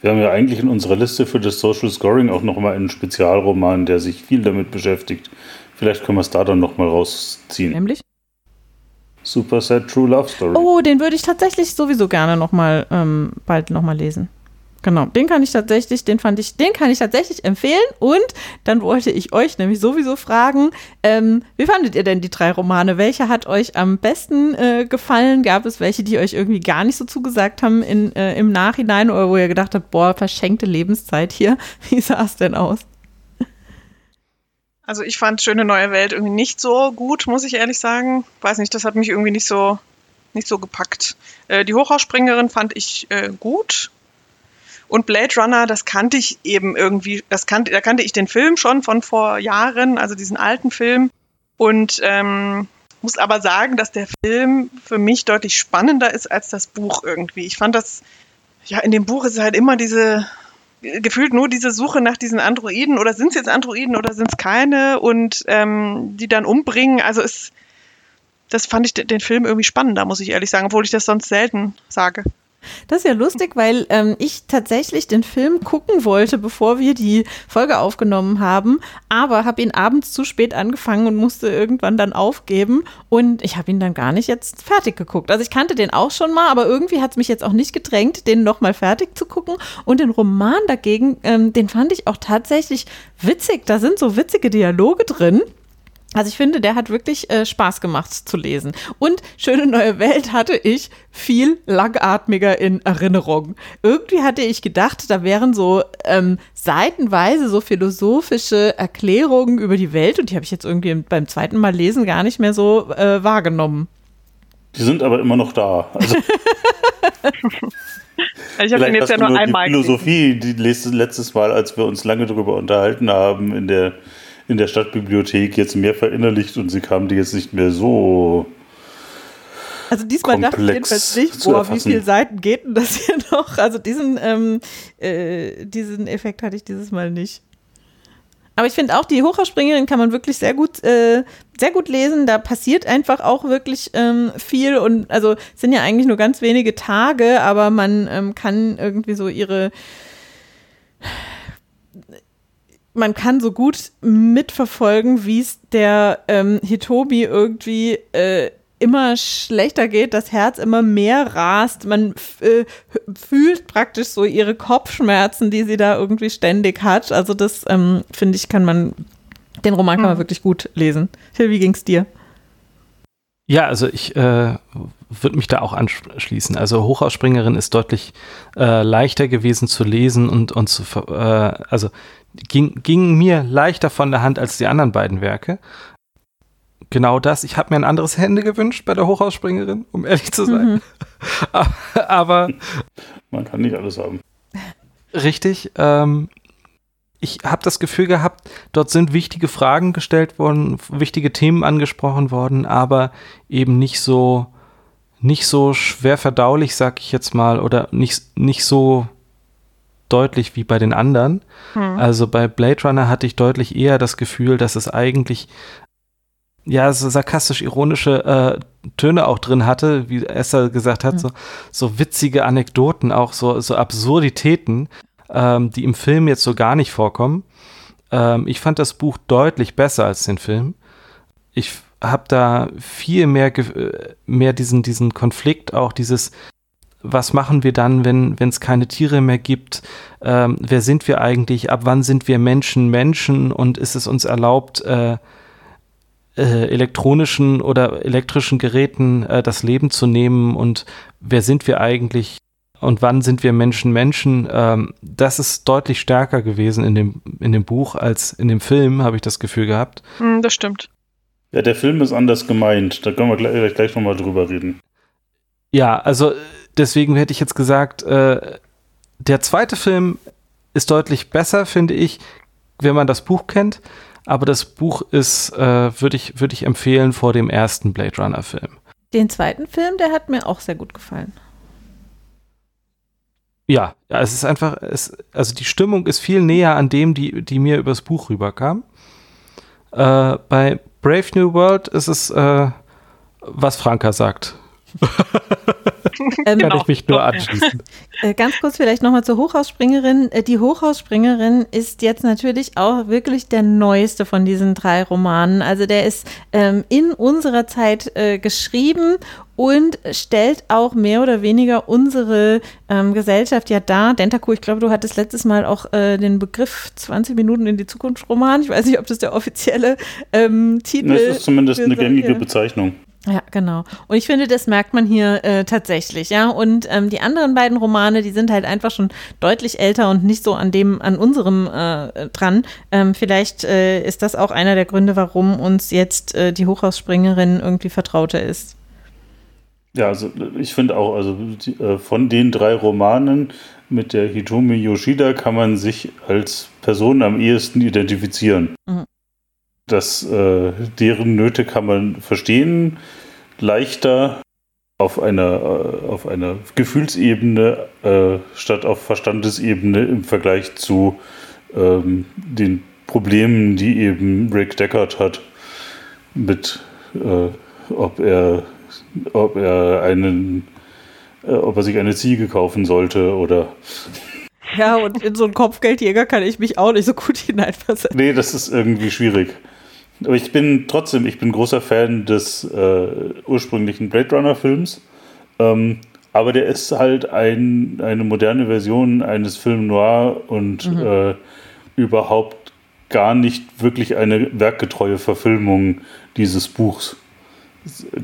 Wir haben ja eigentlich in unserer Liste für das Social Scoring auch nochmal einen Spezialroman, der sich viel damit beschäftigt. Vielleicht können wir es da dann nochmal rausziehen. Nämlich? Super Sad True Love Story. Oh, den würde ich tatsächlich sowieso gerne nochmal ähm, bald nochmal lesen. Genau, den kann ich tatsächlich, den fand ich, den kann ich tatsächlich empfehlen. Und dann wollte ich euch nämlich sowieso fragen, ähm, wie fandet ihr denn die drei Romane? Welcher hat euch am besten äh, gefallen? Gab es welche, die euch irgendwie gar nicht so zugesagt haben in, äh, im Nachhinein oder wo ihr gedacht habt, boah, verschenkte Lebenszeit hier? Wie sah es denn aus? Also ich fand Schöne neue Welt irgendwie nicht so gut, muss ich ehrlich sagen. Weiß nicht, das hat mich irgendwie nicht so nicht so gepackt. Äh, die Hochhausspringerin fand ich äh, gut. Und Blade Runner, das kannte ich eben irgendwie, das kannte, da kannte ich den Film schon von vor Jahren, also diesen alten Film. Und ähm, muss aber sagen, dass der Film für mich deutlich spannender ist als das Buch irgendwie. Ich fand das, ja, in dem Buch ist halt immer diese, gefühlt nur diese Suche nach diesen Androiden oder sind es jetzt Androiden oder sind es keine und ähm, die dann umbringen. Also es, das fand ich den Film irgendwie spannender, muss ich ehrlich sagen, obwohl ich das sonst selten sage. Das ist ja lustig, weil ähm, ich tatsächlich den Film gucken wollte, bevor wir die Folge aufgenommen haben, aber habe ihn abends zu spät angefangen und musste irgendwann dann aufgeben und ich habe ihn dann gar nicht jetzt fertig geguckt. Also ich kannte den auch schon mal, aber irgendwie hat es mich jetzt auch nicht gedrängt, den nochmal fertig zu gucken und den Roman dagegen, ähm, den fand ich auch tatsächlich witzig. Da sind so witzige Dialoge drin. Also ich finde, der hat wirklich äh, Spaß gemacht zu lesen. Und Schöne neue Welt hatte ich viel langatmiger in Erinnerung. Irgendwie hatte ich gedacht, da wären so ähm, seitenweise so philosophische Erklärungen über die Welt und die habe ich jetzt irgendwie beim zweiten Mal lesen gar nicht mehr so äh, wahrgenommen. Die sind aber immer noch da. Also ich habe den jetzt ja nur, nur einmal. Die Philosophie, die letztes Mal, als wir uns lange darüber unterhalten haben, in der in der Stadtbibliothek jetzt mehr verinnerlicht und sie kamen die jetzt nicht mehr so. Also diesmal dachte ich jedenfalls nicht, boah, wie viele Seiten geht denn das hier noch? Also diesen, ähm, äh, diesen Effekt hatte ich dieses Mal nicht. Aber ich finde auch, die Hochhausspringerin kann man wirklich sehr gut, äh, sehr gut lesen. Da passiert einfach auch wirklich ähm, viel und also es sind ja eigentlich nur ganz wenige Tage, aber man ähm, kann irgendwie so ihre man kann so gut mitverfolgen, wie es der ähm, Hitobi irgendwie äh, immer schlechter geht, das Herz immer mehr rast. Man äh, fühlt praktisch so ihre Kopfschmerzen, die sie da irgendwie ständig hat. Also das ähm, finde ich, kann man, den Roman kann man hm. wirklich gut lesen. Phil, wie ging's dir? Ja, also ich äh, würde mich da auch anschließen. Also Hochausspringerin ist deutlich äh, leichter gewesen zu lesen und, und zu, äh, also ging, ging mir leichter von der Hand als die anderen beiden Werke. Genau das. Ich habe mir ein anderes Hände gewünscht bei der Hochhausspringerin, um ehrlich zu sein. Mhm. Aber man kann nicht alles haben. Richtig. Ähm, ich habe das Gefühl gehabt, dort sind wichtige Fragen gestellt worden, wichtige Themen angesprochen worden, aber eben nicht so nicht so schwer verdaulich, sag ich jetzt mal, oder nicht, nicht so deutlich wie bei den anderen. Hm. Also bei Blade Runner hatte ich deutlich eher das Gefühl, dass es eigentlich ja, so sarkastisch-ironische äh, Töne auch drin hatte, wie Esther gesagt hat, hm. so, so witzige Anekdoten, auch so, so Absurditäten, ähm, die im Film jetzt so gar nicht vorkommen. Ähm, ich fand das Buch deutlich besser als den Film. Ich habe da viel mehr, äh, mehr diesen, diesen Konflikt, auch dieses, was machen wir dann, wenn es keine Tiere mehr gibt? Ähm, wer sind wir eigentlich? Ab wann sind wir Menschen Menschen? Und ist es uns erlaubt, äh, äh, elektronischen oder elektrischen Geräten äh, das Leben zu nehmen? Und wer sind wir eigentlich? Und wann sind wir Menschen Menschen? Ähm, das ist deutlich stärker gewesen in dem, in dem Buch als in dem Film, habe ich das Gefühl gehabt. Mm, das stimmt. Ja, der Film ist anders gemeint. Da können wir gleich, gleich nochmal drüber reden. Ja, also deswegen hätte ich jetzt gesagt, äh, der zweite Film ist deutlich besser, finde ich, wenn man das Buch kennt. Aber das Buch ist, äh, würde ich, würd ich empfehlen vor dem ersten Blade Runner Film. Den zweiten Film, der hat mir auch sehr gut gefallen. Ja, ja es ist einfach, es, also die Stimmung ist viel näher an dem, die, die mir übers Buch rüberkam. Äh, bei Brave New World ist es, äh, was Franka sagt. ähm, Kann ich mich nur anschließen. Äh, ganz kurz vielleicht nochmal zur Hochhausspringerin. Äh, die Hochhausspringerin ist jetzt natürlich auch wirklich der neueste von diesen drei Romanen. Also der ist ähm, in unserer Zeit äh, geschrieben und stellt auch mehr oder weniger unsere ähm, Gesellschaft ja dar. Dentaku, ich glaube, du hattest letztes Mal auch äh, den Begriff 20 Minuten in die Zukunft Roman. Ich weiß nicht, ob das der offizielle ähm, Titel ist. Das ist zumindest eine gängige Bezeichnung. Ja, genau. Und ich finde, das merkt man hier äh, tatsächlich, ja. Und ähm, die anderen beiden Romane, die sind halt einfach schon deutlich älter und nicht so an dem, an unserem äh, dran. Ähm, vielleicht äh, ist das auch einer der Gründe, warum uns jetzt äh, die Hochhausspringerin irgendwie vertrauter ist. Ja, also ich finde auch, also die, äh, von den drei Romanen mit der Hitomi Yoshida kann man sich als Person am ehesten identifizieren. Mhm dass äh, deren Nöte kann man verstehen, leichter auf einer, äh, auf einer Gefühlsebene äh, statt auf Verstandesebene im Vergleich zu ähm, den Problemen, die eben Rick Deckard hat, mit äh, ob er ob er einen äh, ob er sich eine Ziege kaufen sollte oder ja, und in so einen Kopfgeldjäger kann ich mich auch nicht so gut hineinversetzen. Nee, das ist irgendwie schwierig. Aber ich bin trotzdem, ich bin großer Fan des äh, ursprünglichen Blade Runner Films. Ähm, aber der ist halt ein, eine moderne Version eines Film Noir und mhm. äh, überhaupt gar nicht wirklich eine werkgetreue Verfilmung dieses Buchs.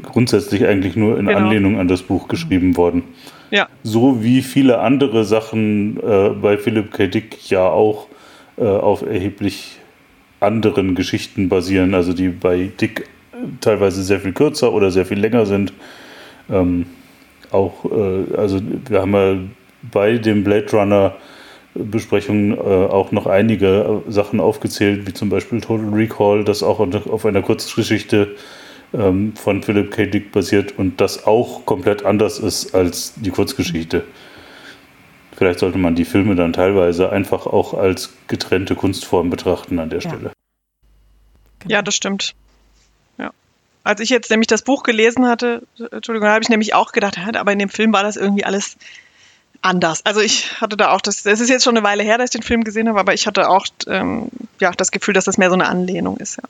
Grundsätzlich eigentlich nur in genau. Anlehnung an das Buch geschrieben worden. Ja. So wie viele andere Sachen äh, bei Philip K. Dick ja auch äh, auf erheblich anderen Geschichten basieren, also die bei Dick teilweise sehr viel kürzer oder sehr viel länger sind. Ähm, auch, äh, also wir haben ja bei dem Blade Runner Besprechungen äh, auch noch einige Sachen aufgezählt, wie zum Beispiel Total Recall, das auch auf einer Kurzgeschichte ähm, von Philip K. Dick basiert und das auch komplett anders ist als die Kurzgeschichte. Vielleicht sollte man die Filme dann teilweise einfach auch als getrennte Kunstform betrachten an der ja. Stelle. Genau. Ja, das stimmt. Ja. Als ich jetzt nämlich das Buch gelesen hatte, Entschuldigung, habe ich nämlich auch gedacht, aber in dem Film war das irgendwie alles anders. Also ich hatte da auch das, es ist jetzt schon eine Weile her, dass ich den Film gesehen habe, aber ich hatte auch ähm, ja, das Gefühl, dass das mehr so eine Anlehnung ist, ja.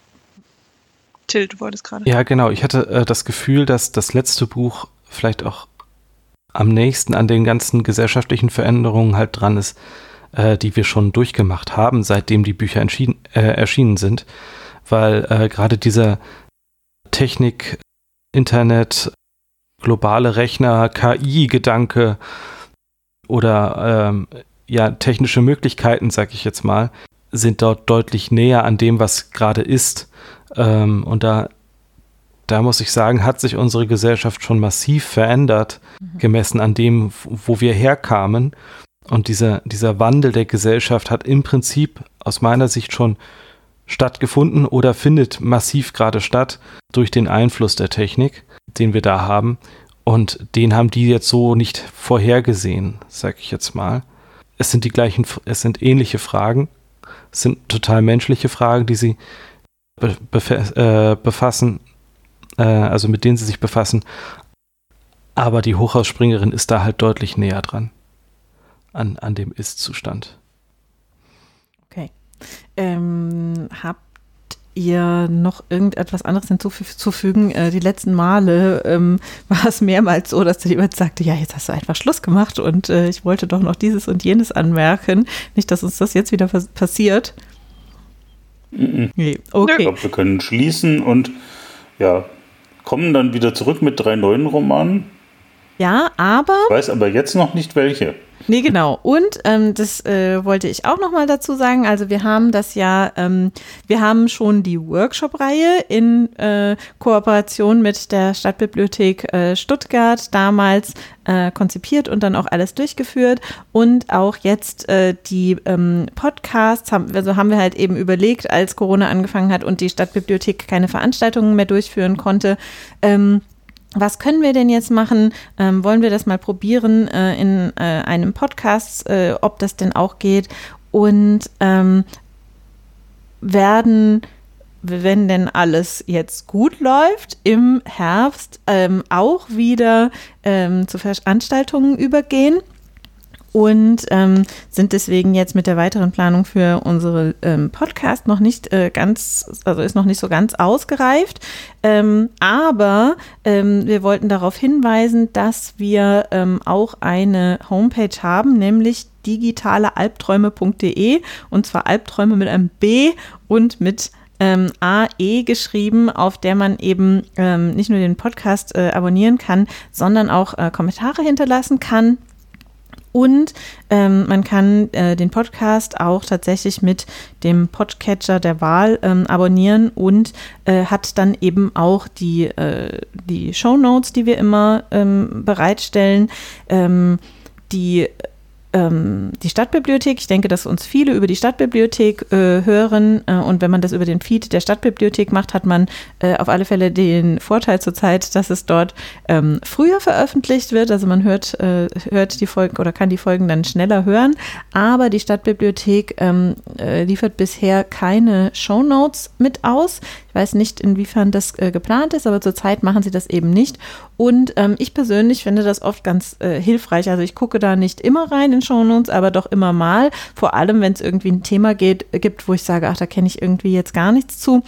Till, du wolltest gerade. Ja, genau. Ich hatte äh, das Gefühl, dass das letzte Buch vielleicht auch am nächsten an den ganzen gesellschaftlichen Veränderungen halt dran ist, äh, die wir schon durchgemacht haben, seitdem die Bücher äh, erschienen sind. Weil äh, gerade dieser Technik, Internet, globale Rechner, KI-Gedanke oder ähm, ja, technische Möglichkeiten, sag ich jetzt mal, sind dort deutlich näher an dem, was gerade ist. Ähm, und da da muss ich sagen, hat sich unsere Gesellschaft schon massiv verändert, mhm. gemessen an dem, wo wir herkamen. Und dieser, dieser Wandel der Gesellschaft hat im Prinzip aus meiner Sicht schon stattgefunden oder findet massiv gerade statt durch den Einfluss der Technik, den wir da haben. Und den haben die jetzt so nicht vorhergesehen, sag ich jetzt mal. Es sind die gleichen, es sind ähnliche Fragen, es sind total menschliche Fragen, die sie äh, befassen, äh, also mit denen sie sich befassen. Aber die Hochhausspringerin ist da halt deutlich näher dran an, an dem Ist-Zustand. Okay. Ähm, habt ihr noch irgendetwas anderes hinzuzufügen? Äh, die letzten Male ähm, war es mehrmals so, dass jemand sagte, ja, jetzt hast du einfach Schluss gemacht und äh, ich wollte doch noch dieses und jenes anmerken. Nicht, dass uns das jetzt wieder passiert. Nee, okay. Ich glaube, wir können schließen und ja, kommen dann wieder zurück mit drei neuen Romanen. Ja, aber. Ich weiß aber jetzt noch nicht welche. Nee, genau. Und ähm, das äh, wollte ich auch noch mal dazu sagen. Also wir haben das ja, ähm, wir haben schon die Workshop-Reihe in äh, Kooperation mit der Stadtbibliothek äh, Stuttgart damals äh, konzipiert und dann auch alles durchgeführt. Und auch jetzt äh, die ähm, Podcasts, haben, also haben wir halt eben überlegt, als Corona angefangen hat und die Stadtbibliothek keine Veranstaltungen mehr durchführen konnte. Ähm, was können wir denn jetzt machen? Ähm, wollen wir das mal probieren äh, in äh, einem Podcast, äh, ob das denn auch geht? Und ähm, werden wenn denn alles jetzt gut läuft, im Herbst ähm, auch wieder ähm, zu Veranstaltungen übergehen und ähm, sind deswegen jetzt mit der weiteren Planung für unsere ähm, Podcast noch nicht äh, ganz, also ist noch nicht so ganz ausgereift. Ähm, aber ähm, wir wollten darauf hinweisen, dass wir ähm, auch eine Homepage haben, nämlich digitalealbträume.de und zwar Albträume mit einem B und mit ähm, AE geschrieben, auf der man eben ähm, nicht nur den Podcast äh, abonnieren kann, sondern auch äh, Kommentare hinterlassen kann. Und ähm, man kann äh, den Podcast auch tatsächlich mit dem Podcatcher der Wahl ähm, abonnieren und äh, hat dann eben auch die, äh, die Show Notes, die wir immer ähm, bereitstellen. Ähm, die ähm, die Stadtbibliothek. Ich denke, dass uns viele über die Stadtbibliothek äh, hören. Äh, und wenn man das über den Feed der Stadtbibliothek macht, hat man äh, auf alle Fälle den Vorteil zurzeit, dass es dort ähm, früher veröffentlicht wird. Also man hört, äh, hört die Folgen oder kann die Folgen dann schneller hören. Aber die Stadtbibliothek ähm, äh, liefert bisher keine Shownotes mit aus. Weiß nicht, inwiefern das äh, geplant ist, aber zurzeit machen sie das eben nicht. Und ähm, ich persönlich finde das oft ganz äh, hilfreich. Also ich gucke da nicht immer rein in Shownotes, aber doch immer mal. Vor allem, wenn es irgendwie ein Thema geht, gibt, wo ich sage, ach, da kenne ich irgendwie jetzt gar nichts zu.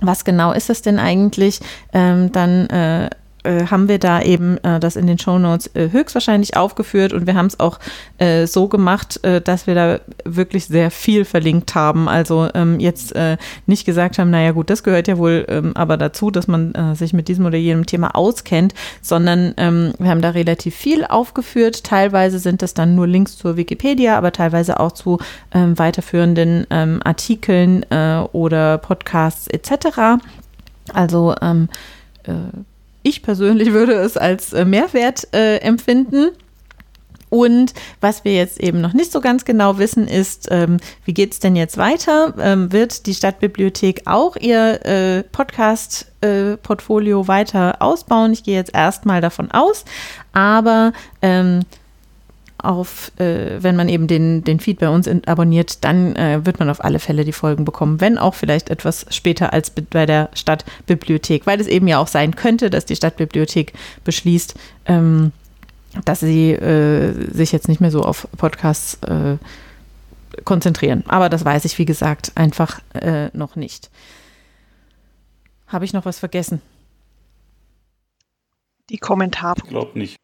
Was genau ist das denn eigentlich? Ähm, dann äh, äh, haben wir da eben äh, das in den Shownotes äh, höchstwahrscheinlich aufgeführt und wir haben es auch äh, so gemacht, äh, dass wir da wirklich sehr viel verlinkt haben. Also ähm, jetzt äh, nicht gesagt haben, naja gut, das gehört ja wohl ähm, aber dazu, dass man sich mit diesem oder jenem Thema auskennt, sondern ähm, wir haben da relativ viel aufgeführt. Teilweise sind das dann nur Links zur Wikipedia, aber teilweise auch zu ähm, weiterführenden ähm, Artikeln oder Podcasts etc. Also ähm, ich persönlich würde es als äh, Mehrwert äh, empfinden. Und was wir jetzt eben noch nicht so ganz genau wissen, ist, ähm, wie geht es denn jetzt weiter? Ähm, wird die Stadtbibliothek auch ihr äh, Podcast-Portfolio äh, weiter ausbauen? Ich gehe jetzt erstmal davon aus, aber ähm, auf, äh, wenn man eben den, den Feed bei uns in, abonniert, dann äh, wird man auf alle Fälle die Folgen bekommen, wenn auch vielleicht etwas später als bei der Stadtbibliothek, weil es eben ja auch sein könnte, dass die Stadtbibliothek beschließt, ähm, dass sie äh, sich jetzt nicht mehr so auf Podcasts äh, konzentrieren. Aber das weiß ich, wie gesagt, einfach äh, noch nicht. Habe ich noch was vergessen? Die Kommentare. Ich glaube nicht.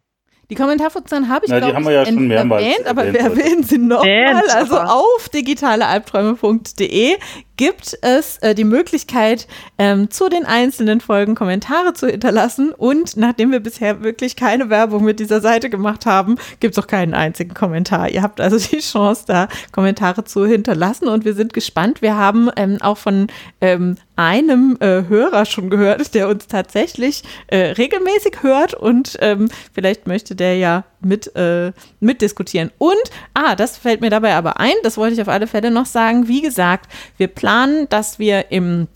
Die Kommentarfunktion habe ich, Na, die haben wir ja schon mehrmals erwähnt, aber wir erwähnen sie nochmal. Also auf digitalealbträume.de gibt es äh, die Möglichkeit, ähm, zu den einzelnen Folgen Kommentare zu hinterlassen. Und nachdem wir bisher wirklich keine Werbung mit dieser Seite gemacht haben, gibt es auch keinen einzigen Kommentar. Ihr habt also die Chance, da Kommentare zu hinterlassen. Und wir sind gespannt. Wir haben ähm, auch von ähm, einem äh, Hörer schon gehört, der uns tatsächlich äh, regelmäßig hört und ähm, vielleicht möchte der ja mit, äh, mitdiskutieren. Und, ah, das fällt mir dabei aber ein, das wollte ich auf alle Fälle noch sagen. Wie gesagt, wir planen, dass wir im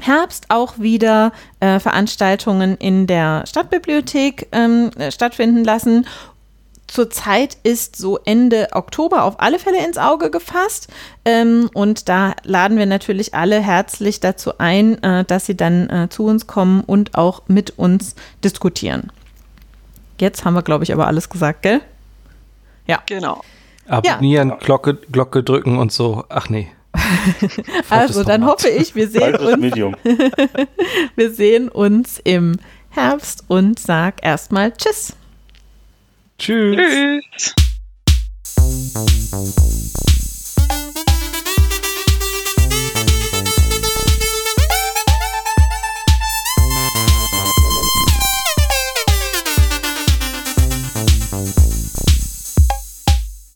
Herbst auch wieder äh, Veranstaltungen in der Stadtbibliothek ähm, stattfinden lassen. Zurzeit ist so Ende Oktober auf alle Fälle ins Auge gefasst. Ähm, und da laden wir natürlich alle herzlich dazu ein, äh, dass sie dann äh, zu uns kommen und auch mit uns diskutieren. Jetzt haben wir, glaube ich, aber alles gesagt, gell? Ja. Genau. Abonnieren, ja. Glocke, Glocke drücken und so. Ach nee. also dann hoffe ich, wir sehen uns. wir sehen uns im Herbst und sag erstmal Tschüss. Tschüss. Tschüss.